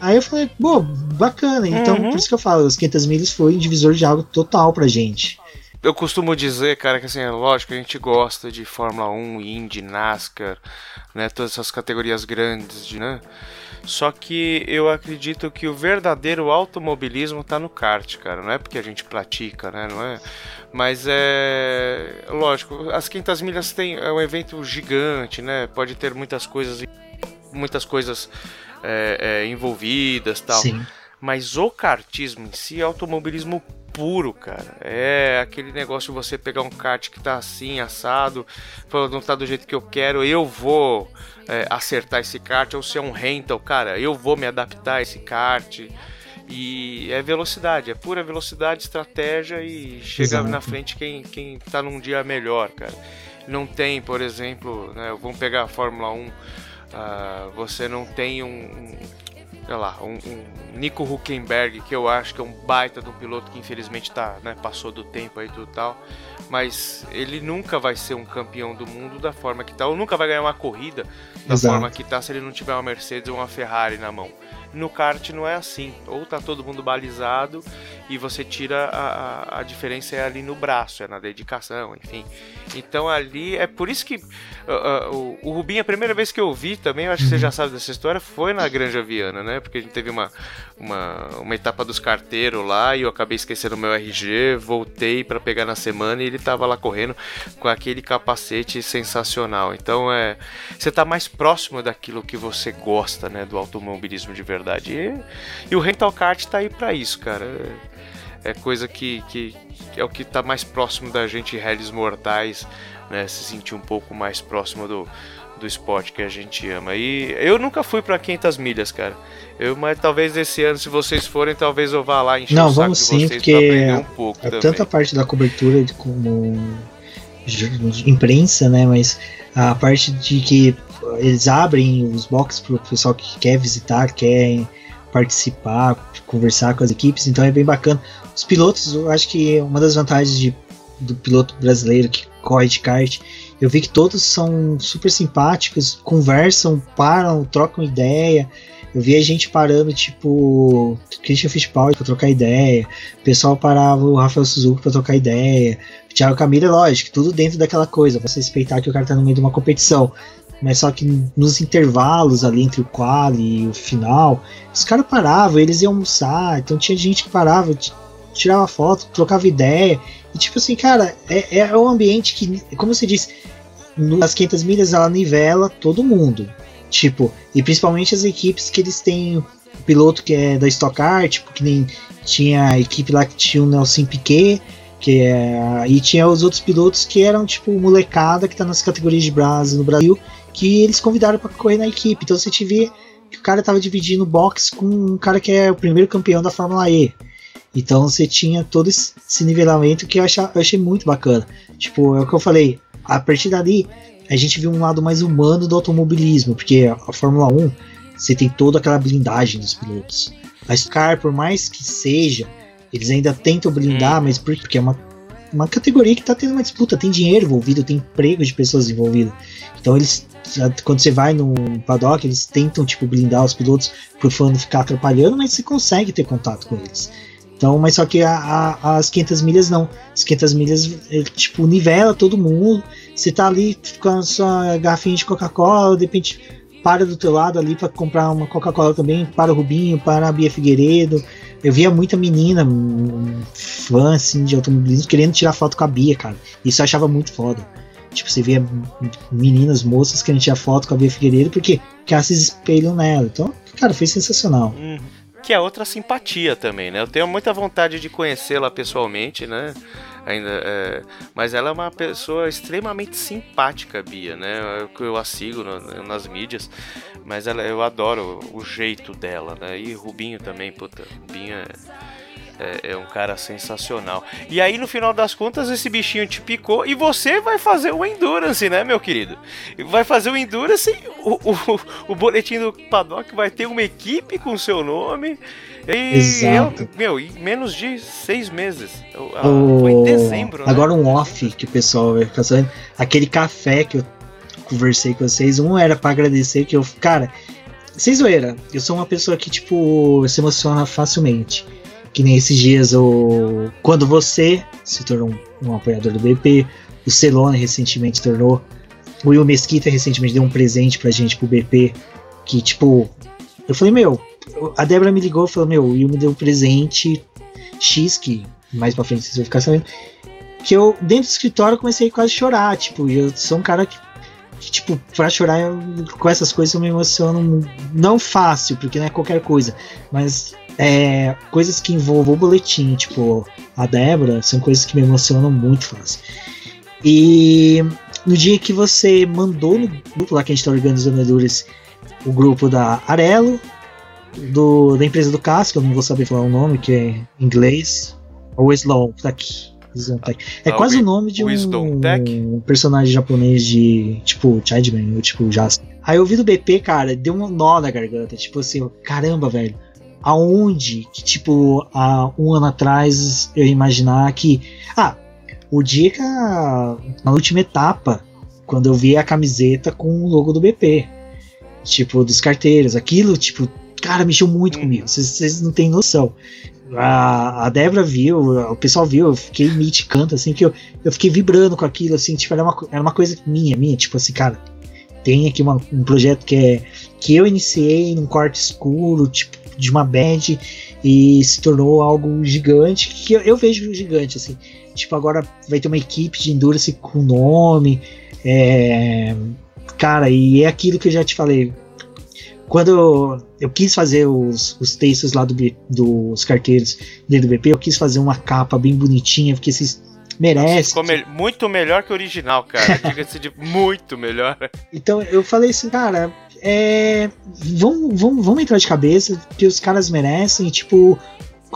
Aí eu falei, pô, bacana. Então, Uhum. por isso que eu falo, os 500 milhas foi um divisor de água total pra gente. Eu costumo dizer, cara, que assim, é lógico, a gente gosta de Fórmula 1, Indy, NASCAR, né, todas essas categorias grandes, de, né? Só que eu acredito que o verdadeiro automobilismo tá no kart, cara. Não é porque a gente pratica, né? Não é. Mas é. Lógico, as 500 milhas tem, é um evento gigante, né? Pode ter muitas coisas, muitas coisas é, é, envolvidas tal. Sim. Mas o kartismo em si é automobilismo puro, cara. É aquele negócio de você pegar um kart que tá assim, assado, não tá do jeito que eu quero, eu vou é, acertar esse kart, ou se é um rental, cara, eu vou me adaptar a esse kart. E é velocidade, é pura velocidade, estratégia e chega Exato. na frente quem, quem tá num dia melhor, cara. Não tem, por exemplo, né, vamos pegar a Fórmula 1, ah, você não tem um, um sei lá, um, um Nico Huckenberg, que eu acho que é um baita de um piloto que infelizmente tá, né, passou do tempo aí e tudo tal, mas ele nunca vai ser um campeão do mundo da forma que tá, ou nunca vai ganhar uma corrida da Exato. forma que tá se ele não tiver uma Mercedes ou uma Ferrari na mão. No kart não é assim, ou tá todo mundo balizado e você tira a, a, a diferença é ali no braço, é na dedicação, enfim. Então ali é por isso que uh, uh, o, o Rubinho, a primeira vez que eu vi também, eu acho que você já sabe dessa história, foi na Granja Viana, né? Porque a gente teve uma, uma, uma etapa dos carteiros lá e eu acabei esquecendo o meu RG, voltei para pegar na semana e ele tava lá correndo com aquele capacete sensacional. Então é. Você tá mais próximo daquilo que você gosta, né? Do automobilismo de verdade. E, e o rental kart tá aí para isso, cara. É, é coisa que, que, que é o que tá mais próximo da gente, réis mortais, né? Se sentir um pouco mais próximo do, do esporte que a gente ama. E eu nunca fui para 500 milhas, cara. Eu, mas talvez esse ano, se vocês forem, talvez eu vá lá encher Não, o saco vamos sim, porque um pouco É também. tanto a parte da cobertura de como imprensa, né? Mas a parte de que eles abrem os boxes para o pessoal que quer visitar, quer participar, conversar com as equipes, então é bem bacana. Os pilotos, eu acho que uma das vantagens de, do piloto brasileiro que corre de kart, eu vi que todos são super simpáticos, conversam, param, trocam ideia. Eu vi a gente parando, tipo, Christian Fittipaldi pra trocar ideia. O pessoal parava o Rafael Suzuki pra trocar ideia. O Thiago Camilo, lógico, tudo dentro daquela coisa. Você respeitar que o cara tá no meio de uma competição. Mas só que nos intervalos ali entre o quali e o final, os caras paravam, eles iam almoçar. Então tinha gente que parava, tirava foto, trocava ideia. E tipo assim, cara, é, é um ambiente que, como você disse, nas 500 milhas ela nivela todo mundo. Tipo, e principalmente as equipes que eles têm o piloto que é da Stock Car, tipo, que nem tinha a equipe lá que tinha o Nelson Piquet, que é, e tinha os outros pilotos que eram tipo molecada que tá nas categorias de brasa no Brasil, que eles convidaram para correr na equipe. Então você te vê que o cara tava dividindo box com um cara que é o primeiro campeão da Fórmula E. Então você tinha todo esse nivelamento que eu, achava, eu achei muito bacana. Tipo, é o que eu falei, a partir dali a gente viu um lado mais humano do automobilismo, porque a Fórmula 1 você tem toda aquela blindagem dos pilotos. A Scar, por mais que seja, eles ainda tentam blindar, mas por- porque é uma, uma categoria que tá tendo uma disputa, tem dinheiro envolvido, tem emprego de pessoas envolvidas. Então eles, quando você vai no paddock, eles tentam tipo blindar os pilotos pro fã não ficar atrapalhando, mas você consegue ter contato com eles. Então, mas só que a- a- as 500 milhas não. As 500 milhas, tipo, nivela todo mundo. Você tá ali com a sua garrafinha de Coca-Cola, de repente para do teu lado ali para comprar uma Coca-Cola também, para o Rubinho, para a Bia Figueiredo. Eu via muita menina, um, fã assim, de automobilismo, querendo tirar foto com a Bia, cara. Isso eu achava muito foda. Tipo, você via meninas, moças querendo tirar foto com a Bia Figueiredo porque, porque elas se espelham nela. Então, cara, foi sensacional. Uhum. Que é outra simpatia também, né? Eu tenho muita vontade de conhecê-la pessoalmente, né? Ainda, é, mas ela é uma pessoa extremamente simpática, Bia, né? Eu, eu a sigo no- nas mídias, mas ela, eu adoro o jeito dela, né? E Rubinho também, puta, Rubinho é, é, é um cara sensacional. E aí, no final das contas, esse bichinho te picou e você vai fazer o Endurance, né, meu querido? Vai fazer o Endurance, o, o, o boletim do Paddock vai ter uma equipe com seu nome. E Exato. eu- meu, em menos de seis meses. Eu- ah, O- Foi em dezembro, né? Agora um off que o pessoal vai ficar sabendo. Aquele café que eu conversei com vocês, um era pra agradecer que eu. Cara, sem zoeira, eu sou uma pessoa que, tipo, se emociona facilmente. Que nem esses dias, o... quando você se tornou um, um apoiador do BP, o Celone recentemente tornou, o Will Mesquita recentemente deu um presente pra gente pro BP, que, tipo, eu falei, meu, a Débora me ligou e falou, meu, o Will me deu um presente X, que mais pra frente vocês vão ficar sabendo, que eu, dentro do escritório, comecei a quase chorar, tipo, eu sou um cara que, que, tipo, pra chorar eu- com essas coisas eu me emociono não fácil, porque não é qualquer coisa, mas é, coisas que envolvam o boletim, tipo, a Débora, são coisas que me emocionam muito fácil. E no dia que você mandou no grupo lá que a gente tá organizando a Endurance, o grupo da Arelo, do, da empresa do Cássio, que eu não vou saber falar o nome, que é em inglês, ou Sloan, tá aqui. É Ah, quase o nome de um personagem japonês de tipo Childman, ou tipo Jasper. Aí eu vi do BP, cara, deu um nó na garganta. Tipo assim, caramba, velho. Aonde que, tipo, há um ano atrás eu ia imaginar que. Ah, o dia que a, na última etapa, quando eu vi a camiseta com o logo do BP. Tipo, dos carteiros. Aquilo, tipo, cara, mexeu muito Hum. comigo. Vocês- não têm noção. A, a Débora viu, o pessoal viu, eu fiquei miticando, assim, que eu, eu fiquei vibrando com aquilo, assim, tipo, era uma, era uma coisa minha, minha, tipo assim, cara, tem aqui uma- um projeto que é que eu iniciei num quarto escuro, tipo, de uma band, e se tornou algo gigante, que eu, eu vejo gigante, assim, tipo, agora vai ter uma equipe de Endurance com nome, é, cara, e é aquilo que eu já te falei, quando eu, eu quis fazer os, os textos lá do, dos carteiros dentro do BP, eu quis fazer uma capa bem bonitinha, porque vocês merecem. Ficou me- muito melhor que o original, cara. Diga-se de muito melhor. Então eu falei assim, cara, é, vamos, vamos entrar de cabeça, que os caras merecem, tipo,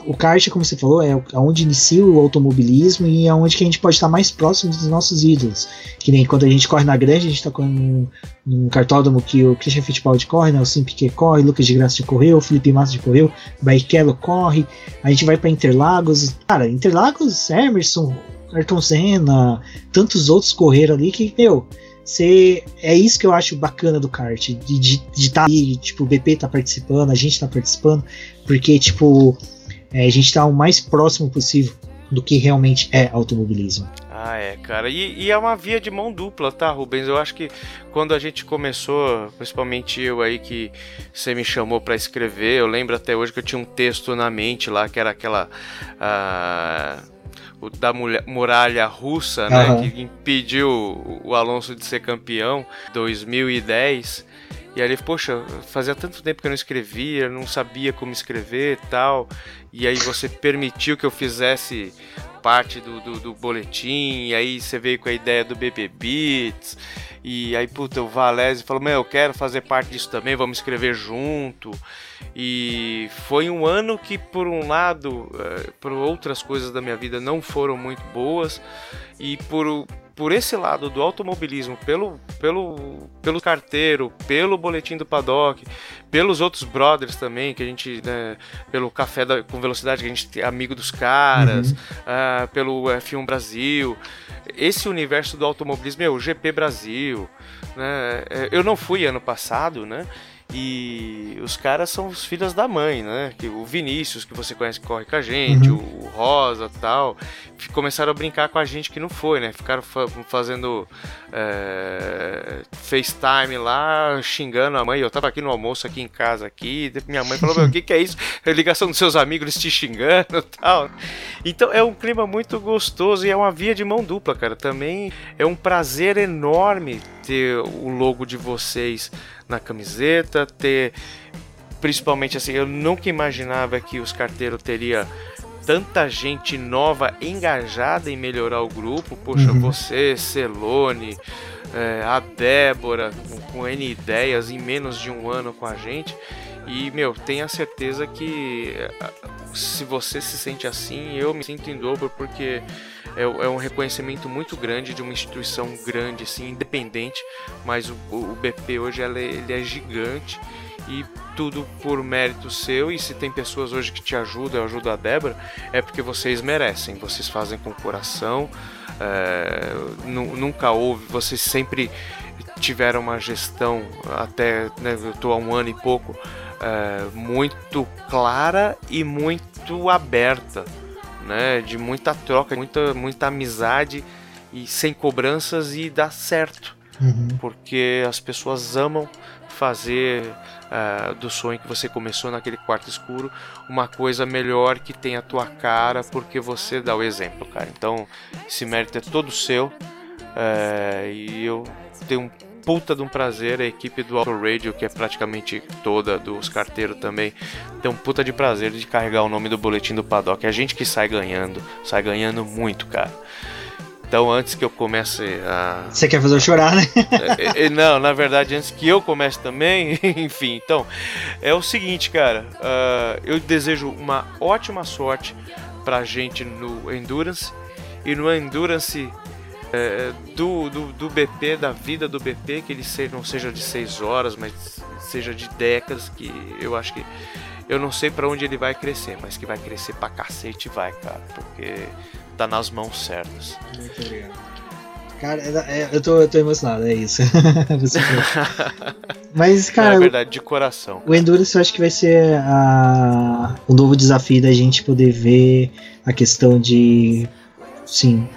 o kart, como você falou, é onde inicia o automobilismo e é onde que a gente pode estar mais próximo dos nossos ídolos. Que nem quando a gente corre na grande, a gente tá correndo num cartódromo que o Christian Fittipaldi corre, né? O Sim Piquet corre, Lucas de Graça de correu, o Felipe Massa de correu, Barrichello corre, a gente vai pra Interlagos. Cara, Interlagos, Emerson, Ayrton Senna, tantos outros correram ali que, meu, É isso que eu acho bacana do kart, de estar ali, tipo, o BP tá participando, a gente tá participando, porque, tipo, é, a gente tá o mais próximo possível do que realmente é automobilismo. Ah, é, cara. E, e é uma via de mão dupla, tá, Rubens? Eu acho que quando a gente começou, principalmente eu aí que você me chamou pra escrever, eu lembro até hoje que eu tinha um texto na mente lá, que era aquela. o da muralha russa, né? Aham. Que impediu o- o Alonso de ser campeão 2010. E aí ele, poxa, fazia tanto tempo que eu não escrevia, não sabia como escrever e tal. E aí você permitiu que eu fizesse parte do, do, do boletim, e aí você veio com a ideia do BB Beats, e aí, puta, o Valese falou, meu, eu quero fazer parte disso também, vamos escrever junto. E foi um ano que, por um lado, eh, por outras coisas da minha vida não foram muito boas, e por, por esse lado do automobilismo, pelo, pelo, pelo carteiro, pelo boletim do paddock, pelos outros brothers também, que a gente, né, pelo café da- com velocidade, que a gente é amigo dos caras, ah, pelo F1 Brasil, esse universo do automobilismo, meu, o GP Brasil, né, é, eu não fui ano passado, né, e os caras são os filhos da mãe, né? O Vinícius, que você conhece, que corre com a gente, Uhum. o Rosa tal. Começaram a brincar com a gente que não foi, né? Ficaram fa- fazendo é, FaceTime lá, xingando a mãe. Eu tava aqui no almoço, aqui em casa, aqui. Minha mãe falou: Meu, o que, que é isso? É ligação dos seus amigos, eles te xingando e tal. Então é um clima muito gostoso e é uma via de mão dupla, cara. Também é um prazer enorme ter o logo de vocês na camiseta, ter principalmente assim, eu nunca imaginava que os carteiros teria tanta gente nova engajada em melhorar o grupo. Poxa, Uhum. você, Celone, é, a Débora, com, com N ideias em menos de um ano com a gente. E, meu, tenha certeza que é, se você se sente assim, eu me sinto em dobro, porque é, é um reconhecimento muito grande de uma instituição grande, assim, independente, mas o, o BP hoje ela é- ele é gigante e tudo por mérito seu. E se tem pessoas hoje que te ajudam, eu ajudo a Débora, é porque vocês merecem, vocês fazem com coração. é, nu- nunca houve, vocês sempre tiveram uma gestão, até né, eu estou há um ano e pouco, é, muito clara e muito aberta, né? De muita troca, muita, muita amizade e sem cobranças e dá certo Uhum. porque as pessoas amam fazer ah, do sonho que você começou naquele quarto escuro uma coisa melhor que tem a tua cara, porque você dá o exemplo, cara. Então, esse mérito é todo seu eh, e eu tenho um puta de um prazer, a equipe do Auto Radio, que é praticamente toda dos carteiros também, tem um puta de prazer de carregar o nome do boletim do paddock. É a gente que sai ganhando, sai ganhando muito, cara. Então, antes que eu comece a, Você quer fazer eu chorar, né? é, é, não, na verdade, antes que eu comece também, enfim, então, é o seguinte, cara, ah, eu desejo uma ótima sorte pra gente no Endurance e no Endurance é, do, do, do BP, da vida do BP, que ele seja, não seja de 6 horas, mas seja de décadas, que eu acho que eu não sei pra onde ele vai crescer, mas que vai crescer pra cacete vai, cara, porque tá nas mãos certas. Muito obrigado. Cara, é- é- eu, tô, eu tô emocionado, é isso. Mas, é cara, verdade, de coração. o Endurance eu acho que vai ser a, o novo desafio da gente poder ver a questão de. Sim,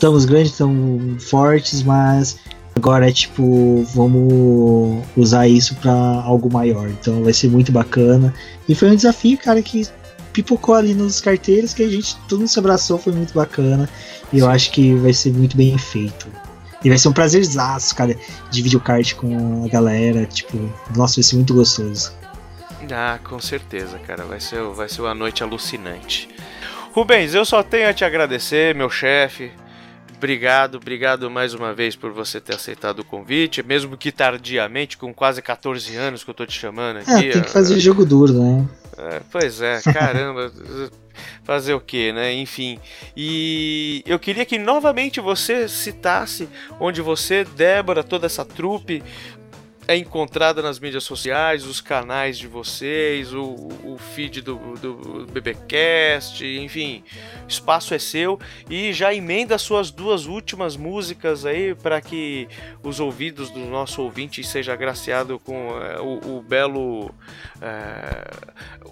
estamos grandes, estamos fortes, mas agora é tipo, vamos usar isso pra algo maior. Então vai ser muito bacana. E foi um desafio, cara, que pipocou ali nos carteiros que a gente todo se abraçou, foi muito bacana. E eu acho que vai ser muito bem feito. E vai ser um prazerzaço, cara, dividir o kart com a galera. Tipo, nossa, vai ser muito gostoso. Ah, com certeza, cara. Vai ser, vai ser uma noite alucinante. Rubens, eu só tenho a te agradecer, meu chefe. Obrigado, obrigado mais uma vez por você ter aceitado o convite, mesmo que tardiamente, com quase 14 anos que eu tô te chamando aqui. É, tem que fazer jogo duro, né? É, pois é, caramba. Fazer o que, né? Enfim. E eu queria que novamente você citasse onde você, Débora, toda essa trupe é encontrada nas mídias sociais, os canais de vocês, o, o feed do, do BBcast, enfim, espaço é seu e já emenda suas duas últimas músicas aí para que os ouvidos do nosso ouvinte seja agraciado com é, o, o belo é,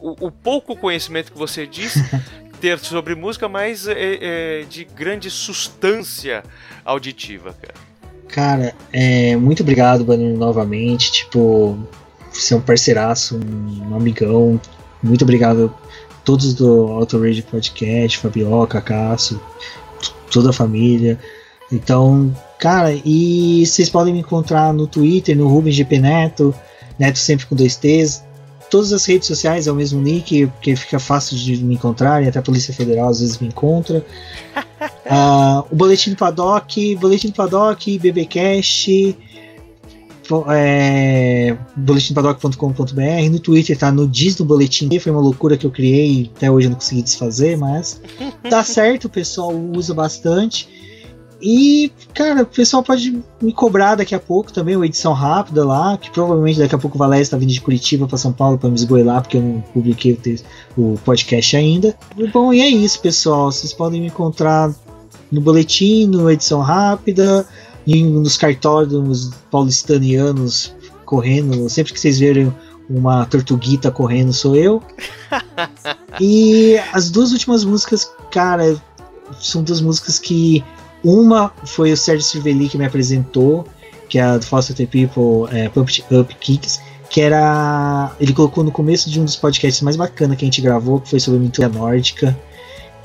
o, o pouco conhecimento que você diz ter sobre música, mas é, é, de grande substância auditiva, cara. Cara, é, muito obrigado, Banner, novamente. Tipo, você é um parceiraço, um amigão. Muito obrigado todos do Auto Radio Podcast, Fabioca, Cássio, toda a família. Então, cara, e vocês podem me encontrar no Twitter, no Rubens GP Neto, Neto sempre com dois T's. Todas as redes sociais é o mesmo nick, porque fica fácil de me encontrar, e até a Polícia Federal às vezes me encontra. Ah, o Boletim do Paddock, Boletim do Paddock, BBcast, é, boletimpaddock.com.br, no Twitter tá no Diz no Boletim, foi uma loucura que eu criei, até hoje eu não consegui desfazer, mas dá certo, o pessoal usa bastante. E, cara, o pessoal pode me cobrar daqui a pouco também, uma edição rápida lá, que provavelmente daqui a pouco o Valério está vindo de Curitiba para São Paulo para me esgoelar, porque eu não publiquei o, o podcast ainda. E, bom, e é isso, pessoal. Vocês podem me encontrar no boletim, no edição rápida, e nos cartódromos paulistanianos correndo. Sempre que vocês verem uma tortuguita correndo, sou eu. E as duas últimas músicas, cara, são duas músicas que uma foi o Sérgio Cervelli que me apresentou, que é a do Foster the People, é, Pump Up Kicks, que era. Ele colocou no começo de um dos podcasts mais bacanas que a gente gravou, que foi sobre a mitologia nórdica,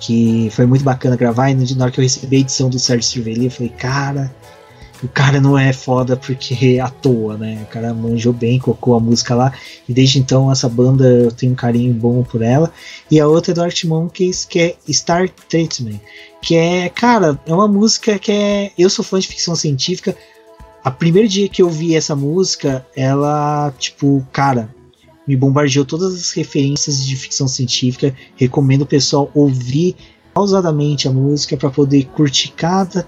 que foi muito bacana gravar. E na hora que eu recebi a edição do Sérgio Cervelli, eu falei, cara, o cara não é foda porque é à toa, né? O cara manjou bem, colocou a música lá. E desde então, essa banda eu tenho um carinho bom por ela. E a outra é do Art Monkeys, que é Star Treatment que é, cara, é uma música que é. Eu sou fã de ficção científica. A primeiro dia que eu vi essa música, ela, tipo, cara, me bombardeou todas as referências de ficção científica. Recomendo o pessoal ouvir pausadamente a música para poder curtir cada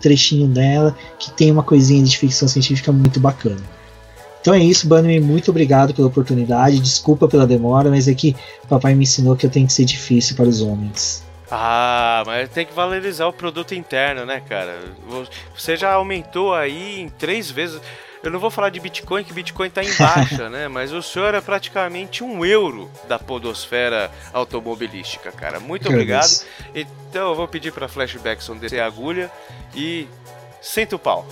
trechinho dela, que tem uma coisinha de ficção científica muito bacana. Então é isso, Bunny, muito obrigado pela oportunidade. Desculpa pela demora, mas é que papai me ensinou que eu tenho que ser difícil para os homens. Ah, mas tem que valorizar o produto interno, né, cara? Você já aumentou aí em três vezes. Eu não vou falar de Bitcoin, que Bitcoin tá em baixa, né? Mas o senhor é praticamente um euro da podosfera automobilística, cara. Muito obrigado. Então eu vou pedir pra Flashbackson descer a agulha e senta o pau.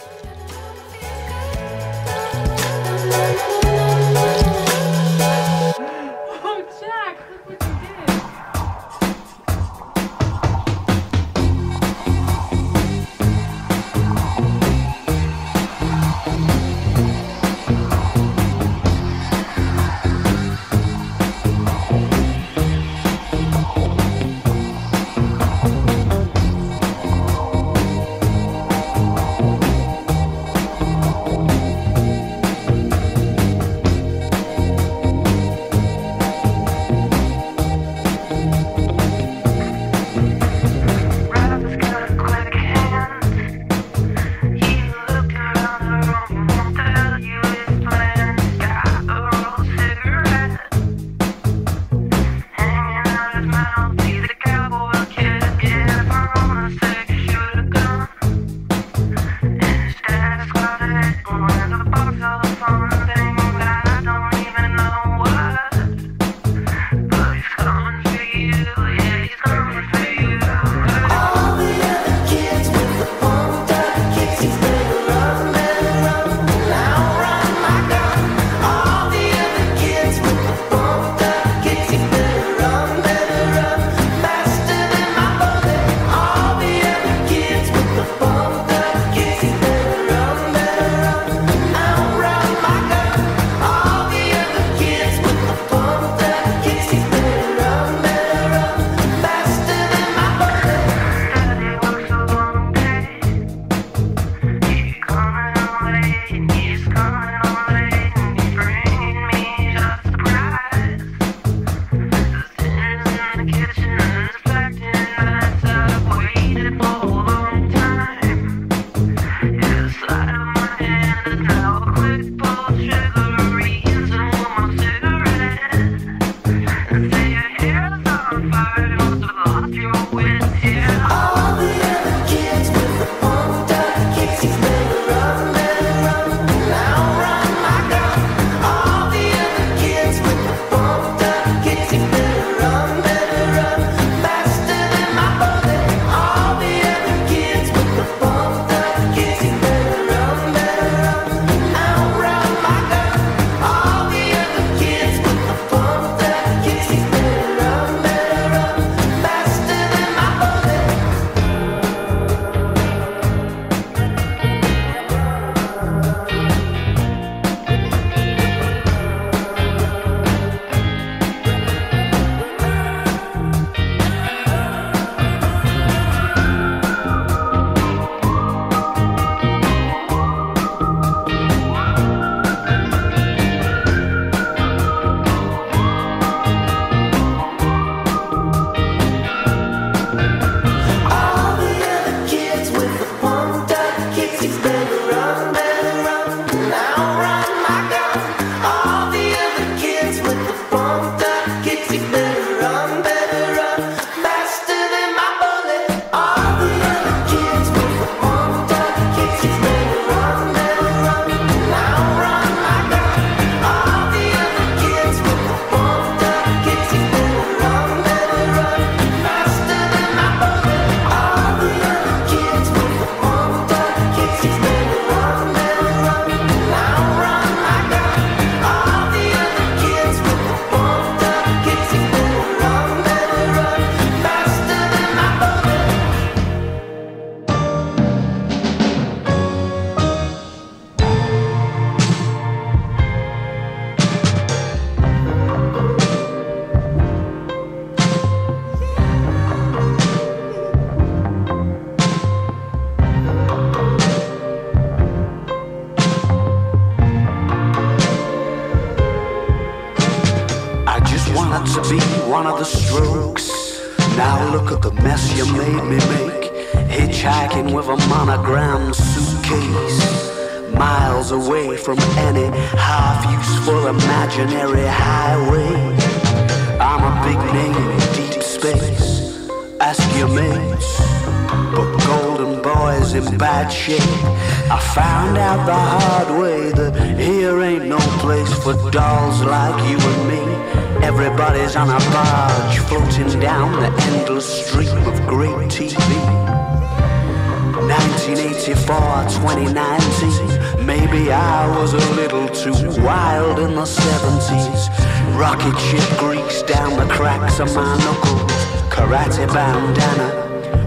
2019. Maybe I was a little too wild in the 70s. Rocket ship grease down the cracks of my knuckles. Karate bandana,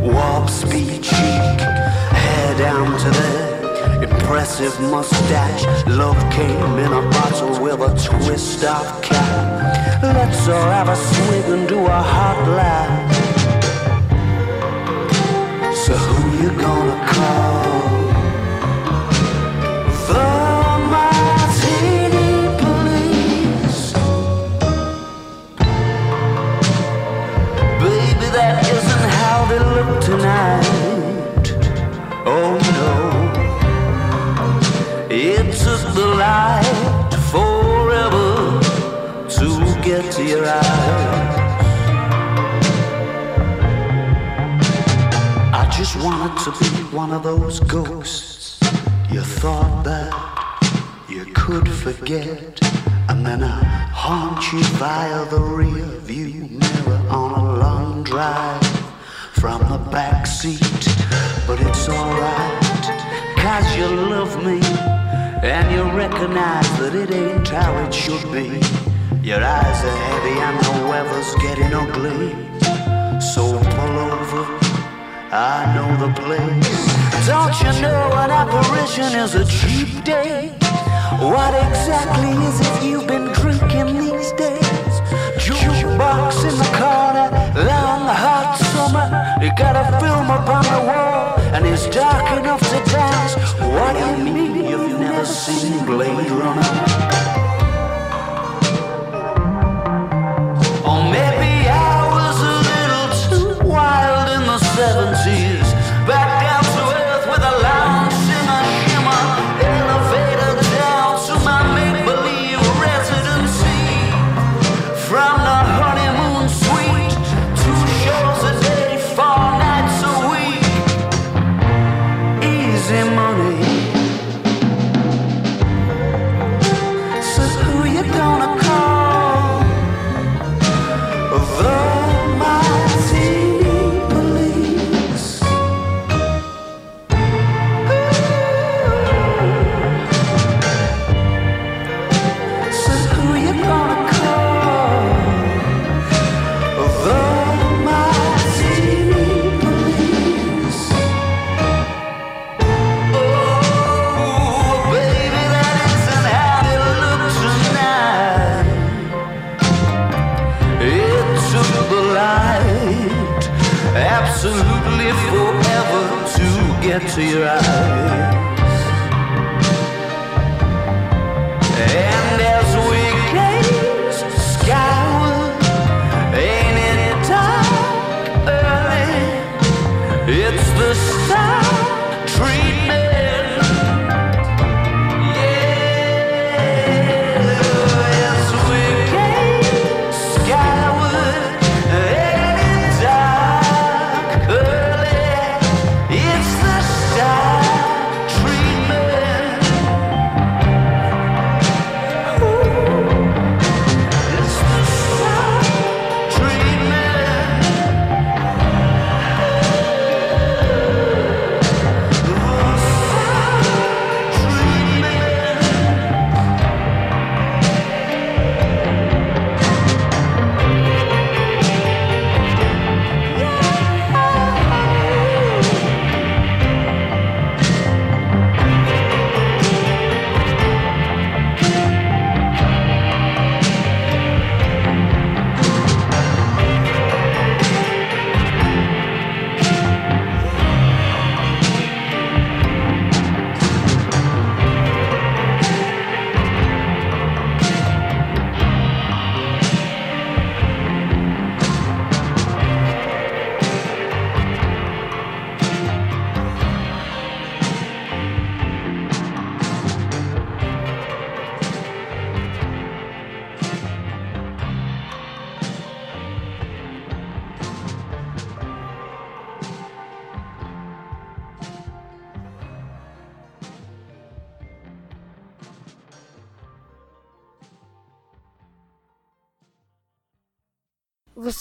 warp speed cheek. Hair down to there, impressive mustache. Love came in a bottle with a twist of cap. Let's all have a swig and do a hot laugh. So who you gonna call? One of those ghosts you thought that you could forget. And then I haunt you via the rear view mirror on a long drive from the back seat. But it's alright, cause you love me and you recognize that it ain't how it should be. Your eyes are heavy and the weather's getting ugly. So pull over. I know the place. Don't you know an apparition is a cheap date? What exactly is it you've been drinking these days? Jukebox in the corner, long hot summer. You got a film up on the wall, and it's dark enough to dance. What do you mean you've never seen Blade Runner?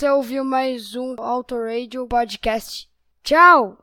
Você ouviu mais um Auto Radio Podcast. Tchau!